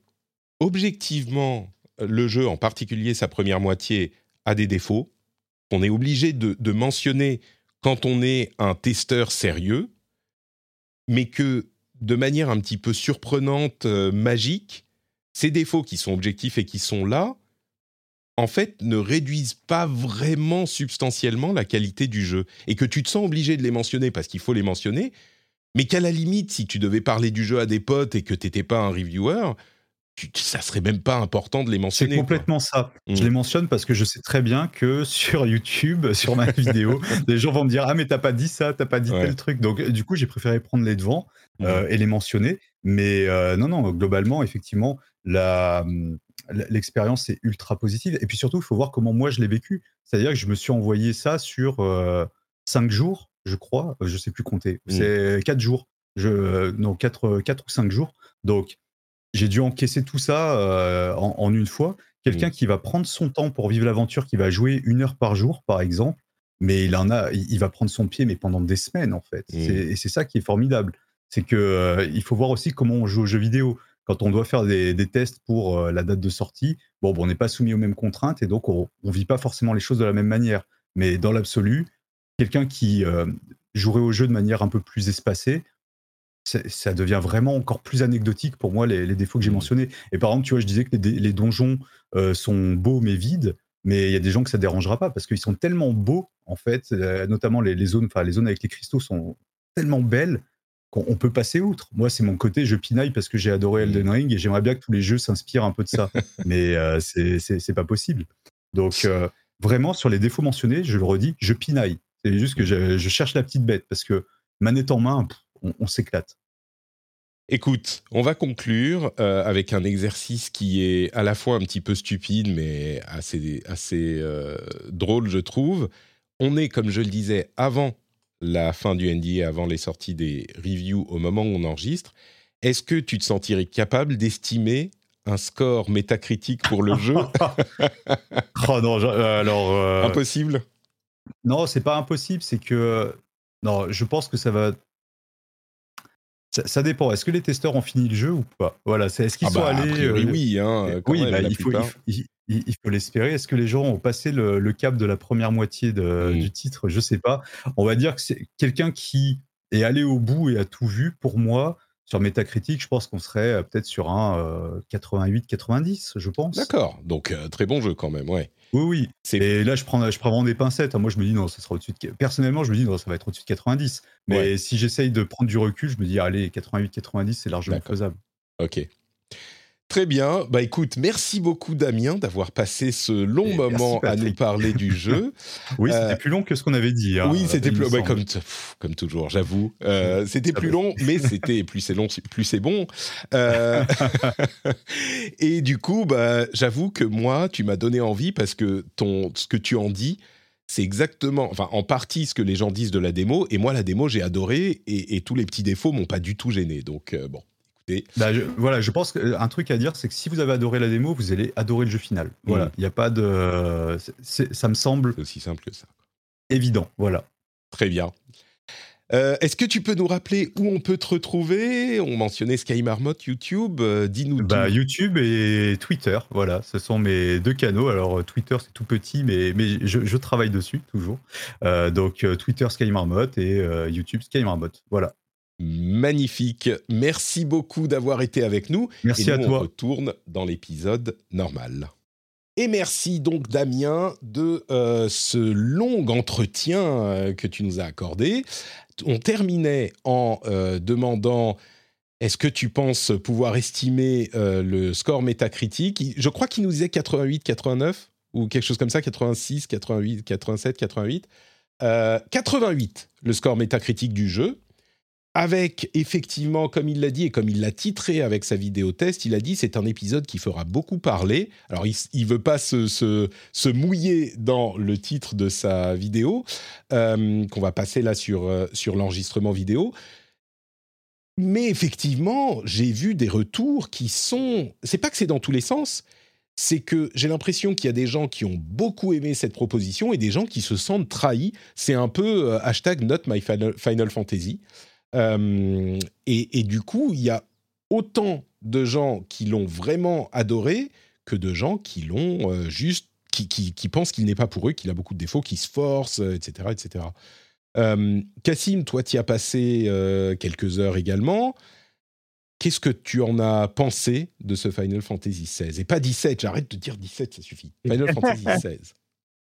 objectivement, le jeu, en particulier sa première moitié, a des défauts qu'on est obligé de, de, mentionner quand on est un testeur sérieux, mais que de manière un petit peu surprenante, euh, magique, ces défauts qui sont objectifs et qui sont là, en fait, ne réduisent pas vraiment substantiellement la qualité du jeu. Et que tu te sens obligé de les mentionner parce qu'il faut les mentionner, mais qu'à la limite, si tu devais parler du jeu à des potes et que tu n'étais pas un reviewer, ça serait même pas important de les mentionner. C'est complètement ça. Je mm. les mentionne parce que je sais très bien que <laughs> sur YouTube, sur ma <laughs> vidéo, les gens vont me dire ah mais t'as pas dit ça, t'as pas dit tel truc. Donc du coup j'ai préféré prendre les devants mm. euh, et les mentionner. Mais euh, non non globalement effectivement l'expérience est ultra positive. Et puis surtout, il faut voir comment moi je l'ai vécu. C'est-à-dire que je me suis envoyé ça sur euh, cinq jours, je crois. Euh, je sais plus compter. Mmh. C'est quatre jours. Je, euh, non, quatre, quatre ou cinq jours. Donc, j'ai dû encaisser tout ça en, une fois. Quelqu'un mmh. qui va prendre son temps pour vivre l'aventure, qui va jouer une heure par jour, par exemple, mais il en a, il va prendre son pied, mais pendant des semaines en fait. Mmh. Et c'est ça qui est formidable, c'est que il faut voir aussi comment on joue aux jeux vidéo quand on doit faire des, tests pour euh, la date de sortie, bon, on n'est pas soumis aux mêmes contraintes et donc on ne vit pas forcément les choses de la même manière. Mais dans l'absolu, quelqu'un qui euh, jouerait au jeu de manière un peu plus espacée, ça devient vraiment encore plus anecdotique pour moi les, défauts que j'ai mmh. mentionnés. Et par exemple, tu vois, je disais que les, donjons euh, sont beaux mais vides, mais il y a des gens que ça dérangera pas parce qu'ils sont tellement beaux en fait, notamment les, zones, enfin les zones avec les cristaux sont tellement belles on peut passer outre. Moi, c'est mon côté, je pinaille parce que j'ai adoré. Elden Ring et j'aimerais bien que tous les jeux s'inspirent un peu de ça. <laughs> Mais euh, c'est pas possible. Donc, euh, vraiment, sur les défauts mentionnés, je le redis, je pinaille. C'est juste que je, cherche la petite bête parce que manette en main, on, s'éclate. Écoute, on va conclure euh, avec un exercice qui est à la fois un petit peu stupide, mais assez, assez drôle, je trouve. On est, comme je le disais, avant la fin du NDA avant les sorties des reviews au moment où on enregistre, est-ce que tu te sentirais capable d'estimer un score métacritique pour le jeu <laughs> <laughs> Oh non, euh, alors. Euh, impossible? Non, c'est pas impossible, c'est que. Non, je pense que ça va. Ça, dépend. Est-ce que les testeurs ont fini le jeu ou pas? Voilà, c'est est-ce qu'ils ah sont bah, allés. Euh, oui, hein, oui, bah, il, faut, il, faut l'espérer. Est-ce que les gens ont passé le, cap de la première moitié mmh. du titre? Je sais pas. On va dire que c'est quelqu'un qui est allé au bout et a tout vu. Pour moi, sur Metacritic, je pense qu'on serait euh, peut-être sur un 88-90, euh, je pense. D'accord. Donc euh, très bon jeu quand même, ouais. Oui, oui. Et là, je prends, je prends vraiment des pincettes. Moi, je me dis non, ça sera au-dessus de. Personnellement, je me dis non, ça va être au-dessus de 90. Mais si j'essaye de prendre du recul, je me dis allez, 88-90, c'est largement faisable. Ok. Très bien. Bah écoute, merci beaucoup Damien d'avoir passé ce long moment à nous parler du jeu. <laughs> oui, c'était euh, plus long que ce qu'on avait dit. Hein, oui, c'était plus bah, comme comme toujours, j'avoue. Euh, <laughs> c'était plus long, mais c'était plus c'est long, plus c'est bon. Euh, <laughs> et du coup, bah j'avoue que moi, tu m'as donné envie parce que ton ce que tu en dis, c'est exactement, enfin en partie ce que les gens disent de la démo. Et moi, la démo, j'ai adoré et, et tous les petits défauts m'ont pas du tout gêné. Donc bon. Bah, je, voilà, je pense qu'un truc à dire, c'est que si vous avez adoré la démo, vous allez adorer le jeu final. Voilà, mm. il n'y a pas de. ça me semble. aussi simple que ça. Évident, voilà. Très bien. Euh, est-ce que tu peux nous rappeler où on peut te retrouver? On mentionnait Sky Marmot, YouTube. Euh, dis-nous bah, YouTube et Twitter, voilà, ce sont mes deux canaux. Alors Twitter c'est tout petit, mais, mais je, travaille dessus toujours. donc Twitter Sky Marmot et YouTube Sky Marmot, voilà. Magnifique. Merci beaucoup d'avoir été avec nous. Merci à toi. On retourne dans l'épisode normal. Et merci donc Damien de euh, ce long entretien euh, que tu nous as accordé. On terminait en euh, demandant est-ce que tu penses pouvoir estimer le score métacritique? Je crois qu'il nous disait 88, 89 ou quelque chose comme ça, 86, 88, 87, 88. 88, le score métacritique du jeu avec effectivement, comme il l'a dit et comme il l'a titré avec sa vidéo test, il a dit c'est un épisode qui fera beaucoup parler. Alors il ne veut pas se, mouiller dans le titre de sa vidéo, euh, qu'on va passer là sur, euh, sur l'enregistrement vidéo. Mais effectivement, j'ai vu des retours qui sont... C'est pas que c'est dans tous les sens, c'est que j'ai l'impression qu'il y a des gens qui ont beaucoup aimé cette proposition et des gens qui se sentent trahis. C'est un peu euh, hashtag not my final fantasy. Euh, et, du coup, il y a autant de gens qui l'ont vraiment adoré que de gens qui l'ont euh, juste, qui, qui, pensent qu'il n'est pas pour eux, qu'il a beaucoup de défauts, qui se forcent, etc. etc. Euh, Cassim, toi, tu as passé quelques heures également. Qu'est-ce que tu en as pensé de ce Final Fantasy XVI Et pas 17, j'arrête de dire 17, ça suffit. Final <laughs> Fantasy XVI.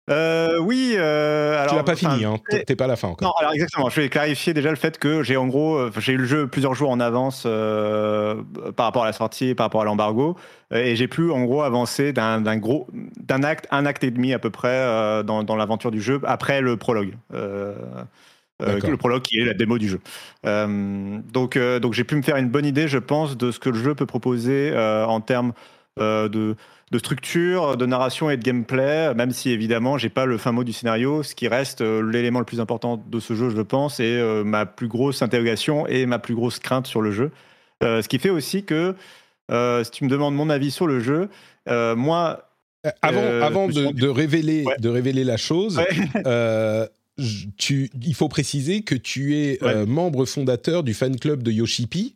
Euh, oui. Euh, alors, tu l'as pas fini, hein, t'es pas à la fin encore. Non, alors exactement. Je vais clarifier déjà le fait que j'ai en gros, euh, j'ai eu le jeu plusieurs jours en avance euh, par rapport à la sortie, par rapport à l'embargo, et j'ai pu en gros avancer d'un gros, d'un acte, un acte et demi à peu près dans, dans l'aventure du jeu après le prologue. le prologue qui est la démo du jeu. donc, donc j'ai pu me faire une bonne idée, je pense, de ce que le jeu peut proposer en termes de de structure, de narration et de gameplay, même si évidemment j'ai pas le fin mot du scénario, ce qui reste euh, l'élément le plus important de ce jeu, je pense, et euh, ma plus grosse interrogation et ma plus grosse crainte sur le jeu. Euh, ce qui fait aussi que, si tu me demandes mon avis sur le jeu, moi... Avant, avant de, révéler, de révéler la chose, tu, il faut préciser que tu es membre fondateur du fan club de Yoshipi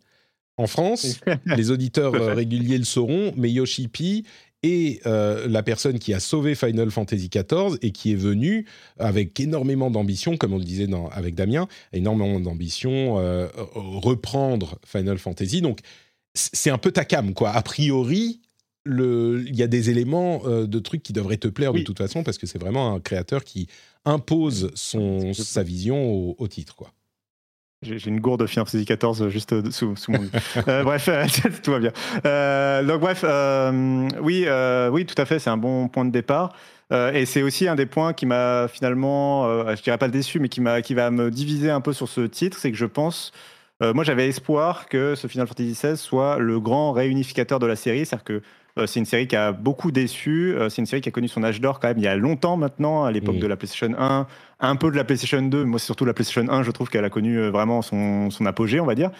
en France. <laughs> Les auditeurs réguliers le sauront, mais Yoshipi et euh, la personne qui a sauvé Final Fantasy XIV et qui est venue avec énormément d'ambition, comme on le disait avec Damien, énormément d'ambition, euh, reprendre Final Fantasy. Donc, c'est un peu ta cam, quoi. A priori, il y a des éléments euh, de trucs qui devraient te plaire de toute façon, parce que c'est vraiment un créateur qui impose son, sa vision au, au titre, quoi. J'ai une gourde Final Fantasy XIV juste sous, sous mon euh, <laughs> bref, <laughs> tout va bien. Euh, donc bref, euh, oui, oui, tout à fait, c'est un bon point de départ. et c'est aussi un des points qui m'a finalement, je dirais pas le déçu, mais qui, qui va me diviser un peu sur ce titre, c'est que je pense, moi j'avais espoir que ce Final Fantasy XVI soit le grand réunificateur de la série, c'est-à-dire que euh, c'est une série qui a beaucoup déçu. Euh, c'est une série qui a connu son âge d'or quand même il y a longtemps maintenant, à l'époque mm. de la PlayStation 1, un peu de la PlayStation 2. Moi, c'est surtout la PlayStation 1, je trouve qu'elle a connu euh, vraiment son, son, apogée, on va dire.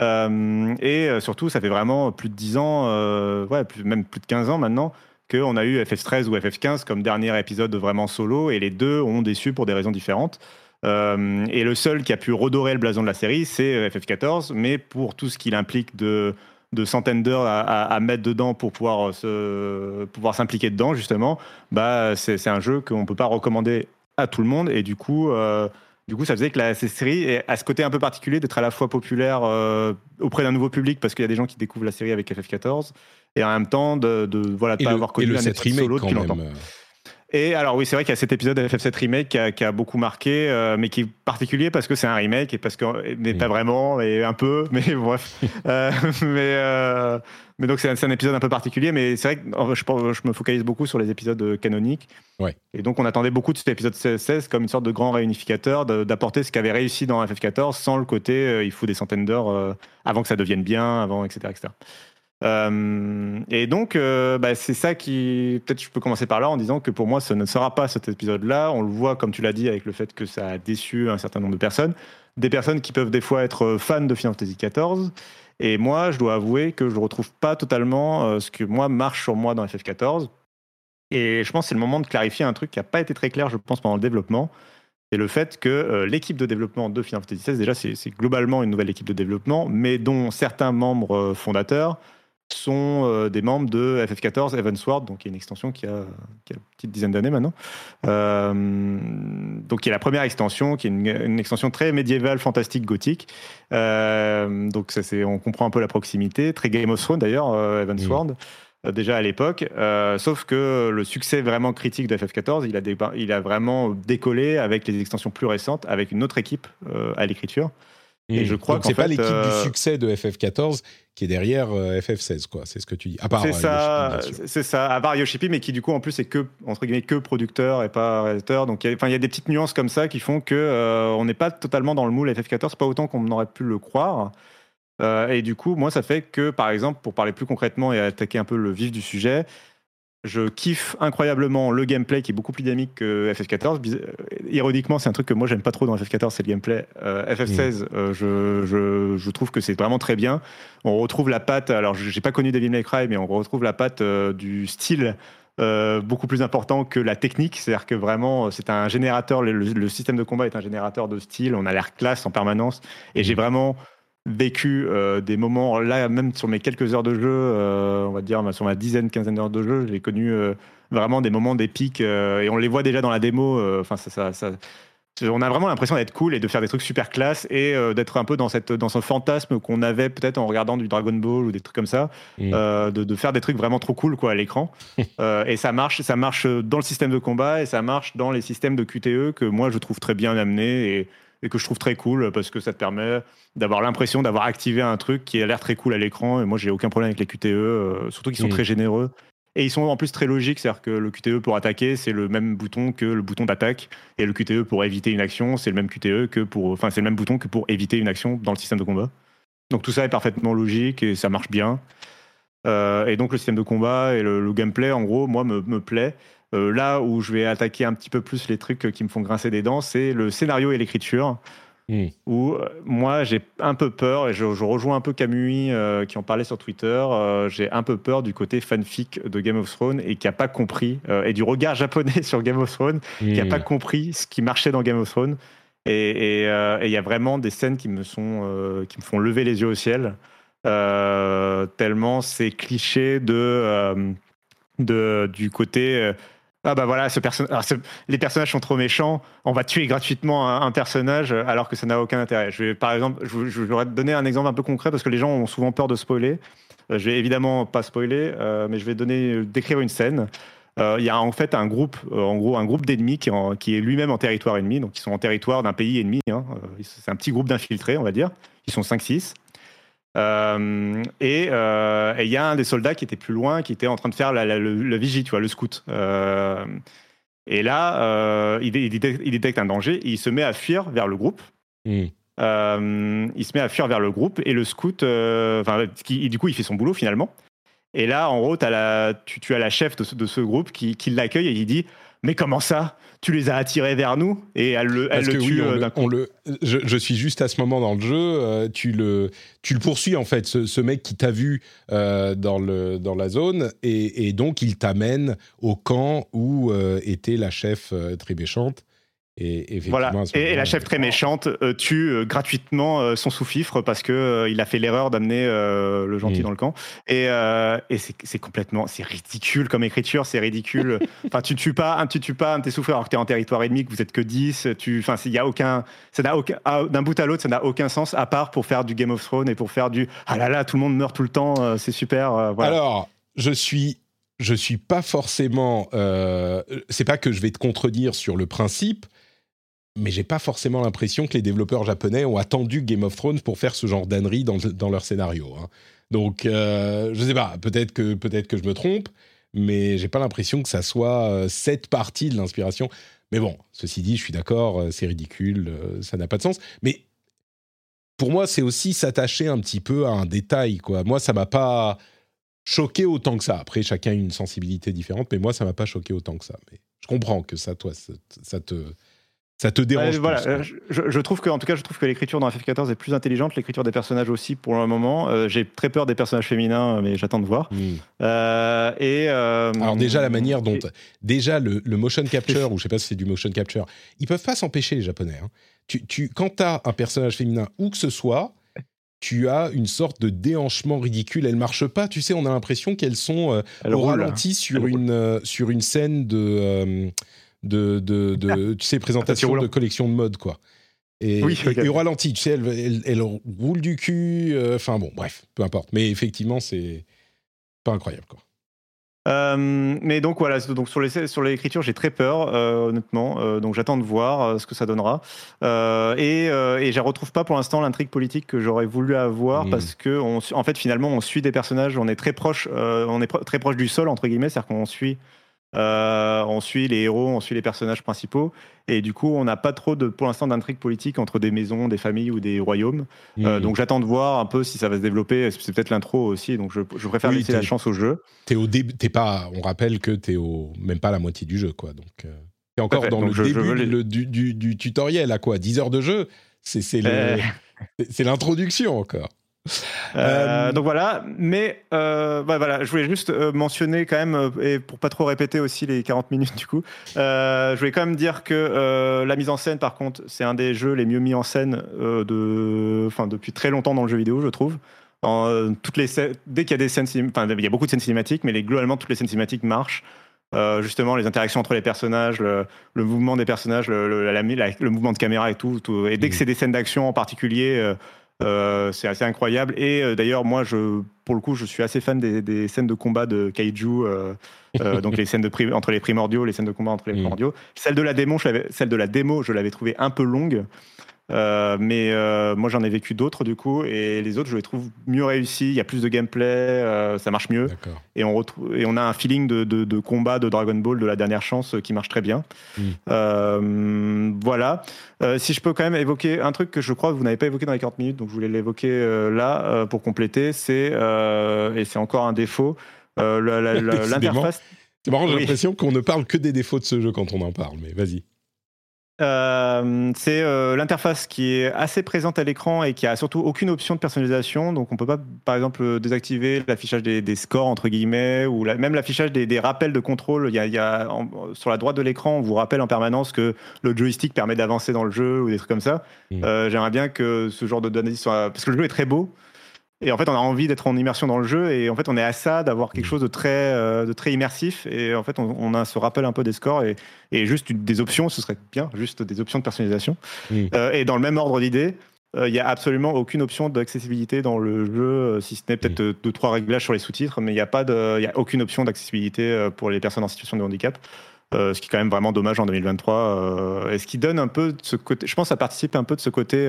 et surtout, ça fait vraiment plus de 10 ans, ouais, même plus de 15 ans maintenant, qu'on a eu FF13 ou FF15 comme dernier épisode vraiment solo, et les deux ont déçu pour des raisons différentes. et le seul qui a pu redorer le blason de la série, c'est FF14, mais pour tout ce qu'il implique de de centaines d'heures à, mettre dedans pour pouvoir euh, se, pouvoir s'impliquer dedans justement, bah c'est un jeu qu'on peut pas recommander à tout le monde et du coup euh, du coup ça faisait que la série a ce côté un peu particulier d'être à la fois populaire euh, auprès d'un nouveau public parce qu'il y a des gens qui découvrent la série avec FF14 et en même temps de, voilà pas avoir connu un solo depuis longtemps. Et alors oui, c'est vrai qu'il y a cet épisode de FF7 Remake qui a, beaucoup marqué, euh, mais qui est particulier parce que c'est un remake et parce que mais pas vraiment, et un peu, <laughs> mais bref. euh, mais euh, mais donc c'est un, épisode un peu particulier, mais c'est vrai que je, je, me focalise beaucoup sur les épisodes canoniques. Ouais. Et donc on attendait beaucoup de cet épisode 16 comme une sorte de grand réunificateur, d'apporter ce qu'avait réussi dans FF14 sans le côté euh, il faut des centaines d'heures avant que ça devienne bien, avant etc etc. Euh, et donc, euh, bah, c'est ça qui. Peut-être je peux commencer par là en disant que pour moi, ce ne sera pas cet épisode-là. On le voit, comme tu l'as dit, avec le fait que ça a déçu un certain nombre de personnes. Des personnes qui peuvent des fois être fans de Final Fantasy XIV. Et moi, je dois avouer que je ne retrouve pas totalement euh, ce que moi marche sur moi dans FF14. Et je pense que c'est le moment de clarifier un truc qui n'a pas été très clair, je pense, pendant le développement. c'est le fait que l'équipe de développement de Final Fantasy XVI, déjà, c'est globalement une nouvelle équipe de développement, mais dont certains membres fondateurs sont euh, des membres de FF14 Evansward, donc il y a une extension qui a, une petite dizaine d'années maintenant. Euh, donc il y a la première extension, qui est une, extension très médiévale, fantastique, gothique. Euh, donc ça, on comprend un peu la proximité, très Game of Thrones d'ailleurs, Evansward. Déjà à l'époque, sauf que le succès vraiment critique de FF14, il a, il a vraiment décollé avec les extensions plus récentes, avec une autre équipe à l'écriture. Et je crois que c'est pas l'équipe du euh, succès de FF14 qui est derrière euh, FF16, quoi. C'est ce que tu dis. C'est ça, c'est ça. À part Yoshipi, mais qui du coup en plus est que entre guillemets que producteur et pas réalisateur. Donc, il y, a des petites nuances comme ça qui font que euh, on n'est pas totalement dans le moule FF14, pas autant qu'on aurait pu le croire. et du coup, moi, ça fait que, par exemple, pour parler plus concrètement et attaquer un peu le vif du sujet, je kiffe incroyablement le gameplay qui est beaucoup plus dynamique que FF14. Euh, ironiquement, c'est un truc que moi j'aime pas trop dans FF14, c'est le gameplay. Euh, FF16, mm. euh, je, je, je, trouve que c'est vraiment très bien. On retrouve la patte, alors j'ai pas connu Devil May Cry, mais on retrouve la patte du style beaucoup plus important que la technique. C'est-à-dire que vraiment, c'est un générateur, le, le, système de combat est un générateur de style, on a l'air classe en permanence. Et j'ai vraiment vécu euh, des moments, là même sur mes quelques heures de jeu, euh, on va dire sur ma dizaine, quinzaine d'heures de jeu, j'ai connu euh, vraiment des moments d'épique et on les voit déjà dans la démo. Enfin, ça, ça, on a vraiment l'impression d'être cool et de faire des trucs super classe et d'être un peu dans, cette, dans ce fantasme qu'on avait peut-être en regardant du Dragon Ball ou des trucs comme ça, mmh. de, de, faire des trucs vraiment trop cool quoi, à l'écran. <laughs> et ça marche, ça marche dans le système de combat et ça marche dans les systèmes de QTE que moi je trouve très bien amenés et et que je trouve très cool parce que ça te permet d'avoir l'impression d'avoir activé un truc qui a l'air très cool à l'écran. Et moi, j'ai aucun problème avec les QTE, euh, surtout qu'ils sont mm. très généreux. Et ils sont en plus très logiques, c'est-à-dire que le QTE pour attaquer, c'est le même bouton que le bouton d'attaque, et le QTE pour éviter une action, c'est le même QTE que pour, enfin c'est le même bouton que pour éviter une action dans le système de combat. Donc tout ça est parfaitement logique et ça marche bien. Euh, et donc le système de combat et le, gameplay, en gros, moi me, me plaît. Euh, là où je vais attaquer un petit peu plus les trucs qui me font grincer des dents, c'est le scénario et l'écriture. Hmm. Où euh, moi j'ai un peu peur, et je, rejoins un peu Camus euh, qui en parlait sur Twitter, j'ai un peu peur du côté fanfic de Game of Thrones et qui n'a pas compris, et du regard <laughs> japonais sur Game of Thrones, qui n'a pas hmm. compris ce qui marchait dans Game of Thrones. Et il y a vraiment des scènes qui me, sont, qui me font lever les yeux au ciel, tellement c'est cliché de, de, du côté ah bah voilà, ce les personnages sont trop méchants, on va tuer gratuitement un, personnage alors que ça n'a aucun intérêt. Je vais, par exemple, je, je donner un exemple un peu concret parce que les gens ont souvent peur de spoiler. Euh, je vais évidemment pas spoiler, euh, mais je vais donner, décrire une scène. Euh, il y a en fait un groupe, en gros, un groupe d'ennemis qui, qui, est lui-même en territoire ennemi, donc ils sont en territoire d'un pays ennemi. Hein. c'est un petit groupe d'infiltrés, on va dire. Ils sont 5-6. Euh, euh, et il y a un des soldats qui était plus loin, qui était en train de faire la, le, vigie, tu vois, le scout. Euh, et là, il, détecte, un danger, et il se met à fuir vers le groupe. Hmm. il se met à fuir vers le groupe et le scout, enfin, du coup, il fait son boulot finalement. Et là, en gros, as la, tu, as la chef de ce, de ce groupe qui, qui l'accueille et qui dit Mais comment ça? Tu les as attirés vers nous et elle le, elle le tue euh, le, je, suis juste à ce moment dans le jeu, euh, tu, le, tu le poursuis en fait, ce, mec qui t'a vu euh, dans, le, dans la zone, et, et donc il t'amène au camp où était la chef très méchante. Et, voilà. Et, la chef très méchante euh, tue euh, gratuitement euh, son sous-fifre parce que il a fait l'erreur d'amener le gentil dans le camp. Et, c'est complètement, c'est ridicule comme écriture, c'est ridicule. <laughs> enfin, tu tues pas, tu tues pas un de tes souffreurs alors que tu es en territoire ennemi, que vous êtes que 10. Tu, enfin, il y a aucun, ça n'a aucun, ah, d'un bout à l'autre, ça n'a aucun sens à part pour faire du Game of Thrones et pour faire du ah là là, tout le monde meurt tout le temps, c'est super. Voilà. Alors, je suis je suis pas forcément. c'est pas que je vais te contredire sur le principe, mais j'ai pas forcément l'impression que les développeurs japonais ont attendu Game of Thrones pour faire ce genre d'ânerie dans, leur scénario. Hein. Donc, euh, je sais pas, peut-être que, peut que je me trompe, mais j'ai pas l'impression que ça soit euh, cette partie de l'inspiration. Mais bon, ceci dit, je suis d'accord, euh, c'est ridicule, euh, ça n'a pas de sens. Mais pour moi, c'est aussi s'attacher un petit peu à un détail. Moi, ça m'a pas choqué autant que ça. Après, chacun a une sensibilité différente, mais moi, ça m'a pas choqué autant que ça. Je comprends que ça, toi, ça te Ça te dérange voilà, plus, euh, je, je, trouve que, en tout cas, je trouve que l'écriture dans FF14 est plus intelligente, l'écriture des personnages aussi pour le moment. Euh, J'ai très peur des personnages féminins, mais j'attends de voir. Mm. Euh, et euh, Alors déjà la manière dont, et- déjà le, le motion capture ou je sais pas si c'est du motion capture, ils peuvent pas s'empêcher les Japonais. hein. Tu, tu, quand t'as un personnage féminin où que ce soit, tu as une sorte de déhanchement ridicule. Elles marchent pas. Tu sais, on a l'impression qu'elles sont euh, au ralenti sur Elle une euh, sur une scène de euh, de, de, de- tu sais présentation roulant. de collection de mode quoi. Et, Oui, et- et au ralenti, tu sais, elle, elle, elle roule du cul. euh, Enfin bon, bref, peu importe. Mais effectivement, c'est pas incroyable quoi. Euh, mais donc voilà, donc sur les sur l'écriture, j'ai très peur, euh, honnêtement. Euh, donc j'attends de voir ce que ça donnera. Et et je retrouve pas pour l'instant l'intrigue politique que j'aurais voulu avoir Mm. parce que on, en fait finalement on suit des personnages, on est très proche, on est pro- très proche du sol entre guillemets, c'est-à-dire qu'on suit. Euh, on suit les héros, on suit les personnages principaux, et du coup, on n'a pas trop de, pour l'instant, d'intrigue politique entre des maisons, des familles ou des royaumes. Euh, donc, j'attends de voir un peu si ça va se développer. C'est peut-être l'intro aussi, donc je, je préfère Oui, laisser la chance au jeu. T'es au début, t'es pas. On rappelle que t'es au même pas à la moitié du jeu, quoi. Donc euh, t'es encore dans Donc le je- début veux les- le- du, du- du tutoriel, à quoi 10 heures de jeu. C'est <laughs> l'introduction encore. Euh, Euh, donc voilà, mais euh, bah voilà, je voulais juste mentionner quand même, et pour pas trop répéter aussi les 40 minutes du coup, euh, je voulais quand même dire que la mise en scène, par contre, c'est un des jeux les mieux mis en scène de, enfin depuis très longtemps dans le jeu vidéo, je trouve. Dans, toutes les dès qu'il y a des scènes, enfin il y a beaucoup de scènes cinématiques, mais les, globalement toutes les scènes cinématiques marchent. Euh, justement, les interactions entre les personnages, le, le mouvement des personnages, le, le- la- la- le mouvement de caméra et tout. tout. Et dès que Mhm. c'est des scènes d'action en particulier, euh, euh, c'est assez incroyable. Et euh, d'ailleurs, moi, je, pour le coup, je suis assez fan des, des scènes de combat de kaiju, euh, donc les scènes de entre les primordiaux, les scènes de combat entre les Mhm. primordiaux. Celle de la démo, je l'avais- celle de la démo, je l'avais trouvée un peu longue. Euh, mais euh, moi j'en ai vécu d'autres du coup et les autres je les trouve mieux réussis, il y a plus de gameplay, euh, ça marche mieux et on retrouve et on a un feeling de, de- de combat de Dragon Ball de la dernière chance qui marche très bien. Mm. Euh, voilà. Si je peux quand même évoquer un truc que je crois que vous n'avez pas évoqué dans les 40 minutes, donc je voulais l'évoquer là pour compléter, c'est et c'est encore un défaut. <laughs> L'interface C'est marrant, j'ai Oui. l'impression qu'on ne parle que des défauts de ce jeu quand on en parle. Mais vas-y. Euh, c'est euh, l'interface qui est assez présente à l'écran et qui a surtout aucune option de personnalisation. Donc, on peut pas, par exemple, désactiver l'affichage des, des scores entre guillemets ou la- même l'affichage des, des rappels de contrôle. Il y a, il y a en- sur la droite de l'écran, on vous rappelle en permanence que le joystick permet d'avancer dans le jeu ou des trucs comme ça. Euh, J'aimerais bien que ce genre de données soit parce que le jeu est très beau. Et en fait, on a envie d'être en immersion dans le jeu, et en fait, on est à ça d'avoir quelque Mm. chose de très, euh, de très immersif. Et en fait, on, on a ce rappel un peu des scores, et, et juste des options, ce serait bien, juste des options de personnalisation. Mm. Euh, et dans le même ordre d'idée, euh, il n'y a absolument aucune option d'accessibilité dans le jeu, euh, si ce n'est peut-être euh, deux, trois réglages sur les sous-titres, mais il n'y a, pas de- il y a aucune option d'accessibilité euh, pour les personnes en situation de handicap. Euh, ce qui est quand même vraiment dommage en 2023. euh, et ce qui donne un peu de ce côté. Je pense que ça participe un peu de ce côté.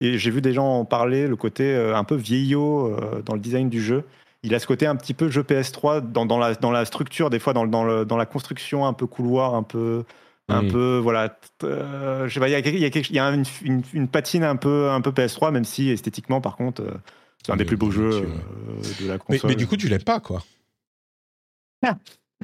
Et j'ai vu des gens en parler, le côté euh, un peu vieillot euh, dans le design du jeu. Il a ce côté un petit peu jeu PS3 dans, dans, la, dans la structure, des fois dans, le- dans, le- dans la construction, un peu couloir, un peu. Un peu, voilà. euh, je sais pas, il y a, quelque- il y a, quelque- il y a une, une- une patine un peu, un peu PS3, même si esthétiquement, par contre, euh, c'est un des plus beaux jeux euh, de la console. mais du coup, tu l'aimes pas, quoi.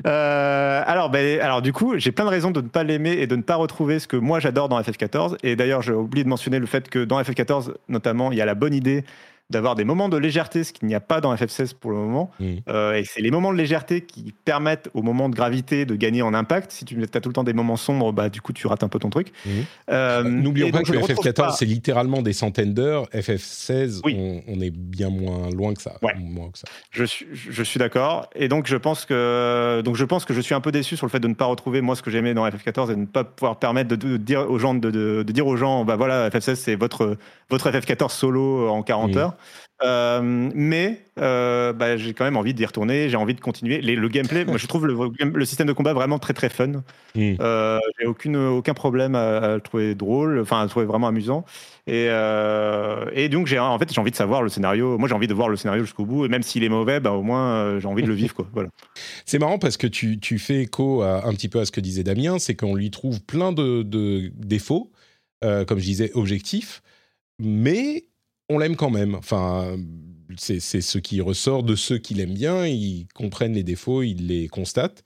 Euh, alors, ben, alors, du coup, j'ai plein de raisons de ne pas l'aimer et de ne pas retrouver ce que moi j'adore dans FF14. Et d'ailleurs, j'ai oublié de mentionner le fait que dans FF14, notamment, il y a la bonne idée d'avoir des moments de légèreté, ce qu'il n'y a pas dans FF16 pour le moment. Mm. Euh, et c'est les moments de légèreté qui permettent au moment de gravité de gagner en impact. Si tu as tout le temps des moments sombres, bah, du coup, tu rates un peu ton truc. Mhm. Euh, N'oublions et pas que je ne retrouve FF14, pas- c'est littéralement des centaines d'heures. FF16, Oui. on, on est bien moins loin que ça. Ouais. Moins que ça. Je suis, je suis d'accord. Et donc je, pense que, donc, je pense que je suis un peu déçu sur le fait de ne pas retrouver moi ce que j'aimais dans FF14 et de ne pas pouvoir permettre de, de dire aux gens, de, de- de dire aux gens, bah voilà, FF16 c'est votre, votre FF14 solo en 40 Mhm. heures. Euh, mais euh, bah, j'ai quand même envie d'y retourner, j'ai envie de continuer. Les- le gameplay, moi je trouve le, le système de combat vraiment très très fun. Mm. Euh, j'ai aucune, aucun problème à, à le trouver drôle, enfin à le trouver vraiment amusant. Et, et donc j'ai en fait j'ai envie de savoir le scénario. Moi j'ai envie de voir le scénario jusqu'au bout. Et même s'il est mauvais, bah, au moins j'ai envie de le vivre quoi. Voilà. <laughs> C'est marrant parce que tu, tu fais écho à, un petit peu à ce que disait Damien, c'est qu'on lui trouve plein de, de défauts, comme je disais, objectifs, mais on l'aime quand même. Enfin, c'est ce qui ressort de ceux qui l'aiment bien, ils comprennent les défauts, ils les constatent,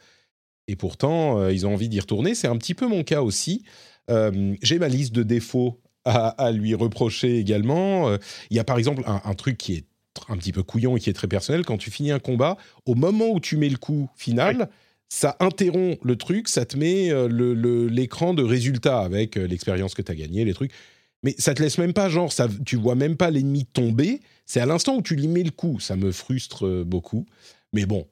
et pourtant, euh, ils ont envie d'y retourner. C'est un petit peu mon cas aussi. J'ai ma liste de défauts à, lui reprocher également. Il y a par exemple un, truc qui est un petit peu couillon et qui est très personnel. Quand tu finis un combat, au moment où tu mets le coup final, ça interrompt le truc, ça te met l'écran de résultat avec l'expérience que tu as gagnée, les trucs. Mais ça te laisse même pas, genre, ça, tu vois même pas l'ennemi tomber. C'est à l'instant où tu lui mets le coup. Ça me frustre beaucoup. Mais bon,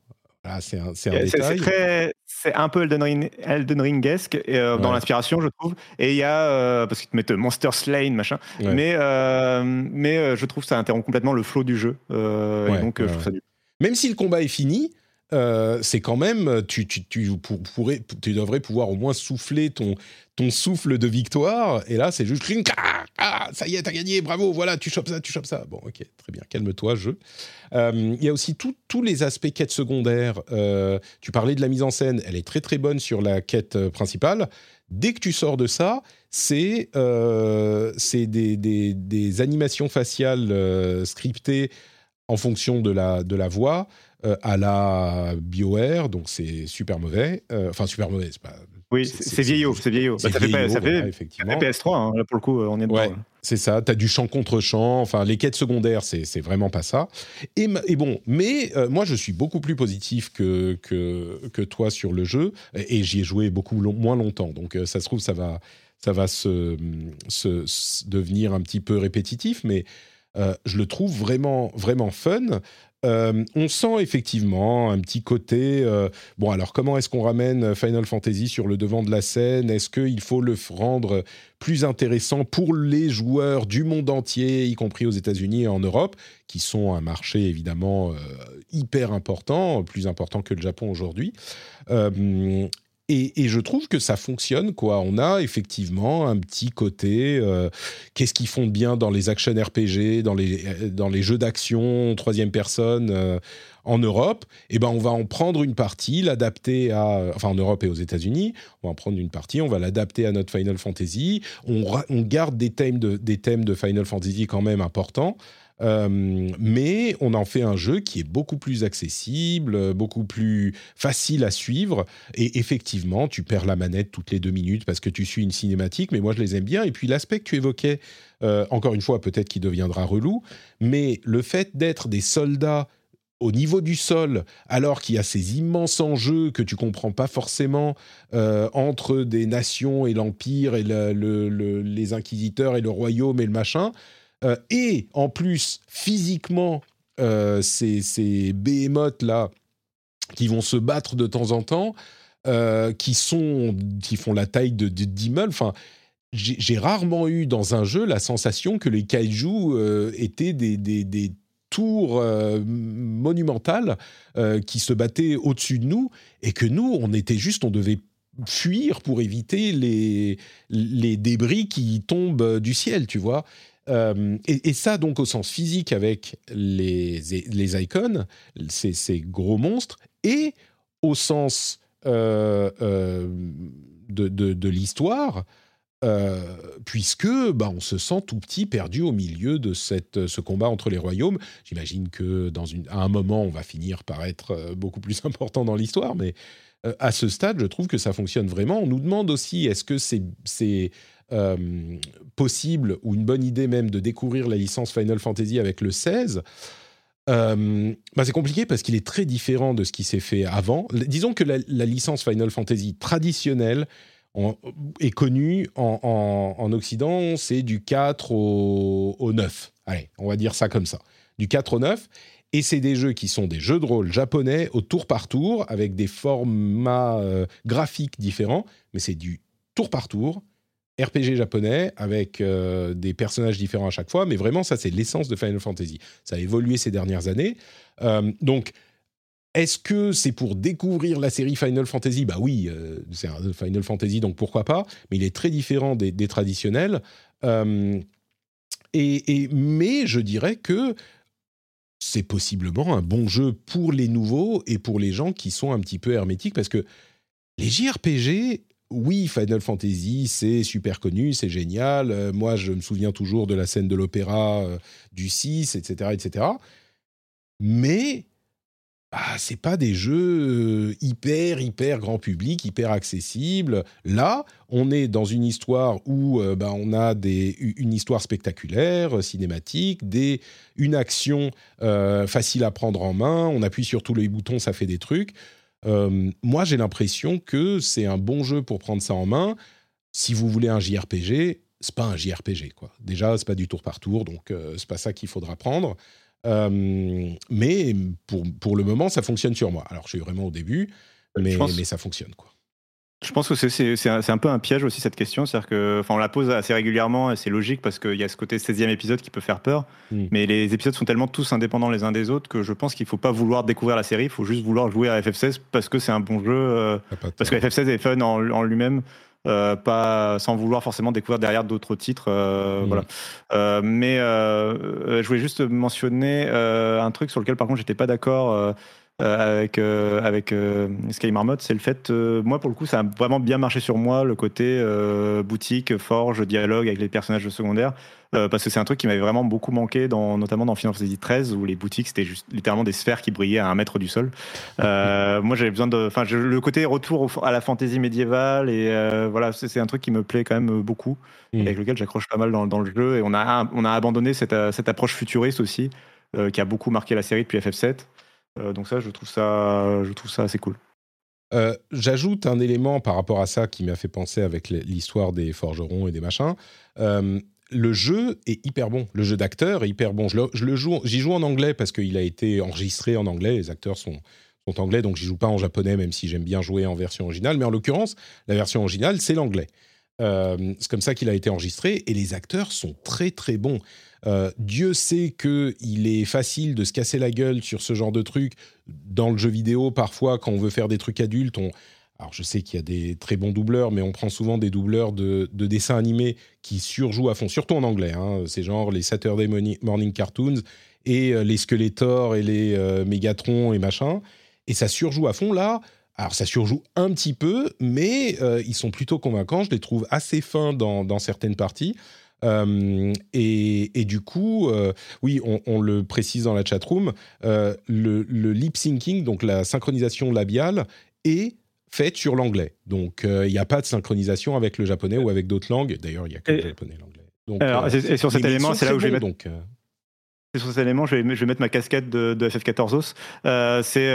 c'est un, un détail. C'est un peu Elden, Ring, Elden Ringesque euh, dans l'inspiration, je trouve. Et il y a, euh, parce qu'ils te mettent Monster Slain, machin, mais, euh, mais je trouve que ça interrompt complètement le flow du jeu. et donc, je trouve ça Même si le combat est fini, c'est quand même, tu, tu, devrais pouvoir au moins souffler ton, souffle de victoire. Et là, c'est juste ah, ah, ça y est, t'as gagné, bravo, voilà, tu chopes ça, tu chopes ça. Bon, ok, très bien, calme-toi, jeu. Euh, il y a aussi tous les aspects quête secondaire. Euh, tu parlais de la mise en scène, elle est très très bonne sur la quête euh, principale. Dès que tu sors de ça, c'est des, animations faciales scriptées en fonction de la voix à la BioWare, donc c'est super mauvais. enfin, super mauvais, c'est pas oui, c'est vieillot, c'est vieillot. Bah, ça, fait, ça, fait, effectivement. PS3, hein, là pour le coup, on est dedans. Ouais, c'est ça, tu as du chant contre chant, enfin les quêtes secondaires, c'est vraiment pas ça. Et, et bon, mais euh, moi je suis beaucoup plus positif que, que, que toi sur le jeu, et, j'y ai joué beaucoup moins longtemps, donc euh, ça se trouve, ça va, ça va se, se, devenir un petit peu répétitif, mais euh, je le trouve vraiment, vraiment fun. Euh, on sent effectivement un petit côté. Euh, bon, alors comment est-ce qu'on ramène Final Fantasy sur le devant de la scène? Est-ce qu'il faut le rendre plus intéressant pour les joueurs du monde entier, y compris aux États-Unis et en Europe, qui sont un marché évidemment hyper important, plus important que le Japon aujourd'hui? Et, je trouve que ça fonctionne, quoi. On a effectivement un petit côté. Euh, qu'est-ce qu'ils font de bien dans les action RPG, dans les, euh, dans les jeux d'action, troisième personne euh, en Europe Eh ben, on va en prendre une partie, l'adapter à. Enfin, en Europe et aux États-Unis, on va en prendre une partie, on va l'adapter à notre Final Fantasy. On, on garde des thèmes, de, des thèmes de Final Fantasy quand même importants. Euh, mais on en fait un jeu qui est beaucoup plus accessible, beaucoup plus facile à suivre. Et effectivement, tu perds la manette toutes les deux minutes parce que tu suis une cinématique, mais moi je les aime bien. Et puis l'aspect que tu évoquais, euh, encore une fois, peut-être qu'il deviendra relou, mais le fait d'être des soldats au niveau du sol, alors qu'il y a ces immenses enjeux que tu comprends pas forcément euh, entre des nations et l'empire et les inquisiteurs et le royaume et le machin, euh, et en plus, physiquement, euh, ces, ces là qui vont se battre de temps en temps, euh, qui, sont, qui font la taille de. Enfin, j'ai rarement eu dans un jeu la sensation que les kaiju étaient des, des, des tours monumentales qui se battaient au-dessus de nous et que nous, on était juste, on devait fuir pour éviter les, les débris qui tombent du ciel, tu vois. Euh, et, ça, donc, au sens physique, avec les, les icônes, ces, ces, gros monstres, et au sens euh, euh, de, de, l'histoire, puisque bah, on se sent tout petit, perdu au milieu de cette, ce combat entre les royaumes. J'imagine que dans une, à un moment, on va finir par être beaucoup plus <laughs> important dans l'histoire, mais à ce stade, je trouve que ça fonctionne vraiment. On nous demande aussi, est-ce que c'est euh, possible ou une bonne idée même de découvrir la licence Final Fantasy avec le 16 euh, bah c'est compliqué parce qu'il est très différent de ce qui s'est fait avant. Disons que la, licence Final Fantasy traditionnelle est connue en, Occident, c'est du 4 au, 9. Allez, on va dire ça comme ça. Du 4 au 9. Et c'est des jeux qui sont des jeux de rôle japonais au tour par tour, avec des formats euh, graphiques différents, mais c'est du tour par tour, RPG japonais avec euh, des personnages différents à chaque fois, mais vraiment ça c'est l'essence de Final Fantasy. Ça a évolué ces dernières années. Euh, donc est-ce que c'est pour découvrir la série Final Fantasy? Bah oui, euh, c'est un Final Fantasy donc pourquoi pas, mais il est très différent des, traditionnels. Et, mais je dirais que c'est possiblement un bon jeu pour les nouveaux et pour les gens qui sont un petit peu hermétiques parce que les JRPG, oui, Final Fantasy, c'est super connu, c'est génial. Euh, moi, je me souviens toujours de la scène de l'opéra euh, du 6, etc., etc. Mais ah, c'est pas des jeux hyper hyper grand public, hyper accessibles. Là, on est dans une histoire où bah, on a une histoire spectaculaire, cinématique, des, une action facile à prendre en main. On appuie sur tous les boutons, ça fait des trucs. Moi, j'ai l'impression que c'est un bon jeu pour prendre ça en main. Si vous voulez un JRPG, c'est pas un JRPG quoi. Déjà, c'est pas du tour par tour, donc euh, c'est pas ça qu'il faudra prendre. Euh, mais pour, pour le moment, ça fonctionne sur moi. Alors, je suis vraiment au début, mais, mais ça fonctionne quoi. Je pense que c'est un, un, peu un piège aussi cette question, c'est-à-dire que, enfin, on la pose assez régulièrement et c'est logique parce qu'il y a ce côté 16e épisode qui peut faire peur, mm. mais les épisodes sont tellement tous indépendants les uns des autres que je pense qu'il faut pas vouloir découvrir la série, il faut juste vouloir jouer à FF16 parce que c'est un bon jeu, euh, parce que FF16 est fun en, en lui-même. Euh, pas sans vouloir forcément découvrir derrière d'autres titres. Euh, mmh. Voilà. Mais je voulais juste mentionner un truc sur lequel par contre j'étais pas d'accord. Avec avec Sky Marmot, c'est le fait, moi pour le coup, ça a vraiment bien marché sur moi, le côté boutique, forge, dialogue avec les personnages secondaires. Euh, parce que c'est un truc qui m'avait vraiment beaucoup manqué, dans, notamment dans Final Fantasy XIII, où les boutiques c'était juste littéralement des sphères qui brillaient à un mètre du sol. Euh, <laughs> moi, j'avais besoin de, enfin, le côté retour à la fantaisie médiévale et euh, voilà, c'est un truc qui me plaît quand même beaucoup, mm. avec lequel j'accroche pas mal dans, dans, le jeu. Et on a, on a abandonné cette, cette approche futuriste aussi, qui a beaucoup marqué la série depuis FF7. Donc ça, je trouve ça, je trouve ça assez cool. J'ajoute un élément par rapport à ça qui m'a fait penser avec l'histoire des forgerons et des machins le jeu est hyper bon. Le jeu d'acteur est hyper bon. Je le, joue, j'y joue en anglais parce qu'il a été enregistré en anglais. Les acteurs sont, anglais, donc j'y joue pas en japonais, même si j'aime bien jouer en version originale. Mais en l'occurrence, la version originale, c'est l'anglais. Euh, c'est comme ça qu'il a été enregistré et les acteurs sont très très bons. Euh, Dieu sait qu'il est facile de se casser la gueule sur ce genre de truc dans le jeu vidéo. Parfois, quand on veut faire des trucs adultes, on, alors je sais qu'il y a des très bons doubleurs, mais on prend souvent des doubleurs de, dessins animés qui surjouent à fond, surtout en anglais. Hein. C'est genre les Saturday Morning Cartoons et euh, les Skeletor et les euh, Megatron et machin. Et ça surjoue à fond là. Alors ça surjoue un petit peu, mais euh, ils sont plutôt convaincants. Je les trouve assez fins dans, certaines parties. Et, du coup, oui, on, le précise dans la chatroom, le, le lip syncing, donc la synchronisation labiale, est faite sur l'anglais. Donc, euh, il n'y a pas de synchronisation avec le japonais ou avec d'autres langues. D'ailleurs, il n'y a que le japonais et l'anglais. Euh, et sur cet élément, c'est là où je vais mettre... Donc, euh, sur cet élément, je vais, je vais, mettre ma casquette de, FF14 os. c'est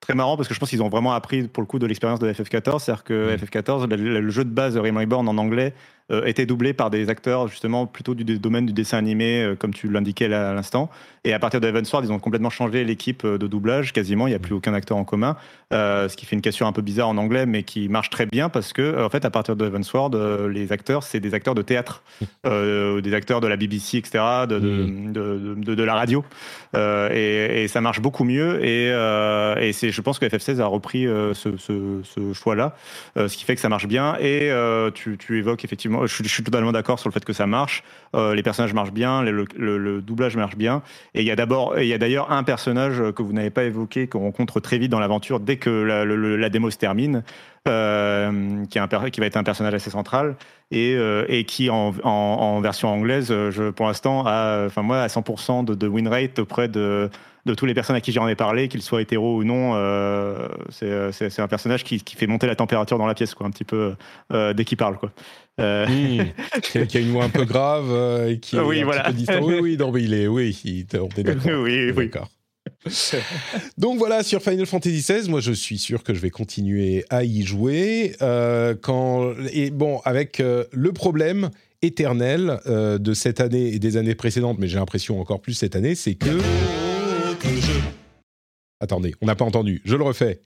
très marrant parce que je pense qu'ils ont vraiment appris pour le coup de l'expérience de FF14. C'est-à-dire que mm. FF14, le, jeu de base de Realm Reborn en anglais, euh, était doublé par des acteurs justement plutôt du domaine du dessin animé, euh, comme tu l'indiquais à l'instant. Et à partir de Evansward, ils ont complètement changé l'équipe euh, de doublage, quasiment. Il n'y a plus aucun acteur en commun, ce qui fait une cassure un peu bizarre en anglais, mais qui marche très bien parce que, en fait, à partir de Evansward, les acteurs, c'est des acteurs de théâtre, <laughs> des acteurs de la BBC, etc., de, de, de, de la radio. Et, et, ça marche beaucoup mieux. Et, et c'est, je pense que FF16 a repris ce, ce, ce choix-là, ce qui fait que ça marche bien. Et tu, tu évoques effectivement je, suis totalement d'accord sur le fait que ça marche. Euh, les personnages marchent bien, le, doublage marche bien. Et il y a d'abord, il y a d'ailleurs un personnage que vous n'avez pas évoqué, qu'on rencontre très vite dans l'aventure dès que la, démo se termine, euh, qui, va être un personnage assez central et, euh, qui en, version anglaise, pour l'instant, moi, à 100% de, de win rate auprès de de tous les personnes à qui j'en ai parlé, qu'ils soient hétéros ou non, euh, c'est un personnage qui, fait monter la température dans la pièce, quoi, un petit peu euh, dès qu'il parle, quoi. Euh... <laughs> qui a une voix un peu grave et qui oui, voilà. Oui, oui, non, mais il est, oui, il, on est d'accord. oui, oui. D'accord. Donc voilà, sur Final Fantasy XVI, moi je suis sûr que je vais continuer à y jouer. Euh, quand... Et bon, avec le problème éternel de cette année et des années précédentes, mais j'ai l'impression encore plus cette année, c'est que Attendez, on n'a pas entendu. Je le refais.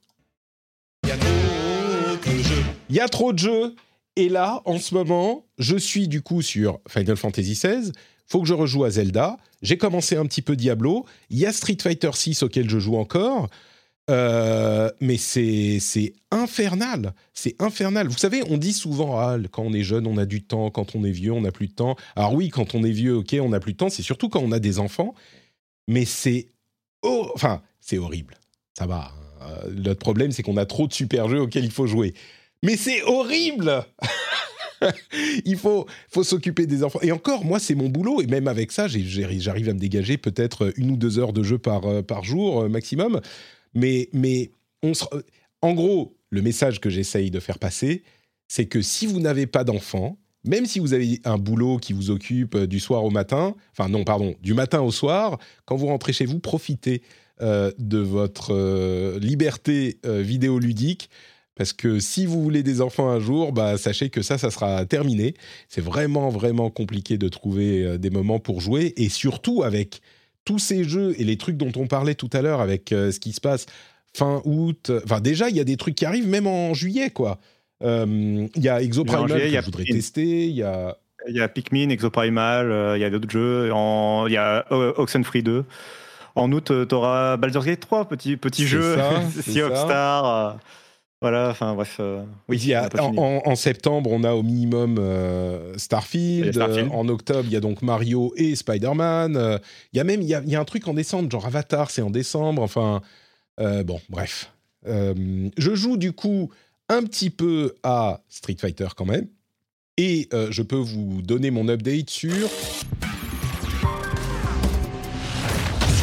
Il y a trop de jeux. Et là, en ce moment, je suis du coup sur Final Fantasy XVI. Faut que je rejoue à Zelda. J'ai commencé un petit peu Diablo. Il y a Street Fighter 6 auquel je joue encore. Euh, mais c'est infernal, c'est infernal. Vous savez, on dit souvent ah, quand on est jeune, on a du temps, quand on est vieux, on n'a plus de temps. Alors oui, quand on est vieux, ok, on n'a plus de temps. C'est surtout quand on a des enfants. Mais c'est enfin, c'est horrible. Ça va. Hein. notre problème, c'est qu'on a trop de super jeux auxquels il faut jouer. Mais c'est horrible <laughs> il faut, faut s'occuper des enfants. Et encore, moi, c'est mon boulot. Et même avec ça, j'arrive à me dégager peut-être une ou deux heures de jeu par, euh, par jour euh, maximum. Mais, mais on en gros, le message que j'essaye de faire passer, c'est que si vous n'avez pas d'enfants, même si vous avez un boulot qui vous occupe euh, du soir au matin, enfin non, pardon, du matin au soir, quand vous rentrez chez vous, profitez de votre liberté vidéoludique parce que si vous voulez des enfants un jour, bah, sachez que ça, ça sera terminé. C'est vraiment, vraiment compliqué de trouver euh, des moments pour jouer. Et surtout avec tous ces jeux et les trucs dont on parlait tout à l'heure avec euh, ce qui se passe fin août. Enfin, déjà, il y a des trucs qui arrivent même en juillet, quoi. Euh, il y a Exoprimal que je voudrais tester. Il y a... Y Pikmin, Exoprimal, il y a d'autres jeux. Il y a Oxenfree 2. En août, tu auras Baldur's Gate 3, petit, petit jeu, Sea of Star. Voilà, enfin bref. Euh, oui, en, septembre, on a au minimum euh, Starfield. Euh, en octobre, il y a donc Mario et Spider-Man. Il y a même il y a, un truc en décembre, genre Avatar, c'est en décembre. Enfin, bon, bref. je joue du coup un petit peu à Street Fighter quand même. Et je peux vous donner mon update sur.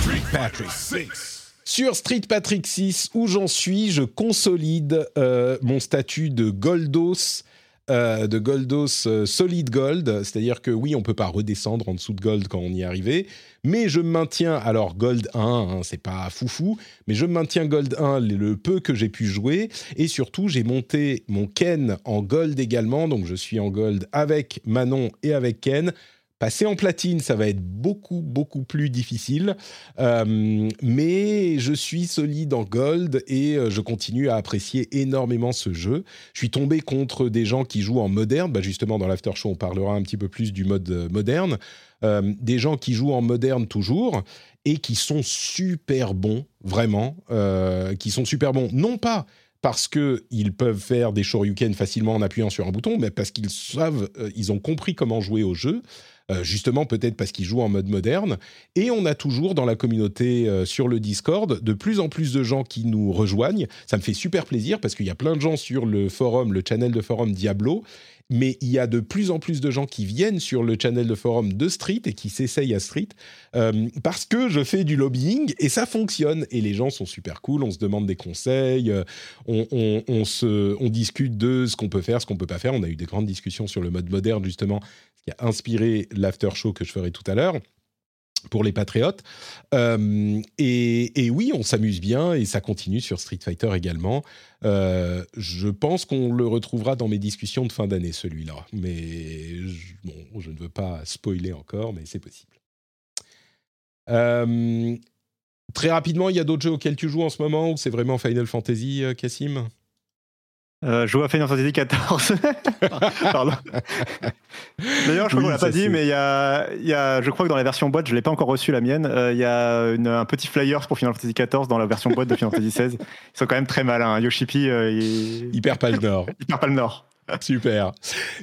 Street Patrick 6. Sur Street Patrick 6, où j'en suis, je consolide euh, mon statut de Goldos. Euh, de Goldos euh, Solid Gold, c'est-à-dire que oui, on peut pas redescendre en dessous de Gold quand on y est arrivé, mais je maintiens, alors Gold 1, hein, c'est pas foufou, mais je maintiens Gold 1 le peu que j'ai pu jouer, et surtout j'ai monté mon Ken en Gold également, donc je suis en Gold avec Manon et avec Ken, Passer en platine, ça va être beaucoup, beaucoup plus difficile. Euh, mais je suis solide en gold et euh, je continue à apprécier énormément ce jeu. Je suis tombé contre des gens qui jouent en moderne. Bah justement, dans l'after show, on parlera un petit peu plus du mode euh, moderne. des gens qui jouent en moderne toujours et qui sont super bons, vraiment. qui sont super bons, non pas parce qu'ils peuvent faire des shoryuken facilement en appuyant sur un bouton, mais parce qu'ils savent, ils ont compris comment jouer au jeu. Euh, justement peut-être parce qu'ils jouent en mode moderne. Et on a toujours dans la communauté euh, sur le Discord de plus en plus de gens qui nous rejoignent. Ça me fait super plaisir parce qu'il y a plein de gens sur le forum, le channel de forum Diablo, mais il y a de plus en plus de gens qui viennent sur le channel de forum de Street et qui s'essayent à Street euh, parce que je fais du lobbying et ça fonctionne et les gens sont super cool. On se demande des conseils, on, se, on discute de ce qu'on peut faire, ce qu'on peut pas faire. On a eu des grandes discussions sur le mode moderne justement qui a inspiré l'after show que je ferai tout à l'heure pour les patriotes. Euh, et, oui, on s'amuse bien et ça continue sur Street Fighter également. Euh, je pense qu'on le retrouvera dans mes discussions de fin d'année, celui-là. Mais je, bon, je ne veux pas spoiler encore, mais c'est possible. Euh, très rapidement, il y a d'autres jeux auxquels tu joues en ce moment ou c'est vraiment Final Fantasy, Cassim? Euh, joue à Final Fantasy XIV. Pardon. D'ailleurs, je crois qu'on l'a pas dit, mais il y a, y a, je crois que dans la version boîte, je l'ai pas encore reçu la mienne. Euh, il y a une, un petit flyer pour Final Fantasy XIV dans la version boîte de Final Fantasy XVI. Ils sont quand même très malins. Hein. Yoshipi, euh, il... il perd pas le nord. il <laughs> perd pas le nord. Super.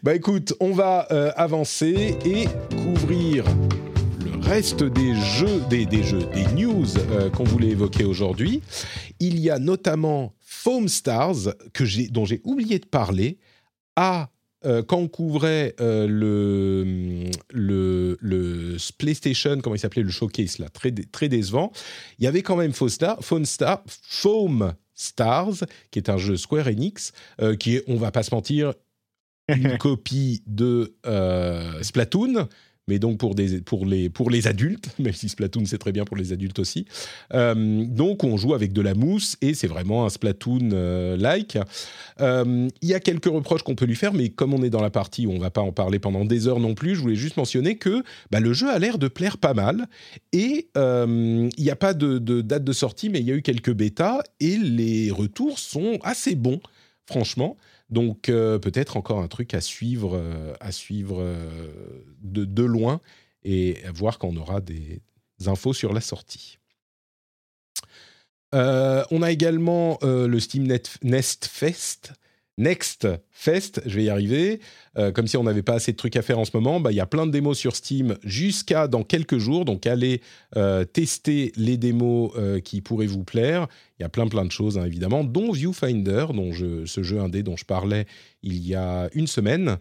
Bah écoute, on va euh, avancer et couvrir reste des jeux, des, des jeux, des news qu'on voulait évoquer aujourd'hui. Il y a notamment Foam Stars, que dont j'ai oublié de parler, à euh, quand on couvrait euh, le, le, le, PlayStation, comment il s'appelait, le showcase, là, très, très décevant, il y avait quand même Foam, Star, Foam, Star, Foam Stars, qui est un jeu Square Enix, euh, qui est, on va pas se mentir, une <laughs> copie de Splatoon, mais donc pour, les, adultes, <laughs> même si Splatoon c'est très bien pour les adultes aussi. Euh, donc on joue avec de la mousse et c'est vraiment un Splatoon-like. Euh, il y a quelques reproches qu'on peut lui faire, mais comme on est dans la partie où on va pas en parler pendant des heures non plus, je voulais juste mentionner que bah, le jeu a l'air de plaire pas mal et euh, il n'y a pas de, de date de sortie, mais il y a eu quelques bêtas et les retours sont assez bons, franchement. Donc euh, peut-être encore un truc à suivre, euh, euh, de, loin et à voir quand on aura des infos sur la sortie. on a également le Steam Nest Fest Next Fest, je vais y arriver. Euh, comme si on n'avait pas assez de trucs à faire en ce moment, bah, il y a plein de démos sur Steam jusqu'à dans quelques jours. Donc allez euh, tester les démos euh, qui pourraient vous plaire. Il y a plein plein de choses hein, évidemment, dont Viewfinder, dont ce jeu indé dont je parlais il y a une semaine.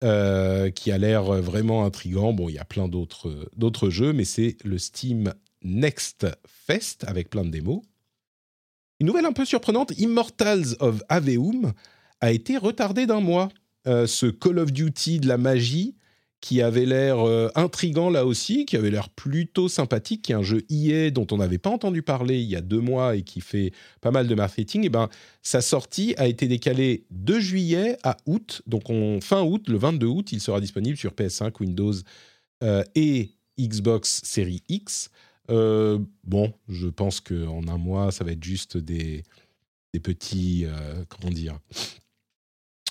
qui a l'air vraiment intrigant. Bon, il y a plein d'autres jeux, mais c'est le Steam Next Fest avec plein de démos. Une nouvelle un peu surprenante, Immortals of Aveum a été retardé d'un mois. ce Call of Duty de la magie qui avait l'air euh, intrigant là aussi, qui avait l'air plutôt sympathique, qui est un jeu EA dont on n'avait pas entendu parler il y a deux mois et qui fait pas mal de marketing, et eh ben sa sortie a été décalée de juillet à août, donc on, fin août, le 22 août, il sera disponible sur PS5, Windows euh, et Xbox Series X. Euh, bon, je pense qu'en un mois, ça va être juste des, des petits, comment dire,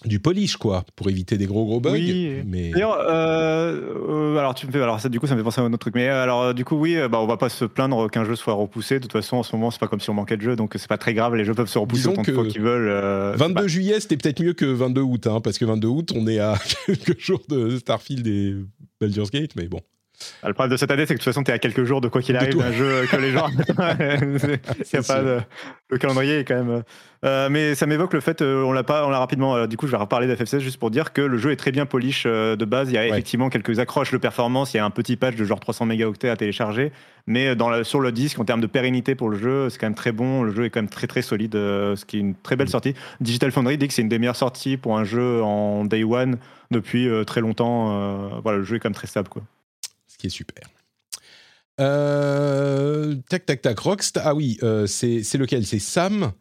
du polish quoi pour éviter des gros gros bugs. Oui. mais d'ailleurs euh, euh, alors tu me fais alors ça du coup ça me fait penser à un autre truc. Mais euh, alors du coup oui bah on va pas se plaindre qu'un jeu soit repoussé. De toute façon en ce moment c'est pas comme si on manquait de jeux donc c'est pas très grave. Les jeux peuvent se repousser autant de fois qu'ils veulent 22 juillet c'était peut-être mieux que 22 août hein, parce que 22 août on est à <laughs> quelques jours de Starfield et Baldur's Gate mais bon ah, le problème de cette année, c'est que de toute façon, tu es à quelques jours de quoi qu'il arrive d'un jeu que les gens. <laughs> Le calendrier est quand même. Euh, mais ça m'évoque le fait, euh, on l'a pas, on l'a rapidement. Euh, du coup, je vais reparler d'FF16 juste pour dire que le jeu est très bien polish de base. Il y a effectivement quelques accroches de performance. Il y a un petit patch de genre 300 mégaoctets à télécharger. Mais dans sur le disque, en termes de pérennité pour le jeu, c'est quand même très bon. Le jeu est quand même très très solide, ce qui est une très belle sortie. Digital Foundry dit que c'est une des meilleures sorties pour un jeu en day one depuis très longtemps. voilà, le jeu est quand même très stable, quoi qui est super. Euh, tac, tac, tac. Rockstar. Ah oui, euh, c'est lequel? C'est Sam,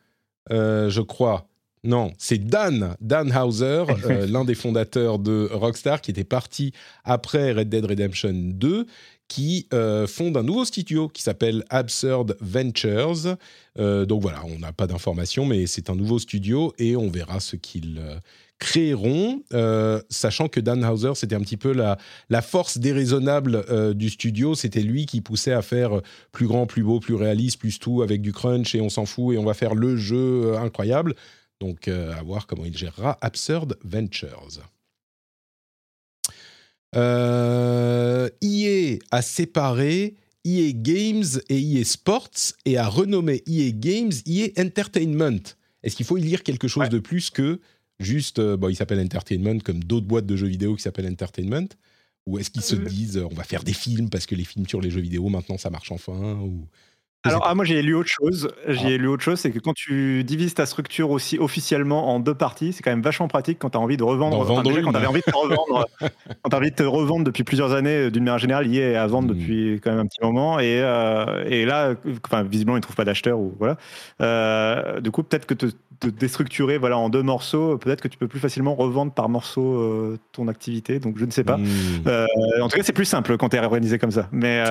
euh, je crois. Non, c'est Dan, Dan Hauser, <laughs> l'un des fondateurs de Rockstar, qui était parti après Red Dead Redemption 2, qui fonde un nouveau studio qui s'appelle Absurd Ventures. donc voilà, on n'a pas d'informations, mais c'est un nouveau studio et on verra ce qu'il créeront, euh, sachant que Dan Hauser, c'était un petit peu la, la force déraisonnable euh, du studio. C'était lui qui poussait à faire plus grand, plus beau, plus réaliste, plus tout avec du crunch et on s'en fout et on va faire le jeu euh, incroyable. Donc, à voir comment il gérera Absurd Ventures. EA a séparé EA Games et EA Sports et a renommé EA Games EA Entertainment. Est-ce qu'il faut y lire quelque chose de plus que juste, euh, bon, il s'appelle Entertainment comme d'autres boîtes de jeux vidéo qui s'appellent Entertainment Ou est-ce qu'ils se euh, disent, on va faire des films parce que les films sur les jeux vidéo, maintenant, ça marche enfin ou... Alors, ah, moi, j'ai lu autre chose. J'ai ah. lu autre chose, c'est que quand tu divises ta structure aussi officiellement en deux parties, c'est quand même vachement pratique quand tu as envie de revendre. Enfin, déjà, quand tu envie de te revendre, <laughs> quand as envie de te revendre depuis plusieurs années, euh, d'une manière générale, est à vendre hmm. depuis quand même un petit moment. Et, euh, et là, enfin, visiblement, ils ne trouvent pas d'acheteur ou voilà. Euh, du coup, peut-être que te, te, déstructurer voilà, en deux morceaux, peut-être que tu peux plus facilement revendre par morceau ton activité. Donc, je ne sais pas. Hmm. en tout cas, c'est plus simple quand tu es organisé comme ça. Mais,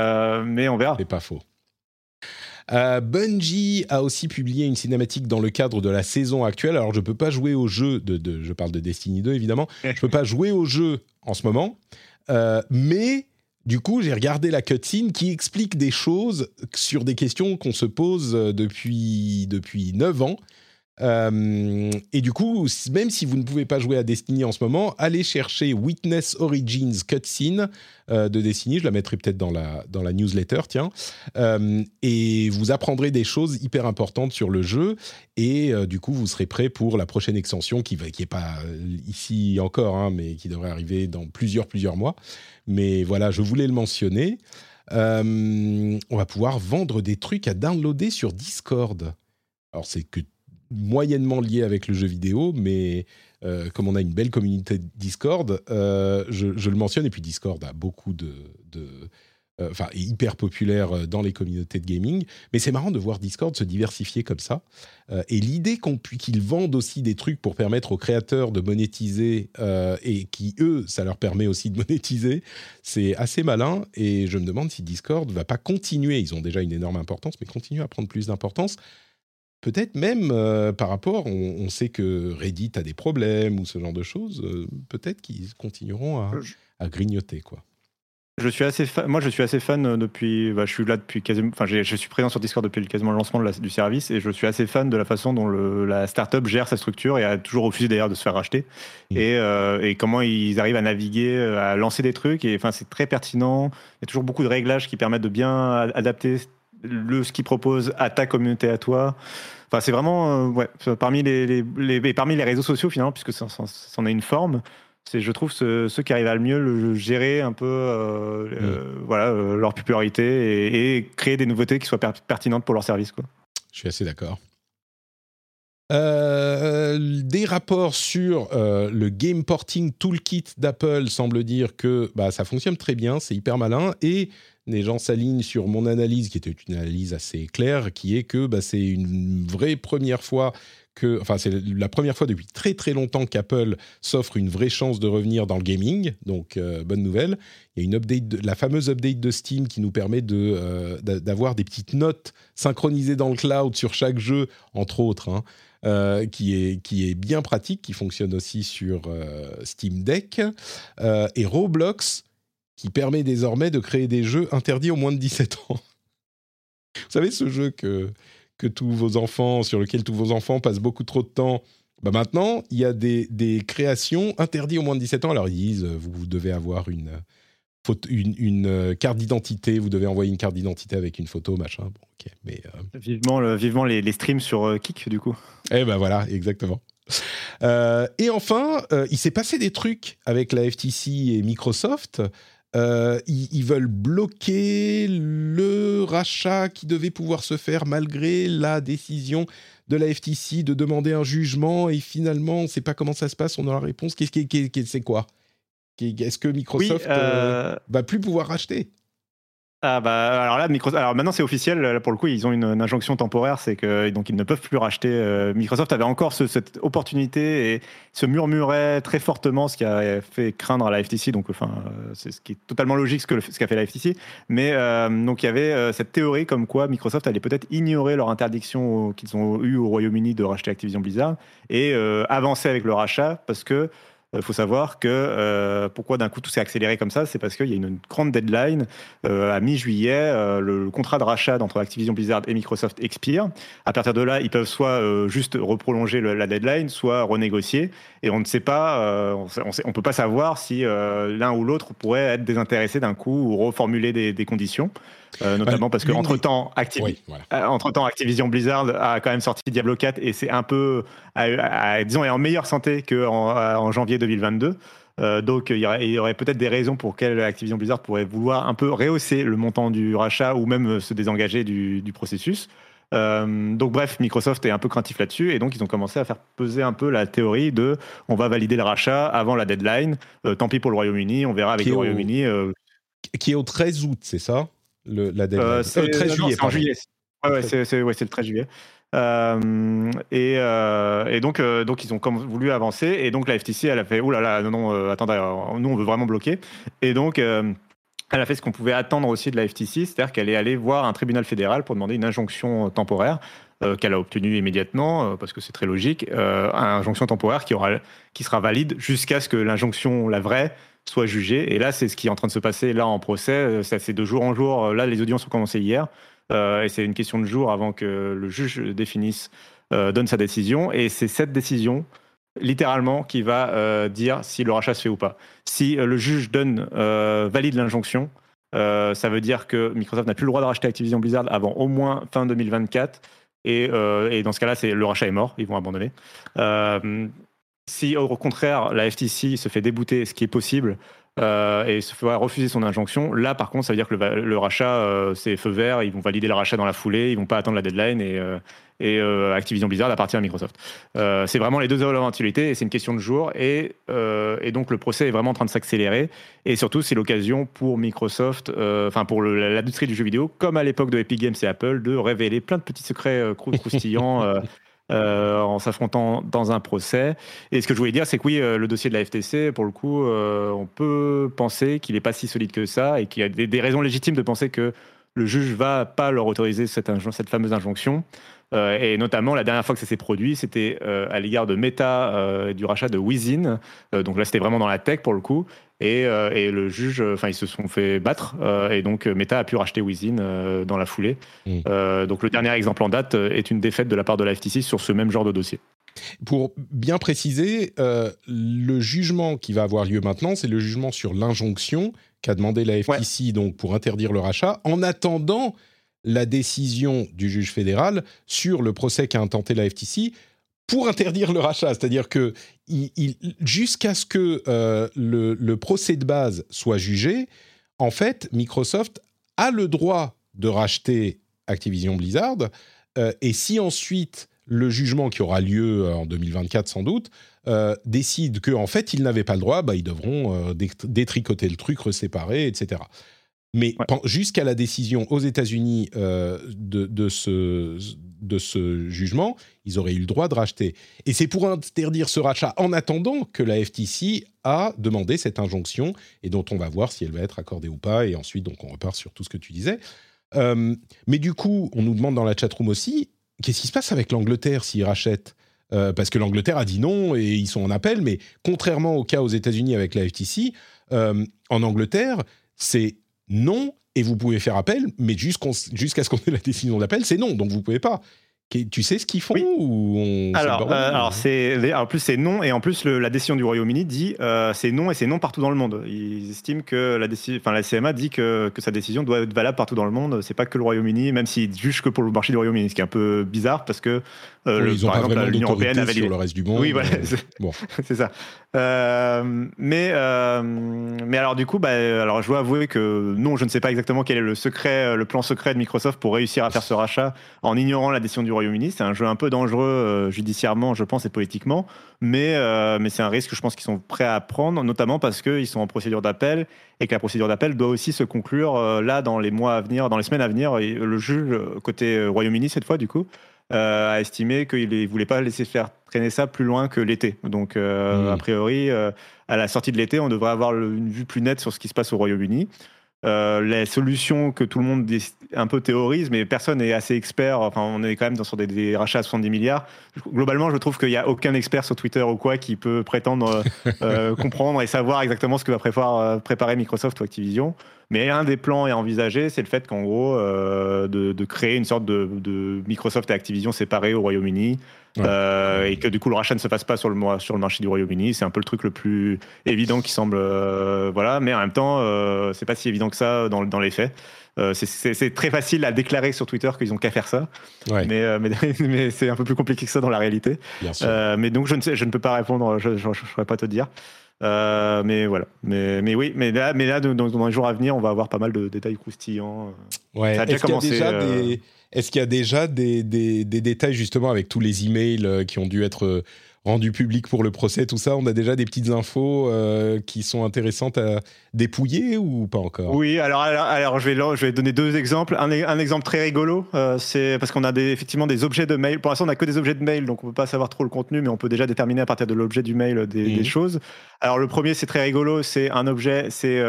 mais on verra. C'est pas faux. Euh, Bungie a aussi publié une cinématique dans le cadre de la saison actuelle. Alors, je ne peux pas jouer au jeu, de, je parle de Destiny 2 évidemment, je ne peux pas jouer au jeu en ce moment, euh, mais du coup, j'ai regardé la cutscene qui explique des choses sur des questions qu'on se pose depuis, depuis 9 ans euh, et du coup, même si vous ne pouvez pas jouer à Destiny en ce moment, allez chercher Witness Origins Cutscene euh, de Destiny. Je la mettrai peut-être dans la, dans la newsletter, tiens. Euh, et vous apprendrez des choses hyper importantes sur le jeu. Et du coup, vous serez prêt pour la prochaine extension qui n'est pas ici encore, hein, mais qui devrait arriver dans plusieurs, plusieurs mois. Mais voilà, je voulais le mentionner. on va pouvoir vendre des trucs à downloader sur Discord. Alors, c'est que moyennement lié avec le jeu vidéo, mais euh, comme on a une belle communauté Discord, euh, je, le mentionne, et puis Discord a beaucoup de... Euh, enfin, est hyper populaire dans les communautés de gaming, mais c'est marrant de voir Discord se diversifier comme ça. et l'idée qu'on qu'ils vendent aussi des trucs pour permettre aux créateurs de monétiser et qui eux, ça leur permet aussi de <laughs> monétiser, c'est assez malin. Et je me demande si Discord va pas continuer. Ils ont déjà une énorme importance, mais continuer à prendre plus d'importance peut-être même euh, par rapport, on, sait que Reddit a des problèmes ou ce genre de choses, euh, peut-être qu'ils continueront à, grignoter quoi. Je suis assez moi je suis assez fan euh, depuis, bah, je suis là depuis quasiment, enfin je suis présent sur Discord depuis quasiment le lancement du service et je suis assez fan de la façon dont le, la startup gère sa structure et a toujours refusé d'ailleurs de se faire racheter mmh. et, et, comment ils arrivent à naviguer, à lancer des trucs et enfin c'est très pertinent. Il y a toujours beaucoup de réglages qui permettent de bien adapter le, ce qu'ils proposent à ta communauté, à toi. Enfin, c'est vraiment, euh, ouais, parmi les, les, parmi les réseaux sociaux finalement, puisque ça, en a une forme, c'est, je trouve, ceux, qui arrivent à le mieux le gérer un peu mm. voilà, leur popularité et, créer des nouveautés qui soient pertinentes pour leur service. Quoi. Je suis assez d'accord. des rapports sur le Game Porting Toolkit d'Apple semblent dire que bah, ça fonctionne très bien, c'est hyper malin, et les gens s'alignent sur mon analyse, qui était une analyse assez claire, qui est que bah, c'est une vraie première fois que, enfin, c'est la première fois depuis très très longtemps qu'Apple s'offre une vraie chance de revenir dans le gaming. Donc, euh, bonne nouvelle. Il y a une update, la fameuse update de Steam qui nous permet de, euh, d'avoir des petites notes synchronisées dans le cloud sur chaque jeu, entre autres, hein, euh, qui est bien pratique, qui fonctionne aussi sur Steam Deck. et Roblox qui permet désormais de créer des jeux interdits aux moins de 17 ans. Vous savez, ce jeu que, que tous vos enfants, sur lequel tous vos enfants passent beaucoup trop de temps. Bah maintenant, il y a des, des créations interdites aux moins de 17 ans. Alors ils disent, vous, devez avoir une, une, une euh, carte d'identité, vous devez envoyer une carte d'identité avec une photo, machin. Bon, mais, euh, Vivement, le, vivement les, les, streams sur euh, Kik, du coup. Eh ben voilà, exactement. et enfin, il s'est passé des trucs avec la FTC et Microsoft. Euh, ils, veulent bloquer le rachat qui devait pouvoir se faire malgré la décision de la FTC de demander un jugement. Et finalement on ne sait pas comment ça se passe, on a la réponse. Qu'est-ce qui, c'est quoi? Est-ce que Microsoft ne euh, va plus pouvoir racheter? Ah bah alors là Microsoft alors maintenant c'est officiel. Pour le coup ils ont une, injonction temporaire c'est que donc ils ne peuvent plus racheter euh, Microsoft avait encore cette opportunité et se murmurait très fortement ce qui a fait craindre à la FTC donc enfin euh, c'est ce qui est totalement logique ce que ce qu'a fait la FTC mais euh, donc il y avait cette théorie comme quoi Microsoft allait peut-être ignorer leur interdiction qu'ils ont eu au Royaume-Uni de racheter Activision Blizzard et avancer avec le rachat parce que il faut savoir que euh, pourquoi d'un coup tout s'est accéléré comme ça, c'est parce qu'il y a une, grande deadline euh, à mi-juillet. Euh, le, contrat de rachat entre Activision Blizzard et Microsoft expire. À partir de là, ils peuvent soit juste reprolonger la deadline, soit renégocier. Et on ne sait pas, on, ne peut pas savoir si l'un ou l'autre pourrait être désintéressé d'un coup ou reformuler des conditions. Euh, notamment parce temps, euh, entre temps, Activision Blizzard a quand même sorti Diablo 4 et c'est un peu, disons, est en meilleure santé qu'en en janvier 2022. Euh, donc il y aurait, peut-être des raisons pour lesquelles Activision Blizzard pourrait vouloir un peu rehausser le montant du rachat ou même se désengager du, processus. donc bref, Microsoft est un peu craintif là-dessus et donc ils ont commencé à faire peser un peu la théorie de on va valider le rachat avant la deadline. tant pis pour le Royaume-Uni, on verra avec le Royaume-Uni. Qui est au 13 août, c'est ça? Le, la euh, c'est le 13 juillet. c'est en juillet. Ouais, c'est le 13 juillet. Euh, et, euh, et, donc, donc ils ont comme voulu avancer. Et donc la FTC, elle a fait, oulala, là là, non, non, attendez, nous on veut vraiment bloquer. Et donc, elle a fait ce qu'on pouvait attendre aussi de la FTC, c'est-à-dire qu'elle est allée voir un tribunal fédéral pour demander une injonction temporaire qu'elle a obtenue immédiatement, parce que c'est très logique, une injonction temporaire qui, aura, qui sera valide jusqu'à ce que l'injonction, la vraie, soit jugé. Et là, c'est ce qui est en train de se passer là en procès. Euh, ça, c'est de jour en jour. Euh, là, les audiences ont commencé hier. Euh, et c'est une question de jour avant que le juge définisse, donne sa décision. Et c'est cette décision, littéralement, qui va dire si le rachat se fait ou pas. Si le juge donne, valide l'injonction, ça veut dire que Microsoft n'a plus le droit de racheter Activision Blizzard avant au moins fin 2024. Et, et dans ce cas-là, c'est le rachat est mort, ils vont abandonner. Si au contraire la FTC se fait débouter, ce qui est possible, euh, et se fait refuser son injonction, là par contre ça veut dire que le, rachat euh, c'est feu vert, ils vont valider le rachat dans la foulée, ils vont pas attendre la deadline et, euh, et Activision Blizzard appartient à Microsoft. c'est vraiment les deux éventualités et c'est une question de jour et, et, donc le procès est vraiment en train de s'accélérer et surtout c'est l'occasion pour Microsoft, enfin pour l'industrie du jeu vidéo, comme à l'époque de Epic Games et Apple, de révéler plein de petits secrets croustillants <laughs> euh, en s'affrontant dans un procès. Et ce que je voulais dire, c'est que oui, euh, le dossier de la FTC, pour le coup, euh, on peut penser qu'il n'est pas si solide que ça et qu'il y a des, raisons légitimes de penser que le juge va pas leur autoriser cette, fameuse injonction. et notamment, la dernière fois que ça s'est produit, c'était à l'égard de Meta, du rachat de Wizin. donc là, c'était vraiment dans la tech pour le coup. Euh, et, le juge, enfin, ils se sont fait battre. Euh, et donc, Meta a pu racheter Wizin euh, dans la foulée. Donc, le dernier exemple en date est une défaite de la part de la FTC sur ce même genre de dossier. Pour bien préciser, le jugement qui va avoir lieu maintenant, c'est le jugement sur l'injonction qu'a demandé la FTC donc pour interdire le rachat, en attendant la décision du juge fédéral sur le procès qu'a intenté la FTC pour interdire le rachat. C'est-à-dire que jusqu'à ce que le, le, procès de base soit jugé, en fait, Microsoft a le droit de racheter Activision Blizzard. et si ensuite le jugement qui aura lieu en 2024 sans doute euh, décide qu'en en fait, ils n'avaient pas le droit, bah, ils devront euh, détricoter le truc, reséparer, etc. Mais jusqu'à la décision aux États-Unis euh, de, de, ce, de ce jugement, ils auraient eu le droit de racheter. Et c'est pour interdire ce rachat en attendant que la FTC a demandé cette injonction et dont on va voir si elle va être accordée ou pas. Et ensuite, donc, on repart sur tout ce que tu disais. mais du coup, on nous demande dans la chatroom aussi, qu'est-ce qui se passe avec l'Angleterre s'ils rachètent? Euh, parce que l'Angleterre a dit non et ils sont en appel. Mais contrairement au cas aux États-Unis avec la FTC, euh, en Angleterre, c'est non et vous pouvez faire appel, mais jusqu'à ce qu'on ait la décision d'appel, c'est non. Donc vous pouvez pas. Tu sais ce qu'ils font ou Alors, euh, alors c'est en plus c'est non et en plus la décision du Royaume-Uni dit euh, c'est non et c'est non partout dans le monde. Ils estiment que la décision, enfin la CMA dit que, que, sa décision doit être valable partout dans le monde. C'est pas que le Royaume-Uni, même s'ils jugent que pour le marché du Royaume-Uni, ce qui est un peu bizarre parce que euh, le, ils ont par pas exemple l'Union européenne avait sur le reste du monde. Oui, voilà, bon. <laughs> c'est ça. mais mais alors du coup, bah, alors je dois avouer que non, je ne sais pas exactement quel est le secret, le plan secret de Microsoft pour réussir à faire ce rachat en ignorant la décision du Royaume c'est un jeu un peu dangereux euh, judiciairement, je pense, et politiquement, mais, euh, mais c'est un risque que je pense qu'ils sont prêts à prendre, notamment parce qu'ils sont en procédure d'appel et que la procédure d'appel doit aussi se conclure euh, là dans les mois à venir, dans les semaines à venir. Et le juge, côté Royaume-Uni cette fois, du coup, a estimé qu'il ne voulait pas laisser faire traîner ça plus loin que l'été. Donc, mmh. a priori, à la sortie de l'été, on devrait avoir une vue plus nette sur ce qui se passe au Royaume-Uni. Euh, les solutions que tout le monde un peu théorise, mais personne n'est assez expert. Enfin, on est quand même sur des, rachats à 70 milliards. Globalement, je trouve qu'il n'y a aucun expert sur Twitter ou quoi qui peut prétendre euh, <laughs> comprendre et savoir exactement ce que va préparer, préparer Microsoft ou Activision. Mais un des plans est envisagé, c'est le fait qu'en gros, euh, de, créer une sorte de, de, Microsoft et Activision séparés au Royaume-Uni, euh, et que du coup le rachat ne se fasse pas sur le, sur le marché du Royaume-Uni. C'est un peu le truc le plus évident qui semble. Euh, voilà, mais en même temps, euh, c'est pas si évident que ça dans, dans les faits. c'est très facile à déclarer sur Twitter qu'ils ont qu'à faire ça, mais, <laughs> mais, c'est un peu plus compliqué que ça dans la réalité. mais donc je ne, sais, je ne peux pas répondre, je ne saurais pas te dire. Mais voilà. Mais, mais oui, mais là, mais là dans, les jours à venir, on va avoir pas mal de détails croustillants. Ouais. Ça a déjà commencé. Est-ce qu'il y a déjà des, détails justement avec tous les emails euh, qui ont dû être euh, rendus publics pour le procès, tout ça On a déjà des petites infos euh, qui sont intéressantes à dépouiller ou pas encore? Oui, alors, alors, je, vais, je vais donner deux exemples. Un, un exemple très rigolo, c'est parce qu'on a des, effectivement des objets de mail. Pour l'instant, on n'a que des objets de mail, donc on ne peut pas savoir trop le contenu, mais on peut déjà déterminer à partir de l'objet du mail des, mmh. choses. Alors le premier, c'est très rigolo, c'est un objet, c'est,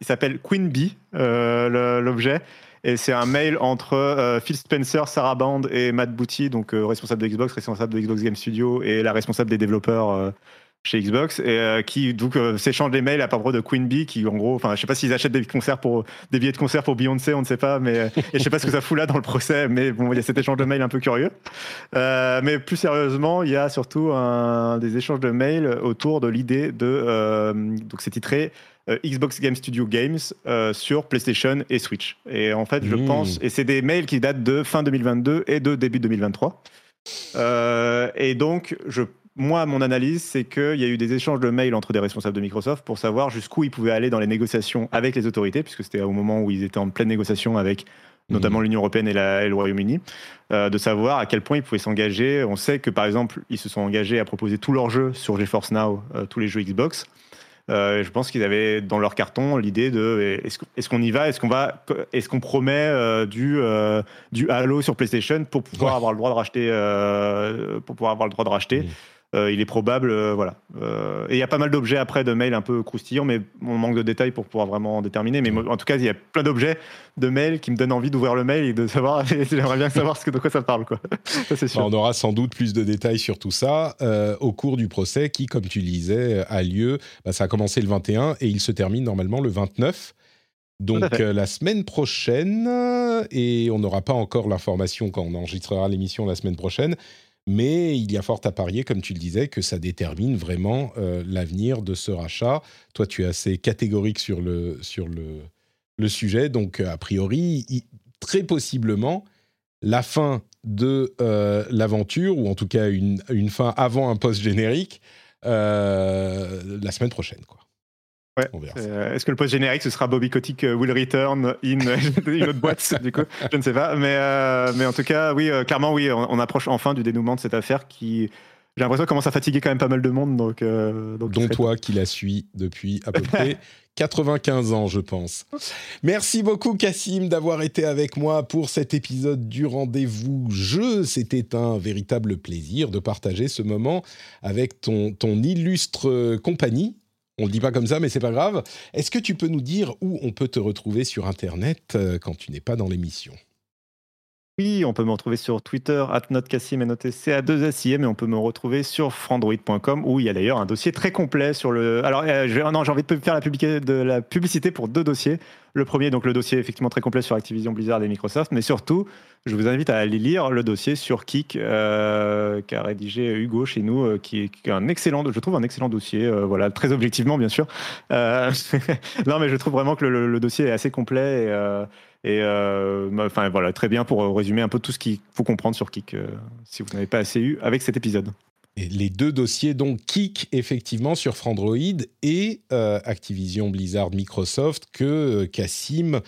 il s'appelle Queen Bee, l'objet. Et c'est un mail entre euh, Phil Spencer, Sarah Band et Matt Booty, donc euh, responsable de Xbox, responsable de Xbox Game Studio et la responsable des développeurs euh, chez Xbox, et qui donc s'échangent des mails à propos de Queen Bee, qui en gros, enfin, je sais pas s'ils achètent des concerts pour des billets de concert pour Beyoncé, on ne sait pas, mais et je sais pas ce que ça fout là dans le procès, mais bon, il y a cet échange de mails un peu curieux. mais plus sérieusement, il y a surtout un, des échanges de mails autour de l'idée de donc c'est titré euh, Xbox Game Studio Games euh, sur PlayStation et Switch. Et en fait, je mmh. pense, et c'est des mails qui datent de fin 2022 et de début 2023. Euh, et donc, je, moi, mon analyse, c'est qu'il y a eu des échanges de mails entre des responsables de Microsoft pour savoir jusqu'où ils pouvaient aller dans les négociations avec les autorités, puisque c'était au moment où ils étaient en pleine négociation avec notamment mmh. l'Union européenne et, et le Royaume-Uni, de savoir à quel point ils pouvaient s'engager. On sait que, par exemple, ils se sont engagés à proposer tous leurs jeux sur GeForce Now, tous les jeux Xbox. Euh, je pense qu'ils avaient dans leur carton l'idée de est-ce qu'on y va, est-ce qu'on va, est-ce qu'on promet euh, du euh, du Halo sur PlayStation pour pouvoir avoir le droit de racheter, pour pouvoir avoir le droit de racheter? Euh, il est probable, euh, voilà. Euh, et il y a pas mal d'objets après de mails un peu croustillants, mais on manque de détails pour pouvoir vraiment déterminer. Mais en tout cas, il y a plein d'objets de mails qui me donnent envie d'ouvrir le mail et de savoir. <laughs> J'aimerais bien savoir ce que, de quoi ça parle, quoi. <laughs> ça, sûr. Bah, on aura sans doute plus de détails sur tout ça au cours du procès qui, comme tu disais, a lieu. Bah, ça a commencé le 21 et il se termine normalement le 29. Donc la semaine prochaine, et on n'aura pas encore l'information quand on enregistrera l'émission la semaine prochaine, mais il y a fort à parier, comme tu le disais, que ça détermine vraiment euh, l'avenir de ce rachat. Toi, tu es assez catégorique sur le, sur le, sujet, donc a priori, très possiblement, la fin de euh, l'aventure, ou en tout cas une, une fin avant un post-générique, euh, la semaine prochaine. Quoi. Ouais. Est-ce que le post-générique, ce sera Bobby Kotick will return <laughs> in une autre boîte, du coup? Je ne sais pas. Mais, mais en tout cas, oui, clairement, oui, on, approche enfin du dénouement de cette affaire qui, j'ai l'impression, commence à fatiguer quand même pas mal de monde. Donc, donc Dont toi qui la suis depuis à peu près <laughs> 95 ans, je pense. Merci beaucoup, Cassim, d'avoir été avec moi pour cet épisode du rendez-vous jeu. C'était un véritable plaisir de partager ce moment avec ton, ton illustre compagnie. On le dit pas comme ça, mais c'est pas grave. Est-ce que tu peux nous dire où on peut te retrouver sur Internet euh, quand tu n'es pas dans l'émission? Oui, on peut me retrouver sur Twitter, notcassim, à 2 sim et on peut me retrouver sur frandroid.com où il y a d'ailleurs un dossier très complet sur le. Alors, euh, j'ai envie de faire de la publicité pour deux dossiers. Le premier, donc le dossier effectivement très complet sur Activision Blizzard et Microsoft, mais surtout, je vous invite à aller lire le dossier sur Kik euh, qu'a rédigé Hugo chez nous, euh, qui, est, un excellent, je trouve un excellent dossier, voilà, très objectivement bien sûr. <laughs> non, mais je trouve vraiment que le, dossier est assez complet. Et, euh, bah, enfin voilà, très bien pour résumer un peu tout ce qu'il faut comprendre sur Kik, euh, si vous n'avez pas assez eu avec cet épisode. Et les deux dossiers, donc Kik, effectivement, sur Frandroid et euh, Activision Blizzard Microsoft, que Cassim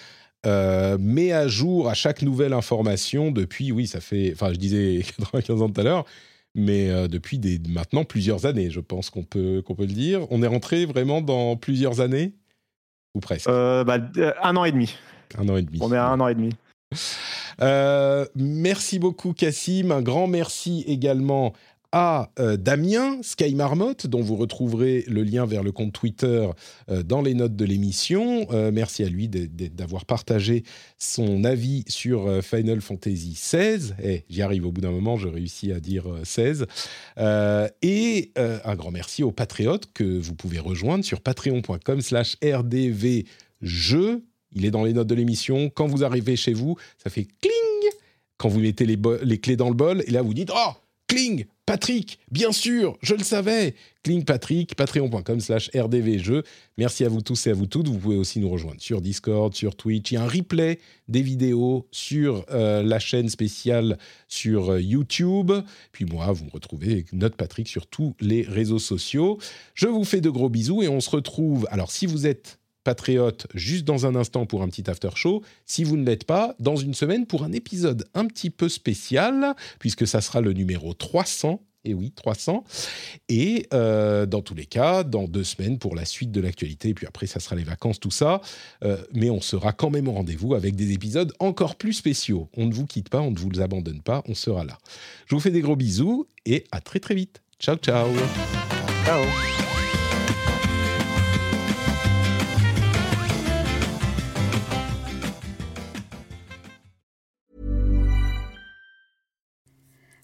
met à jour à chaque nouvelle information depuis, oui, ça fait, enfin, je disais <laughs> 95 ans tout à l'heure, mais depuis des, maintenant plusieurs années, je pense qu'on peut, qu'on peut le dire. On est rentré vraiment dans plusieurs années? Ou presque? Bah, Un an et demi. Un an et demi. On est à un an et demi. Euh, merci beaucoup, Cassim. Un grand merci également à euh, Damien Sky Marmotte, dont vous retrouverez le lien vers le compte Twitter euh, dans les notes de l'émission. merci à lui d'avoir partagé son avis sur Final Fantasy XVI. Eh, J'y arrive au bout d'un moment, je réussis à dire 16. et un grand merci aux patriotes que vous pouvez rejoindre sur patreon.com slash rdvjeux il est dans les notes de l'émission. Quand vous arrivez chez vous, ça fait cling quand vous mettez les, les clés dans le bol. Et là, vous dites Oh, cling Patrick, bien sûr, je le savais. Cling Patrick, patreon.com slash rdvjeux. Merci à vous tous et à vous toutes. Vous pouvez aussi nous rejoindre sur Discord, sur Twitch. Il y a un replay des vidéos sur euh, la chaîne spéciale sur euh, YouTube. Puis moi, vous me retrouvez avec notre Patrick sur tous les réseaux sociaux. Je vous fais de gros bisous et on se retrouve. Alors, si vous êtes patriote juste dans un instant pour un petit after show. Si vous ne l'êtes pas, dans une semaine pour un épisode un petit peu spécial, puisque ça sera le numéro 300. Et oui, 300. Et euh, dans tous les cas, dans deux semaines pour la suite de l'actualité. Et puis après, ça sera les vacances, tout ça. Euh, mais on sera quand même au rendez-vous avec des épisodes encore plus spéciaux. On ne vous quitte pas, on ne vous abandonne pas, on sera là. Je vous fais des gros bisous et à très très vite. Ciao, ciao. Ciao.